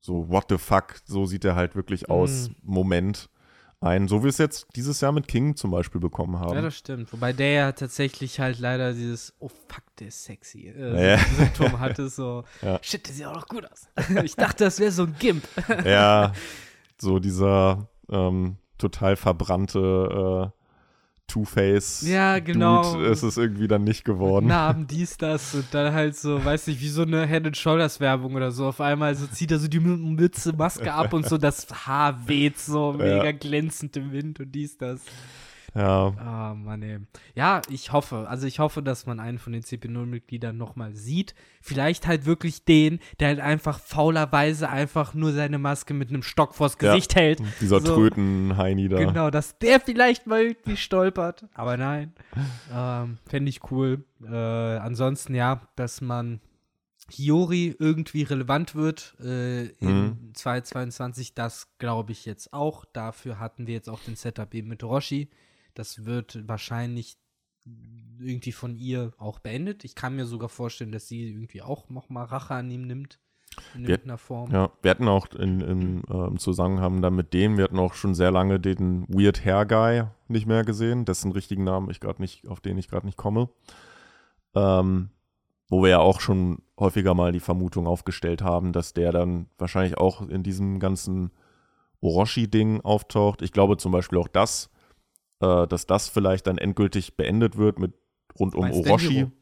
so what the fuck, so sieht er halt wirklich aus,
Mhm.
Moment ein. So wie wir es jetzt dieses Jahr mit King zum Beispiel bekommen haben.
Ja, das stimmt. Wobei der ja tatsächlich halt leider dieses, oh fuck, der ist sexy, äh,
Ja.
Symptom hatte. So,
Ja.
shit, der sieht auch noch gut aus. ich dachte, das wäre so ein Gimp.
ja, so dieser ähm, total verbrannte äh, Two-Face.
Ja, genau.
Dude ist es irgendwie dann nicht geworden.
Narben, dies, das und dann halt so, weiß nicht, wie so eine Head Shoulders Werbung oder so. Auf einmal so zieht er so die Mütze, Maske ab und so das Haar weht so mega glänzend im Wind und dies, das.
Ja,
Ah, Mann, ey. Ja, ich hoffe, also ich hoffe, dass man einen von den CP0-Mitgliedern nochmal sieht. Vielleicht halt wirklich den, der halt einfach faulerweise einfach nur seine Maske mit einem Stock vors
Ja.
Gesicht hält.
dieser
So.
Tröten-Heini da.
Genau, dass der vielleicht mal irgendwie stolpert. Aber nein. ähm, Fände ich cool. Äh, ansonsten ja, dass man Hiyori irgendwie relevant wird äh, in
Mhm.
2022, das glaube ich jetzt auch. Dafür hatten wir jetzt auch den Setup eben mit Roshi. Das wird wahrscheinlich irgendwie von ihr auch beendet. Ich kann mir sogar vorstellen, dass sie irgendwie auch nochmal Rache an ihm nimmt. In
Wir-
irgendeiner Form.
Ja, wir hatten auch in, in, äh, im Zusammenhang dann mit dem, wir hatten auch schon sehr lange den Weird Hair Guy nicht mehr gesehen, dessen richtigen Namen ich gerade nicht, auf den ich gerade nicht komme. Ähm, wo wir ja auch schon häufiger mal die Vermutung aufgestellt haben, dass der dann wahrscheinlich auch in diesem ganzen Orochi-Ding auftaucht. Ich glaube zum Beispiel auch das, äh, dass das vielleicht dann endgültig beendet wird mit rund um Orochi.
Denjiro?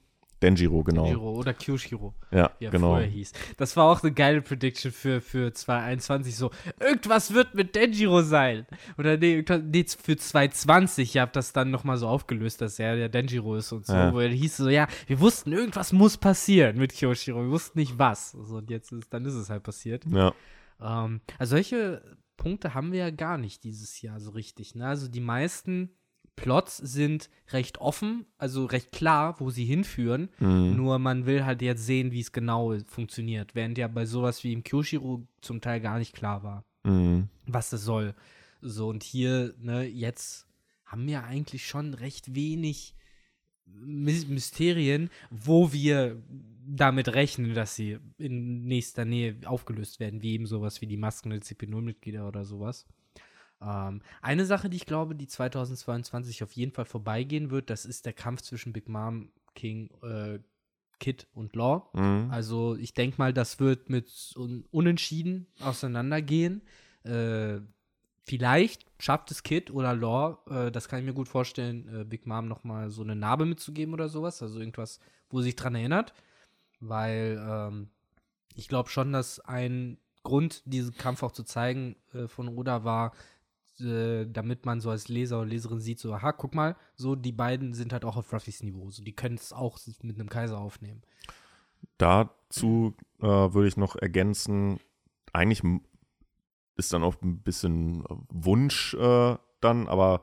Denjiro, genau.
Denjiro oder Kyoshiro,
Ja,
wie er
genau.
früher hieß. Das war auch eine geile Prediction für, für 2021. So, irgendwas wird mit Denjiro sein. Oder nee, nee für 2020. Ich habe das dann nochmal so aufgelöst, dass er der Denjiro ist und so.
Ja.
Wo er hieß so, ja, wir wussten, irgendwas muss passieren mit Kyoshiro. Wir wussten nicht was. So, und jetzt ist, dann ist es halt passiert.
Ja,
Ähm, also solche Punkte haben wir ja gar nicht dieses Jahr so richtig. Ne? Also die meisten Plots sind recht offen, also recht klar, wo sie hinführen.
Mhm.
Nur man will halt jetzt sehen, wie es genau funktioniert. Während ja bei sowas wie im Kyoshiro zum Teil gar nicht klar war,
Mhm.
was das soll. So, und hier, ne, jetzt haben wir eigentlich schon recht wenig Mysterien, wo wir damit rechnen, dass sie in nächster Nähe aufgelöst werden, wie eben sowas wie die Masken der CP0-Mitglieder oder sowas. Ähm, eine Sache, die ich glaube, die 2022 auf jeden Fall vorbeigehen wird, das ist der Kampf zwischen Big Mom, King, äh, Kid und Law.
Mhm.
Also ich denke mal, das wird mit un Unentschieden auseinandergehen. Äh, vielleicht schafft es Kid oder Law, äh, das kann ich mir gut vorstellen, äh, Big Mom noch mal so eine Narbe mitzugeben oder sowas. Also irgendwas, wo sie sich dran erinnert. Weil ähm, ich glaube schon, dass ein Grund, diesen Kampf auch zu zeigen äh, von Oda war, äh, damit man so als Leser oder Leserin sieht, so, aha, guck mal, so die beiden sind halt auch auf Ruffys Niveau. So, die können es auch mit einem Kaiser aufnehmen.
Dazu äh, würde ich noch ergänzen, eigentlich ist dann auch ein bisschen Wunsch äh, dann, aber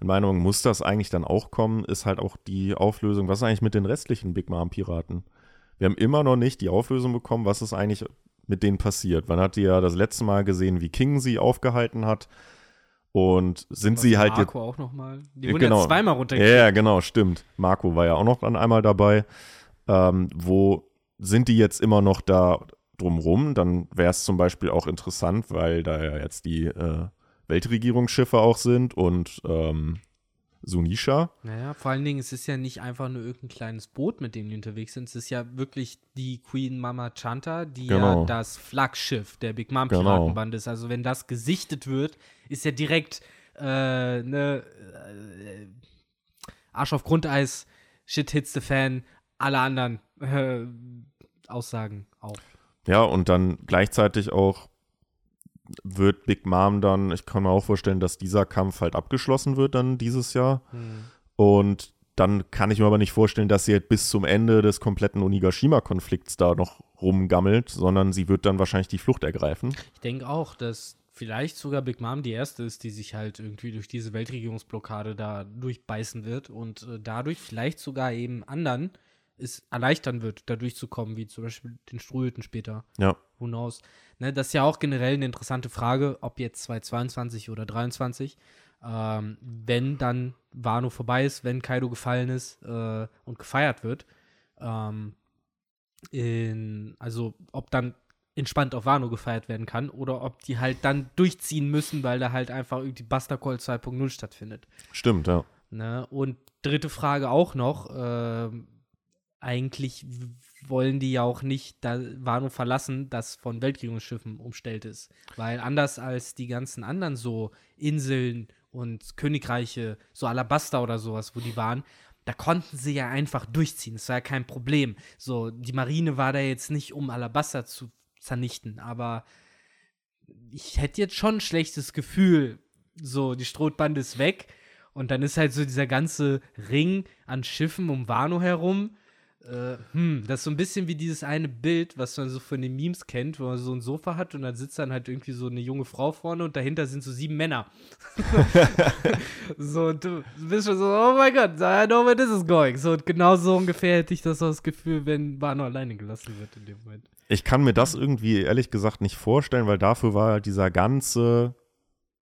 in meiner Meinung muss das eigentlich dann auch kommen, ist halt auch die Auflösung, was ist eigentlich mit den restlichen Big Mom Piraten? Wir haben immer noch nicht die Auflösung bekommen, was ist eigentlich mit denen passiert. Man hat die ja das letzte Mal gesehen, wie King sie aufgehalten hat und sind sie halt jetzt
Marco auch noch mal. Die wurden
genau.
ja zweimal
Ja,
runtergekriegt.
ja, genau, stimmt. Marco war ja auch noch dann einmal dabei. Ähm, wo sind die jetzt immer noch da drumrum? Dann wäre es zum Beispiel auch interessant, weil da ja jetzt die äh, Weltregierungsschiffe auch sind und ähm, Sunisha.
Naja, vor allen Dingen, es ist ja nicht einfach nur irgendein kleines Boot, mit dem die unterwegs sind. Es ist ja wirklich die Queen Mama Chanta, die
Genau.
ja das Flaggschiff der Big Mom
Genau.
Piratenbande ist. Also wenn das gesichtet wird, ist ja direkt äh, ne äh, Arsch auf Grundeis, Shit hits the fan, alle anderen äh, Aussagen auch.
Ja, und dann gleichzeitig auch wird Big Mom dann, ich kann mir auch vorstellen, dass dieser Kampf halt abgeschlossen wird dann dieses Jahr. Und dann kann ich mir aber nicht vorstellen, dass sie halt bis zum Ende des kompletten Onigashima-Konflikts da noch rumgammelt, sondern sie wird dann wahrscheinlich die Flucht ergreifen.
Ich denke auch, dass vielleicht sogar Big Mom die erste ist, die sich halt irgendwie durch diese Weltregierungsblockade da durchbeißen wird und äh, dadurch vielleicht sogar eben anderen es erleichtern wird, da durchzukommen, wie zum Beispiel den Struhüten später.
Ja.
Who knows? Ne, das ist ja auch generell eine interessante Frage, ob jetzt 2022 oder 2023. Ähm, wenn dann Wano vorbei ist, wenn Kaido gefallen ist äh, und gefeiert wird. Ähm, in, also ob dann entspannt auf Wano gefeiert werden kann oder ob die halt dann durchziehen müssen, weil da halt einfach irgendwie Buster Call 2.0 stattfindet.
Stimmt, ja.
Ne? Und dritte Frage auch noch, ähm, eigentlich wollen die ja auch nicht da Wano verlassen, das von Weltregierungsschiffen umstellt ist. Weil anders als die ganzen anderen so Inseln und Königreiche, so Alabasta oder sowas, wo die waren, da konnten sie ja einfach durchziehen. Das war ja kein Problem. So, die Marine war da jetzt nicht, um Alabasta zu vernichten, aber ich hätte jetzt schon ein schlechtes Gefühl, so, die Strohbande ist weg und dann ist halt so dieser ganze Ring an Schiffen um Wano herum. Äh, hm, das ist so ein bisschen wie dieses eine Bild, was man so von den Memes kennt, wo man so ein Sofa hat und dann sitzt dann halt irgendwie so eine junge Frau vorne und dahinter sind so sieben Männer. so, und du bist schon so, oh mein Gott, I know where this is going. So, und genau so ungefähr hätte ich das, so das Gefühl, wenn Wano alleine gelassen wird in dem Moment.
Ich kann mir das irgendwie ehrlich gesagt nicht vorstellen, weil dafür war halt dieser ganze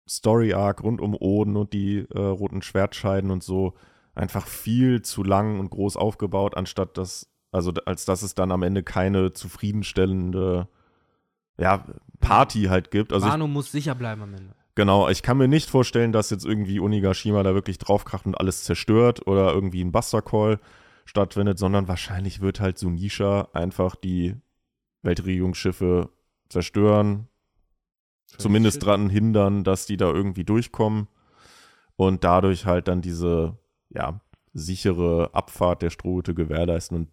Story-Arc rund um Oden und die äh, roten Schwertscheiden und so einfach viel zu lang und groß aufgebaut, anstatt dass, also als dass es dann am Ende keine zufriedenstellende ja, Party halt gibt. Also ich,
Wano muss sicher bleiben am Ende.
genau, ich kann mir nicht vorstellen, dass jetzt irgendwie Onigashima da wirklich draufkracht und alles zerstört oder irgendwie ein Buster Call stattfindet, sondern wahrscheinlich wird halt Sunisha einfach die Weltregierungsschiffe zerstören, zumindest
shit.
dran hindern, dass die da irgendwie durchkommen und dadurch halt dann diese, ja, sichere Abfahrt der Strohhütte gewährleisten und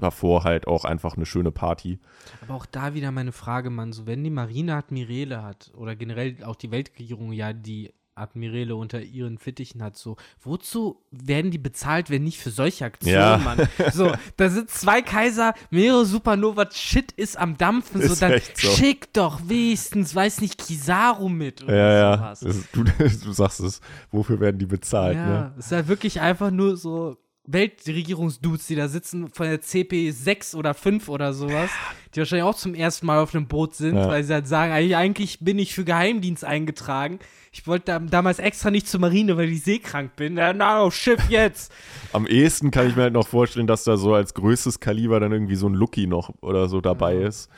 davor halt auch einfach eine schöne Party.
Aber auch da wieder meine Frage, Mann, so wenn die Marine Admirale hat oder generell auch die Weltregierung ja die Admirale unter ihren Fittichen hat, so, wozu werden die bezahlt, wenn nicht für solche Aktionen,
Ja.
Mann? So, da sind zwei Kaiser, mehrere Supernova, Shit ist am Dampfen, so,
Ist
dann
echt so.
schick doch wenigstens, weiß nicht, Kizaru mit oder
Ja, ja.
sowas.
Es- Du, du sagst es, wofür werden die bezahlt,
ja,
ne?
es ist halt wirklich einfach nur so Weltregierungsdudes, die da sitzen von der CP 6 oder 5 oder sowas, die wahrscheinlich auch zum ersten Mal auf einem Boot sind,
Ja.
weil sie halt sagen, eigentlich, bin ich für Geheimdienst eingetragen. Ich wollte da, damals extra nicht zur Marine, weil ich seekrank bin. Na, auf Schiff jetzt.
Am ehesten kann ich mir halt noch vorstellen, dass da so als größtes Kaliber dann irgendwie so ein Lucky noch oder so dabei
Ja.
ist.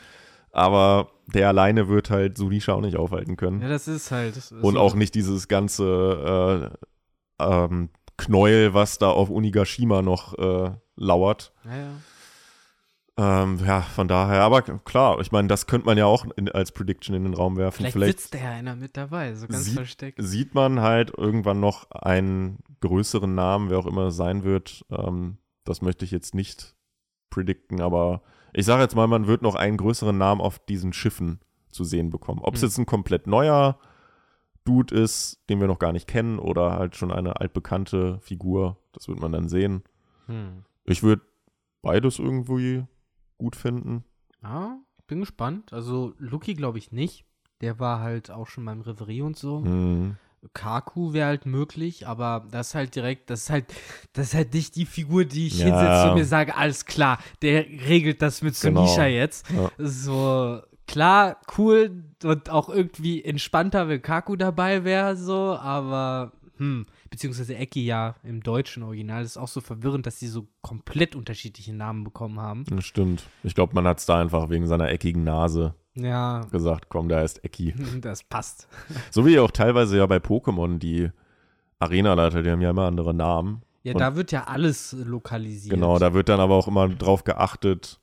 Aber der alleine wird halt Sulisha auch nicht aufhalten können.
Ja, das ist halt. Das ist
Und
so-
auch nicht dieses ganze äh, ähm, Knäuel, was da auf Unigashima noch äh, lauert.
Ja, ja.
Ähm, ja, von daher, aber klar, ich meine, das könnte man ja auch in, als Prediction in den Raum werfen.
Vielleicht,
Vielleicht,
sitzt da ja einer mit dabei, so ganz
sieht-
versteckt.
sieht man halt irgendwann noch einen größeren Namen, wer auch immer es sein wird. Ähm, das möchte ich jetzt nicht predikten, aber ich sage jetzt mal, man wird noch einen größeren Namen auf diesen Schiffen zu sehen bekommen. Ob es
Hm.
jetzt ein komplett neuer Dude ist, den wir noch gar nicht kennen, oder halt schon eine altbekannte Figur, das wird man dann sehen.
Hm.
Ich würde beides irgendwie gut finden.
Ja, ich bin gespannt. Also, Lucky glaube ich nicht. Der war halt auch schon beim Reverie und so.
Hm.
Kaku wäre halt möglich, aber das ist halt direkt, das ist halt, das ist halt nicht die Figur, die ich
Ja,
hinsetze und mir sage, alles klar, der regelt das mit
Genau.
Sunisha jetzt.
Ja.
So, klar, cool und auch irgendwie entspannter, wenn Kaku dabei wäre, so, aber, hm, beziehungsweise Eki ja im deutschen Original ist auch so verwirrend, dass sie so komplett unterschiedliche Namen bekommen haben.
Das stimmt. Ich glaube, man hat es da einfach wegen seiner eckigen Nase
Ja,
gesagt, komm, der heißt Ecki.
das passt.
So wie auch teilweise ja bei Pokémon, die Arenaleiter, die haben ja immer andere Namen.
Ja,
Und-
da wird ja alles lokalisiert.
Genau, da wird dann aber auch immer drauf geachtet,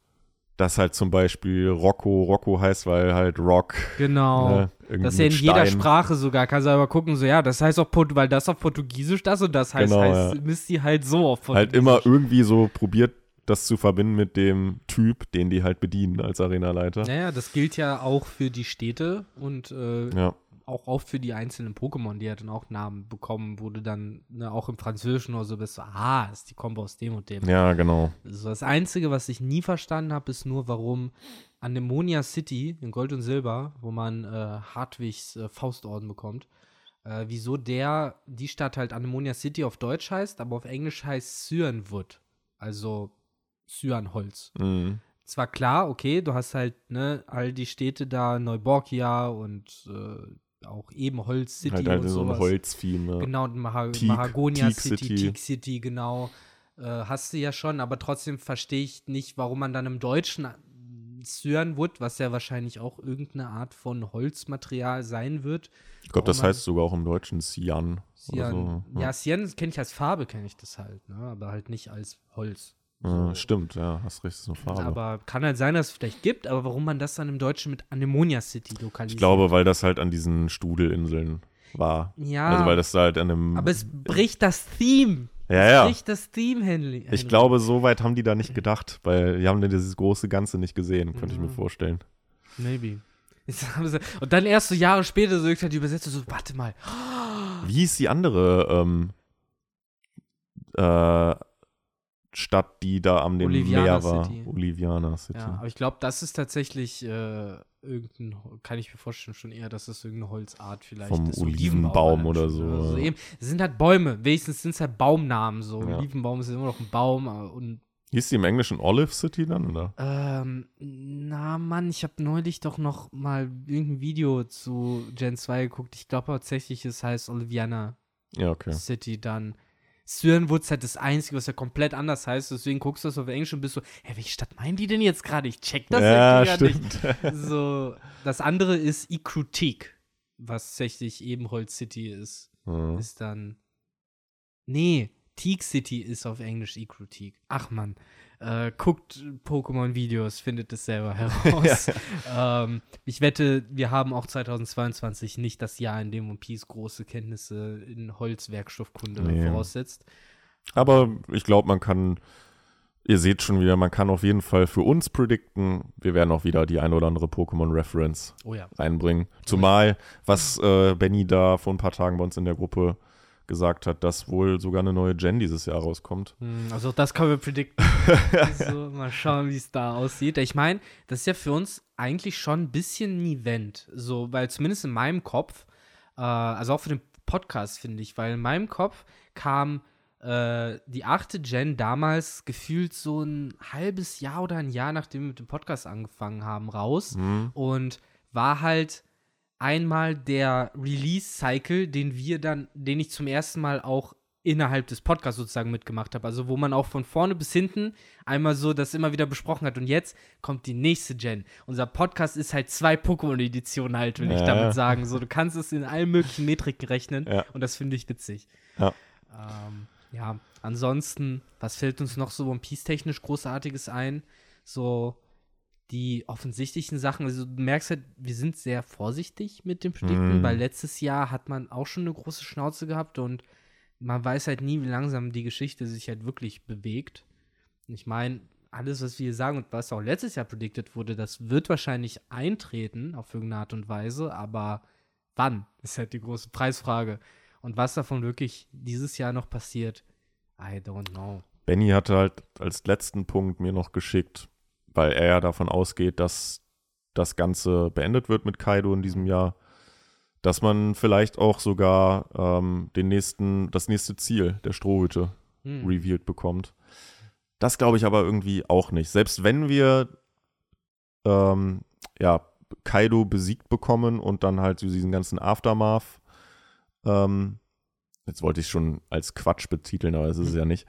dass halt zum Beispiel Rocco Rocco heißt, weil halt Rock.
Genau.
Ne,
Das ist ja in
mit
jeder
Stein.
Sprache sogar. Kannst du aber gucken, so, ja, das heißt auch, Port weil das auf Portugiesisch das und das heißt,
Genau,
heißt
ja.
Misty halt so auf Portugiesisch.
Halt immer irgendwie so probiert, das zu verbinden mit dem Typ, den die halt bedienen als Arenaleiter.
Naja, das gilt ja auch für die Städte und äh,
Ja.
Auch oft für die einzelnen Pokémon, die ja dann auch Namen bekommen, du dann ne, auch im Französischen oder so bist, so, ah, ist die Kombo aus dem und dem.
ja, genau.
So, das Einzige, was ich nie verstanden habe, ist nur, warum Anemonia City in Gold und Silber, wo man äh, Hartwigs äh, Faustorden bekommt, äh, wieso der, die Stadt halt Anemonia City auf Deutsch heißt, aber auf Englisch heißt Cyanwood. Also Cyanholz.
Mhm.
Zwar klar, okay, du hast halt, ne, all die Städte da, Neuborgia und äh, auch eben Holz City
Halt, halt
und
so ein
sowas.
Holztheme.
Genau, Maha
Teak-
Mahagonia
Teak
City,
City.
Teak City, genau. Äh, hast du ja schon, aber trotzdem verstehe ich nicht, warum man dann im Deutschen äh, Cyanwood, was ja wahrscheinlich auch irgendeine Art von Holzmaterial sein wird.
Ich glaube, das heißt sogar auch im Deutschen Cyan.
Cyan,
so.
ja, Cyan kenne ich als Farbe, kenne ich das halt, ne? aber halt nicht als Holz.
Ja, stimmt, ja, hast recht, ist eine Farbe.
Aber kann halt sein, dass es vielleicht gibt, aber warum man das dann im Deutschen mit Anemonia City lokalisiert?
ich glaube, weil das halt an diesen Studelinseln war.
ja,
Also weil das da halt an einem.
aber es bricht das Theme.
ja, ja.
Bricht das Theme, Henry.
Ich glaube, so weit haben die da nicht gedacht, weil die haben dieses große Ganze nicht gesehen, könnte ich mir
Ja.
vorstellen.
Maybe. Und dann erst so Jahre später so irgendwann die Übersetzer so, warte mal.
Wie hieß die andere ähm, äh, Stadt, die da am dem
Oliviana
Meer war?
City.
Oliviana City.
Ja, aber ich glaube, das ist tatsächlich äh, irgendein, kann ich mir vorstellen, schon eher, dass es irgendeine Holzart vielleicht
Vom
ist.
Olivenbaum oder so,
Also
ja.
eben, es sind halt Bäume, wenigstens sind es halt Baumnamen so.
Ja.
Olivenbaum ist immer noch ein Baum und
Hieß die im Englischen Olive City dann, oder?
ähm, na Mann, ich habe neulich doch noch mal irgendein Video zu Gen 2 geguckt. Ich glaube tatsächlich, es heißt Oliviana
Ja, okay.
City dann. Cyanwood ist halt das Einzige, was ja komplett anders heißt. Deswegen guckst du das auf Englisch und bist so, hä, welche Stadt meinen die denn jetzt gerade? Ich check das
ja, stimmt.
nicht. So, das andere ist Ikrutik, was tatsächlich Ebenholz City ist.
Ja.
Ist dann. Nee, Teak City ist auf Englisch Ikrutik. Ach man. Äh, guckt Pokémon-Videos, findet es selber heraus. ähm, ich wette, wir haben auch 2022 nicht das Jahr, in dem One Piece große Kenntnisse in Holzwerkstoffkunde
Nee.
voraussetzt.
Aber ich glaube, man kann, ihr seht schon wieder, man kann auf jeden Fall für uns predikten, wir werden auch wieder die ein oder andere Pokémon-Reference
Oh ja.
reinbringen. Zumal, was äh, Benny da vor ein paar Tagen bei uns in der Gruppe gesagt hat, dass wohl sogar eine neue Gen dieses Jahr rauskommt.
Hm, Also das können wir predikten. so, mal schauen, wie es da aussieht. Ich meine, das ist ja für uns eigentlich schon ein bisschen ein Event. So, weil zumindest in meinem Kopf, äh, also auch für den Podcast, finde ich, weil in meinem Kopf kam äh, die achte Gen damals gefühlt so ein halbes Jahr oder ein Jahr, nachdem wir mit dem Podcast angefangen haben, raus
Mhm.
und war halt einmal der Release-Cycle, den wir dann, den ich zum ersten Mal auch innerhalb des Podcasts sozusagen mitgemacht habe. Also wo man auch von vorne bis hinten einmal so das immer wieder besprochen hat. Und jetzt kommt die nächste Gen. Unser Podcast ist halt zwei Pokémon-Editionen halt, will ich
Ja.
damit sagen. So, du kannst es in allen möglichen Metriken rechnen
Ja.
und das finde ich witzig.
Ja.
Ähm, ja, ansonsten, was fällt uns noch so One Piece technisch Großartiges ein? So die offensichtlichen Sachen, also du merkst halt, wir sind sehr vorsichtig mit dem Predikten,
Mhm.
weil letztes Jahr hat man auch schon eine große Schnauze gehabt und man weiß halt nie, wie langsam die Geschichte sich halt wirklich bewegt. Ich meine, alles, was wir hier sagen und was auch letztes Jahr prediktet wurde, das wird wahrscheinlich eintreten auf irgendeine Art und Weise, aber wann ist halt die große Preisfrage. Und was davon wirklich dieses Jahr noch passiert, I don't know.
Benny hatte halt als letzten Punkt mir noch geschickt, weil er ja davon ausgeht, dass das Ganze beendet wird mit Kaido in diesem Jahr, dass man vielleicht auch sogar ähm, den nächsten, das nächste Ziel der Strohhüte
Hm.
revealed bekommt. Das glaube ich aber irgendwie auch nicht. Selbst wenn wir ähm, ja, Kaido besiegt bekommen und dann halt so diesen ganzen Aftermath, ähm, jetzt wollte ich schon als Quatsch betiteln, aber das ist es ja nicht.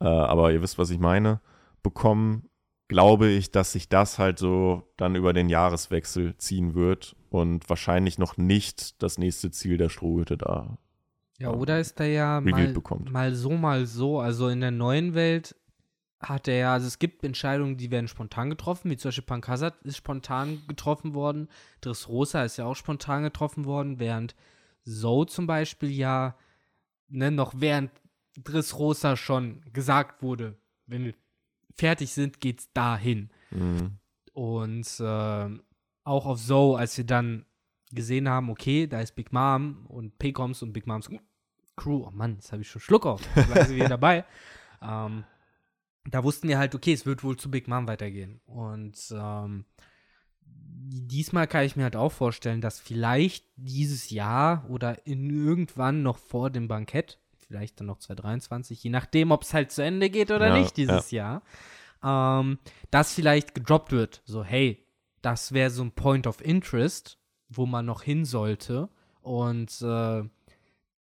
Äh, aber ihr wisst, was ich meine, bekommen, glaube ich, dass sich das halt so dann über den Jahreswechsel ziehen wird und wahrscheinlich noch nicht das nächste Ziel der Strohhüte da
Ja, oder ist er ja mal,
bekommt.
mal so, mal so. Also in der neuen Welt hat er ja, also es gibt Entscheidungen, die werden spontan getroffen, wie zum Beispiel Pankasat ist spontan getroffen worden, Dressrosa ist ja auch spontan getroffen worden, während So zum Beispiel ja, ne, noch während Dressrosa schon gesagt wurde, wenn fertig sind, geht's dahin.
Mhm.
Und ähm, auch auf So, als wir dann gesehen haben, okay, da ist Big Mom und Paycoms und Big Moms Crew, oh Mann, jetzt habe ich schon Schluck auf, da sind wir dabei. Ähm, da wussten wir halt, okay, es wird wohl zu Big Mom weitergehen. Und ähm, diesmal kann ich mir halt auch vorstellen, dass vielleicht dieses Jahr oder in irgendwann noch vor dem Bankett, vielleicht dann noch 2023, je nachdem, ob es halt zu Ende geht oder
Ja,
nicht dieses Jahr, ähm, das vielleicht gedroppt wird. So, hey, das wäre so ein Point of Interest, wo man noch hin sollte. Und äh,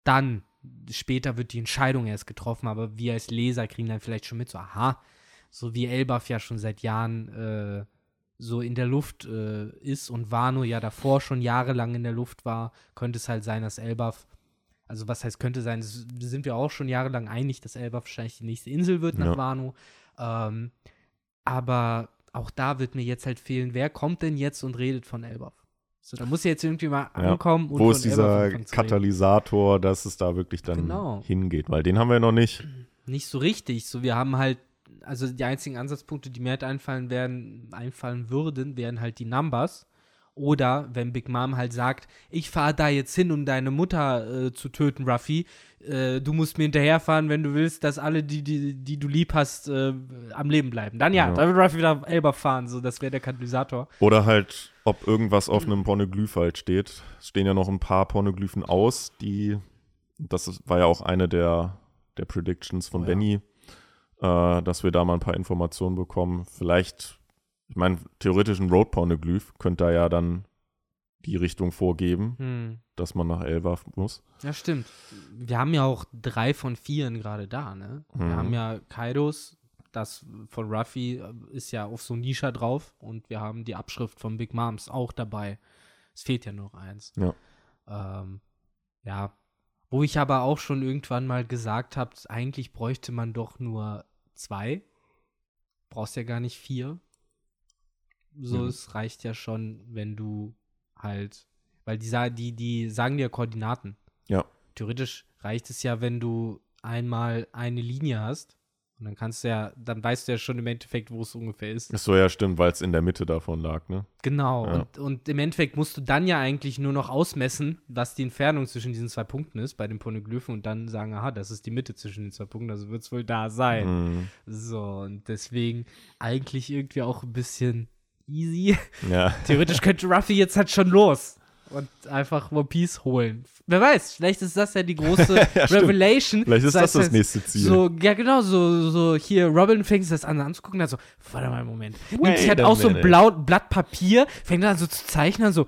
dann, später wird die Entscheidung erst getroffen, aber wir als Leser kriegen dann vielleicht schon mit, so, aha, so wie Elbaf ja schon seit Jahren äh, so in der Luft äh, ist und Wano ja davor schon jahrelang in der Luft war, könnte es halt sein, dass Elbaf, also was heißt könnte sein, das sind wir auch schon jahrelang einig, dass Elbaf wahrscheinlich die nächste Insel wird nach
Ja.
Wano. Ähm, aber auch da wird mir jetzt halt fehlen, wer kommt denn jetzt und redet von Elbaf? So, da muss jetzt irgendwie mal
Ja.
ankommen und
Wo ist dieser. Katalysator, dass es da wirklich dann
Genau.
hingeht? Weil den haben wir noch nicht.
nicht so richtig. So, wir haben halt, also die einzigen Ansatzpunkte, die mir halt einfallen werden, einfallen würden, wären halt die Numbers. Oder wenn Big Mom halt sagt, ich fahre da jetzt hin, um deine Mutter äh, zu töten, Ruffy. Äh, du musst mir hinterherfahren, wenn du willst, dass alle, die, die, die du lieb hast, äh, am Leben bleiben. Dann ja,
Ja.
dann wird Ruffy wieder Elber fahren. So, das wäre der Katalysator.
Oder halt, ob irgendwas auf einem Pornoglyph halt steht. Es stehen ja noch ein paar Pornoglyphen aus, die, das war ja auch eine der, der Predictions von
Oh ja.
Benny, äh, dass wir da mal ein paar Informationen bekommen. Vielleicht, ich meine, theoretisch ein Road-Pornoglyph könnte da ja dann die Richtung vorgeben,
Hm.
dass man nach Elbaf muss.
Ja, stimmt. Wir haben ja auch drei von vieren gerade da, ne? Wir
Mhm.
haben ja Kaidos, das von Ruffy äh, ist ja auf so Nisha drauf und wir haben die Abschrift von Big Moms auch dabei. Es fehlt ja noch eins.
Ja.
Ähm, ja. Wo ich aber auch schon irgendwann mal gesagt habe, eigentlich bräuchte man doch nur zwei. brauchst ja gar nicht vier. So,
Mhm.
es reicht ja schon, wenn du halt, weil die, die, die sagen dir Koordinaten.
Ja.
Theoretisch reicht es ja, wenn du einmal eine Linie hast. Und dann kannst du ja, dann weißt du ja schon im Endeffekt, wo es ungefähr ist.
Ach so, ja, stimmt, weil es in der Mitte davon lag, ne?
Genau.
Ja.
Und, und im Endeffekt musst du dann ja eigentlich nur noch ausmessen, was die Entfernung zwischen diesen zwei Punkten ist bei den Poneglyphen und dann sagen, aha, das ist die Mitte zwischen den zwei Punkten, also wird es wohl da sein.
Mhm.
So, und deswegen eigentlich irgendwie auch ein bisschen easy.
Ja.
Theoretisch könnte Ruffy jetzt halt schon los und einfach One Piece holen. Wer weiß, vielleicht ist das ja die große
Ja.
Revelation.
Vielleicht ist das das
heißt,
nächste Ziel.
So, ja, genau, so, so hier, Robin fängt das an anzugucken, dann so, warte mal einen Moment. Nimmt
Wait
sich halt auch so ein
minute.
Blau, Blatt Papier, fängt dann so zu zeichnen, so,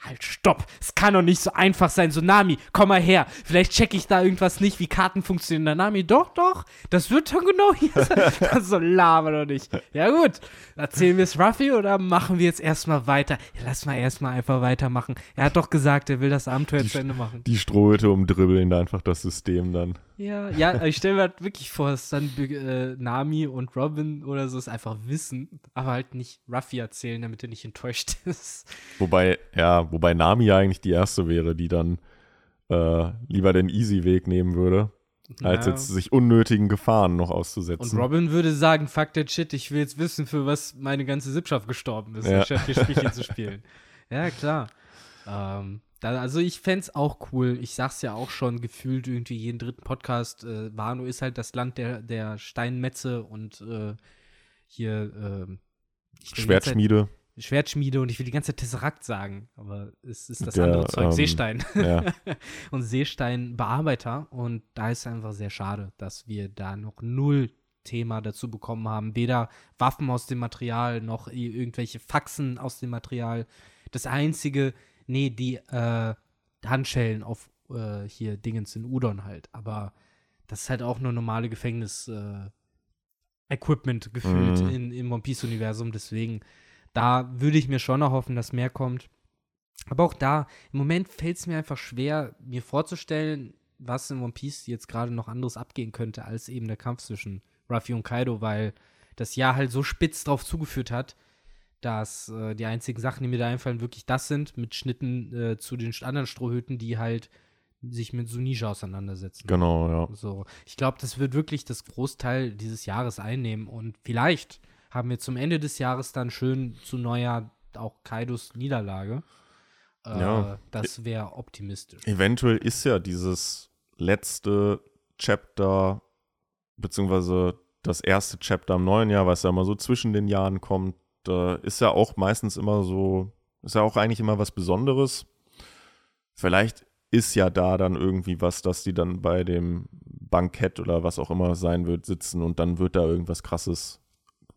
halt, stopp, es kann doch nicht so einfach sein, so, Nami, komm mal her, vielleicht check ich da irgendwas nicht, wie Karten funktionieren. Dann Nami, doch, doch, das wird schon genau hier sein. so, laber doch nicht. Ja gut, erzählen wir es Ruffy oder machen wir jetzt erstmal weiter? Ja, lass mal erstmal einfach weitermachen. Er hat doch gesagt, er will das Abenteuer zu Ende machen.
Die Strohhütte umdribbeln da einfach das System dann.
Ja, ja, ich stelle mir halt wirklich vor, dass dann äh, Nami und Robin oder so es einfach wissen, aber halt nicht Ruffy erzählen, damit er nicht enttäuscht ist.
Wobei, ja, wobei Nami ja eigentlich die erste wäre, die dann äh, lieber den Easy-Weg nehmen würde, als
Ja.
jetzt sich unnötigen Gefahren noch
Und
auszusetzen.
Robin würde sagen, fuck that shit, ich will jetzt wissen, für was meine ganze Sippschaft gestorben ist,
Ja.
anstatt hier Spielchen zu spielen. Ja, klar. Ähm, da, also ich fänd's auch cool. Ich sag's ja auch schon gefühlt irgendwie jeden dritten Podcast. Äh, Wano ist halt das Land der, der Steinmetze und äh, hier Zeit-
Schwertschmiede.
Schwertschmiede und ich will die ganze Zeit Tesserakt sagen, aber es ist das
Der,
andere Zeug,
ähm,
Seestein.
ja.
und Seesteinbearbeiter und da ist einfach sehr schade, dass wir da noch null Thema dazu bekommen haben. Weder Waffen aus dem Material noch irgendwelche Faxen aus dem Material. Das einzige, nee, die äh, Handschellen auf äh, hier Dingens in Udon halt. Aber das ist halt auch nur normale Gefängnis äh, gefühlt
Mhm.
in, im One Piece-Universum. Deswegen, da würde ich mir schon erhoffen, dass mehr kommt. Aber auch da, im Moment fällt es mir einfach schwer, mir vorzustellen, was in One Piece jetzt gerade noch anderes abgehen könnte, als eben der Kampf zwischen Ruffy und Kaido, weil das Jahr halt so spitz drauf zugeführt hat, dass äh, die einzigen Sachen, die mir da einfallen, wirklich das sind, mit Schnitten äh, zu den anderen Strohhüten, die halt sich mit Sunija auseinandersetzen.
Genau, ja.
So, ich glaube, das wird wirklich das Großteil dieses Jahres einnehmen und vielleicht haben wir zum Ende des Jahres dann schön zu Neujahr auch Kaidos Niederlage. Äh,
Ja.
Das wäre optimistisch.
Eventuell ist ja dieses letzte Chapter, beziehungsweise das erste Chapter im neuen Jahr, was ja immer so zwischen den Jahren kommt, äh, ist ja auch meistens immer so, ist ja auch eigentlich immer was Besonderes. Vielleicht ist ja da dann irgendwie was, dass die dann bei dem Bankett oder was auch immer sein wird, sitzen und dann wird da irgendwas krasses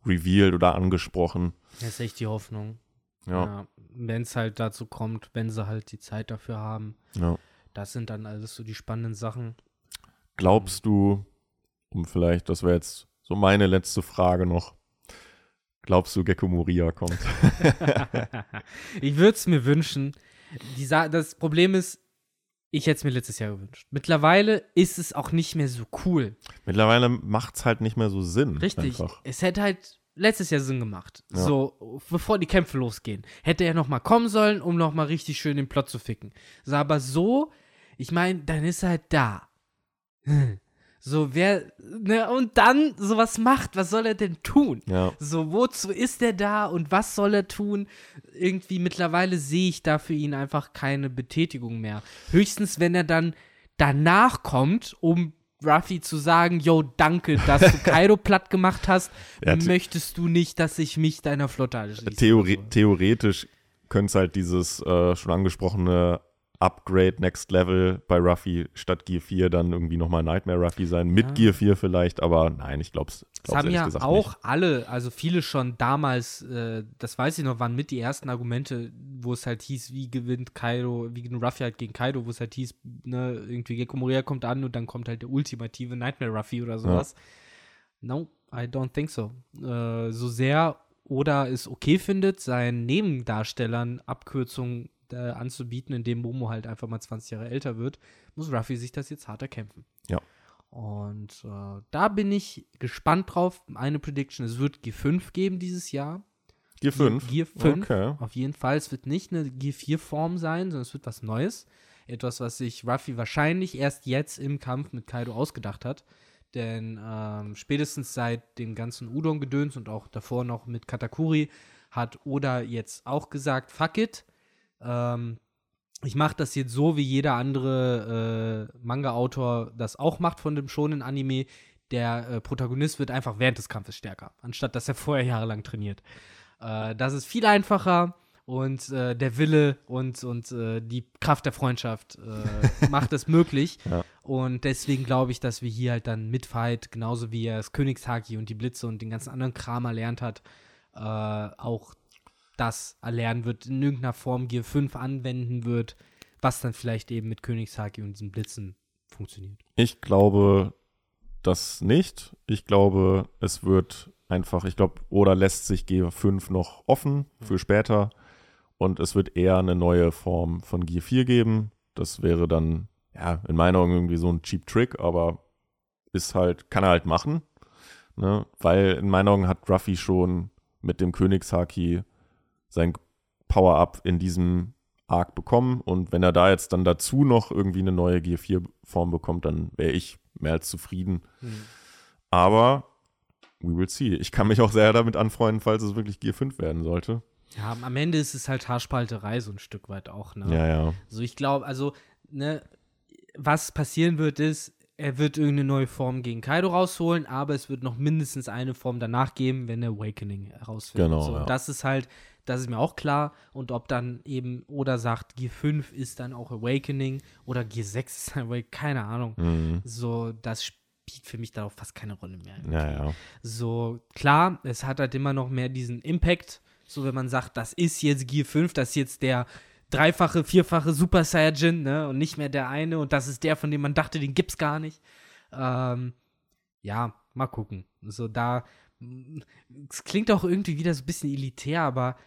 revealed oder angesprochen.
Das ist echt die Hoffnung.
Ja,
Wenn es halt dazu kommt, wenn sie halt die Zeit dafür haben.
ja.
Das sind dann alles so die spannenden Sachen.
Glaubst du, um vielleicht, das wäre jetzt so meine letzte Frage noch, glaubst du, Gecko Moria kommt?
ich würde es mir wünschen. Das Problem ist, ich hätte es mir letztes Jahr gewünscht. Mittlerweile ist es auch nicht mehr so cool.
Mittlerweile macht es halt nicht mehr so Sinn.
Richtig.
Einfach.
Es hätte halt letztes Jahr Sinn gemacht.
Ja.
So, bevor die Kämpfe losgehen. Hätte er noch mal kommen sollen, um noch mal richtig schön den Plot zu ficken. So, aber so, ich meine, dann ist er halt da. So, wer, ne, und dann sowas macht, was soll er denn tun?
Ja,
So, wozu ist er da und was soll er tun? Irgendwie mittlerweile sehe ich da für ihn einfach keine Betätigung mehr. Höchstens, wenn er dann danach kommt, um Ruffy zu sagen, yo, danke, dass du Kaido platt gemacht hast.
Ja,
Möchtest du nicht, dass ich mich deiner Flotte anschließe?
Theori theoretisch könnte es halt dieses äh, schon angesprochene Upgrade Next Level bei Ruffy statt Gear 4 dann irgendwie nochmal Nightmare Ruffy sein. Mit
Ja.
Gear 4 vielleicht, aber nein, ich glaube es
Das haben ja auch
nicht.
alle, also viele schon damals, äh, das weiß ich noch, waren mit die ersten Argumente, wo es halt hieß, wie gewinnt Kaido, wie gewinnt Ruffy halt gegen Kaido, wo es halt hieß, ne, irgendwie Gekko Moria kommt an und dann kommt halt der ultimative Nightmare Ruffy oder sowas. No, I don't think so. Äh, so sehr Oda es okay findet, seinen Nebendarstellern Abkürzungen äh, anzubieten, indem Momo halt einfach mal 20 Jahre älter wird, muss Ruffy sich das jetzt hart erkämpfen.
Ja.
Und äh, da bin ich gespannt drauf. Eine Prediction, es wird G5 geben dieses Jahr.
Gear 5?
Gear 5,
Okay.
auf jeden Fall. Es wird nicht eine Gear 4-Form sein, sondern es wird was Neues. Etwas, was sich Ruffy wahrscheinlich erst jetzt im Kampf mit Kaido ausgedacht hat. Denn ähm, spätestens seit dem ganzen Udon-Gedöns und auch davor noch mit Katakuri hat Oda jetzt auch gesagt, fuck it. Ähm, ich mache das jetzt so, wie jeder andere äh, Manga-Autor das auch macht von dem schonen Anime. Der äh, Protagonist wird einfach während des Kampfes stärker, anstatt dass er vorher jahrelang trainiert. Äh, das ist viel einfacher und äh, der Wille und, und äh, die Kraft der Freundschaft äh, macht es möglich.
Ja.
Und deswegen glaube ich, dass wir hier halt dann mit Fight, genauso wie er das Königshaki und die Blitze und den ganzen anderen Kram erlernt hat, auch das erlernen wird, in irgendeiner Form Gear 5 anwenden wird, was dann vielleicht eben mit Königshaki und diesen Blitzen funktioniert.
Ich glaube das nicht. Ich glaube, es wird einfach, ich glaube, oder lässt sich G5 noch offen für später und es wird eher eine neue Form von Gear 4 geben. Das wäre dann, ja, in meinen Augen irgendwie so ein Cheap Trick, aber ist halt, kann er halt machen. Ne? Weil in meinen Augen hat Ruffy schon mit dem Königshaki sein Power-Up in diesem Arc bekommen und wenn er da jetzt dann dazu noch irgendwie eine neue Gear 4 Form bekommt, dann wäre ich mehr als zufrieden. Aber we will see. Ich kann mich auch sehr damit anfreunden, falls es wirklich Gear 5 werden sollte.
Ja, am Ende ist es halt Haarspalterei so ein Stück weit auch, ne?
Ja, ja.
So, ich glaube, also, ne, was passieren wird, ist, er wird irgendeine neue Form gegen Kaido rausholen, aber es wird noch mindestens eine Form danach geben, wenn er Awakening herausfindet.
Genau,
So,
ja.
Das ist halt, das ist mir auch klar. Und ob dann eben, oder sagt, Gear 5 ist dann auch Awakening oder Gear 6 ist dann Awakening, keine Ahnung.
Mhm.
So, das spielt für mich darauf fast keine Rolle mehr.
Ja, ja.
So, klar, es hat halt immer noch mehr diesen Impact. So, wenn man sagt, das ist jetzt Gear 5, das ist jetzt der dreifache, vierfache Super Saiyajin, ne? Und nicht mehr der eine. Und das ist der, von dem man dachte, den gibt's gar nicht. Ähm, ja, mal gucken. So, da. Es klingt auch irgendwie wieder so ein bisschen elitär, aber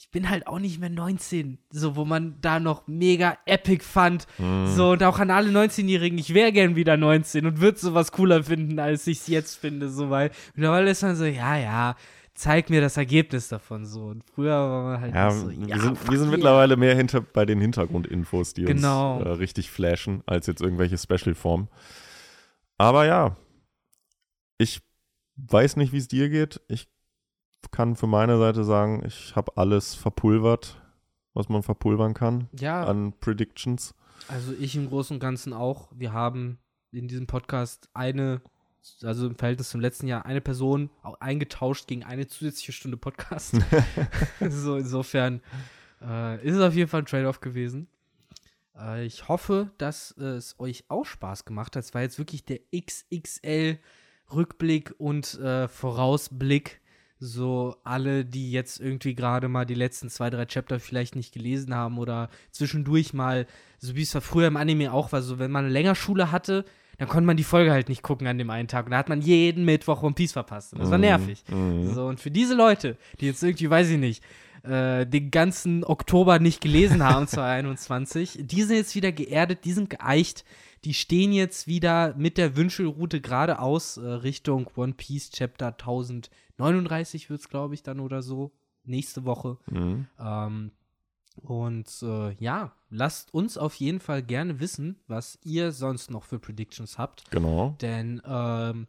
ich bin halt auch nicht mehr 19. So, wo man da noch mega epic fand. So, und auch an alle 19-Jährigen, ich wäre gern wieder 19 und würde sowas cooler finden, als ich es jetzt finde. So, weil mittlerweile ist man so, ja, ja, zeig mir das Ergebnis davon. So, und früher war man halt
Ja,
so,
wir,
ja,
sind,
fuck
wir sind mittlerweile mehr hinter bei den Hintergrundinfos, die
Genau.
uns äh, richtig flashen, als jetzt irgendwelche Special-Formen. Aber ja, ich weiß nicht, wie es dir geht. Ich kann für meine Seite sagen, ich habe alles verpulvert, was man verpulvern kann
Ja,
an Predictions.
also ich im Großen und Ganzen auch. Wir haben in diesem Podcast eine, also im Verhältnis zum letzten Jahr, eine Person auch eingetauscht gegen eine zusätzliche Stunde Podcast. so, insofern äh, ist es auf jeden Fall ein Trade-off gewesen. Äh, ich hoffe, dass äh, es euch auch Spaß gemacht hat. Es war jetzt wirklich der XXL Rückblick und äh, Vorausblick. So alle, die jetzt irgendwie gerade mal die letzten zwei, drei Chapter vielleicht nicht gelesen haben oder zwischendurch mal, so wie es war früher im Anime auch war, so wenn man länger Schule hatte, dann konnte man die Folge halt nicht gucken an dem einen Tag. Und da hat man jeden Mittwoch One Piece verpasst. Und das war nervig.
Mhm.
So, und für diese Leute, die jetzt irgendwie, weiß ich nicht, äh, den ganzen Oktober nicht gelesen haben, 2021, die sind jetzt wieder geerdet, die sind geeicht, die stehen jetzt wieder mit der Wünschelroute geradeaus äh, Richtung One Piece Chapter 1039 wird es, glaube ich, dann oder so, nächste Woche.
Mhm.
Ähm, und äh, ja, lasst uns auf jeden Fall gerne wissen, was ihr sonst noch für Predictions habt.
Genau.
Denn ähm,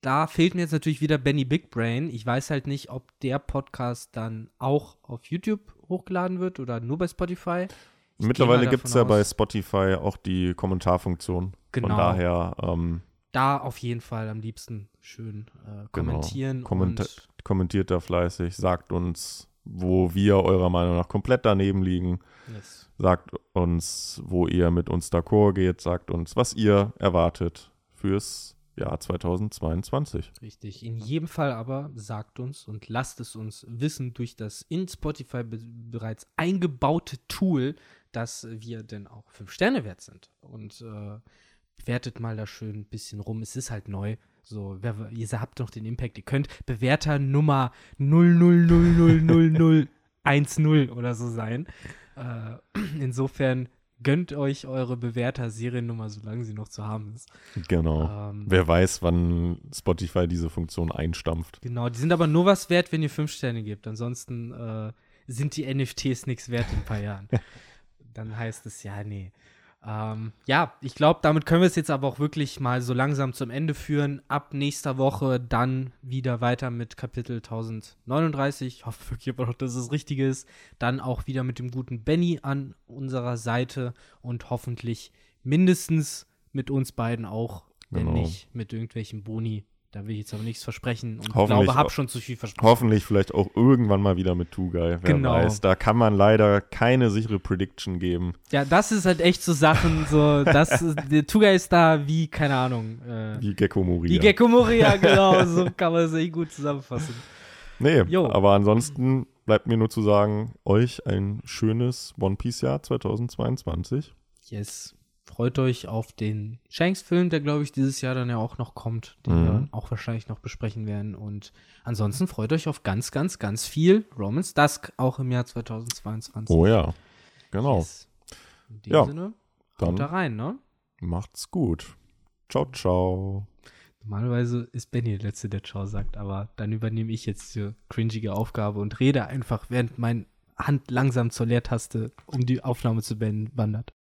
da fehlt mir jetzt natürlich wieder Benny Big Brain. Ich weiß halt nicht, ob der Podcast dann auch auf YouTube hochgeladen wird oder nur bei Spotify. Ich
Mittlerweile gibt es ja bei Spotify auch die Kommentarfunktion.
Genau.
Von daher ähm,
Da auf jeden Fall am liebsten schön äh, kommentieren.
Genau. Kommenta-
und
kommentiert da fleißig, sagt uns, wo wir eurer Meinung nach komplett daneben liegen.
yes.
Sagt uns, wo ihr mit uns d'accord geht. Sagt uns, was ihr erwartet fürs Jahr 2022.
Richtig. In jedem Fall aber sagt uns und lasst es uns wissen durch das in Spotify be bereits eingebaute Tool, dass wir denn auch fünf Sterne wert sind. Und äh, bewertet mal da schön ein bisschen rum. Es ist halt neu. So, wer, ihr habt noch den Impact. Ihr könnt Bewerter Nummer 00000010 oder so sein. Äh, insofern gönnt euch eure bewährter Seriennummer, solange sie noch zu haben ist.
Genau.
Ähm,
Wer weiß, wann Spotify diese Funktion einstampft.
Genau, die sind aber nur was wert, wenn ihr fünf Sterne gebt. Ansonsten äh, sind die NFTs nichts wert in ein paar Jahren. Dann heißt es ja, nee. Ähm, ja, ich glaube, damit können wir es jetzt aber auch wirklich mal so langsam zum Ende führen. Ab nächster Woche dann wieder weiter mit Kapitel 1039. Ich hoffe wirklich aber noch, dass es richtig ist. Dann auch wieder mit dem guten Benny an unserer Seite und hoffentlich mindestens mit uns beiden auch, wenn
Genau.
nicht mit irgendwelchen Boni. Da will ich jetzt aber nichts versprechen und
Hoffentlich
glaube, hab
auch-
schon zu viel versprochen.
Hoffentlich vielleicht auch irgendwann mal wieder mit Guy. Wer
Genau.
weiß. Da kann man leider keine sichere Prediction geben.
Ja, das ist halt echt so Sachen, so, das, ist- der Tuga ist da wie, keine Ahnung, äh,
Wie Gecko Moria.
wie Gecko Moria, genau, so kann man es echt gut zusammenfassen.
Nee,
Jo.
aber ansonsten bleibt mir nur zu sagen, euch ein schönes One Piece Jahr 2022.
Yes. Freut euch auf den Shanks-Film, der, glaube ich, dieses Jahr dann ja auch noch kommt, den
Mhm.
wir auch wahrscheinlich noch besprechen werden. Und ansonsten freut euch auf ganz, ganz, ganz viel Romans Dusk, auch im Jahr 2022.
Oh ja, genau.
Yes. In dem
Ja,
Sinne,
dann-
da rein, ne?
Macht's gut. Ciao, ciao.
Normalerweise ist Benny der Letzte, der Ciao sagt, aber dann übernehme ich jetzt diese cringige Aufgabe und rede einfach, während meine Hand langsam zur Leertaste um die Aufnahme zu beenden wandert.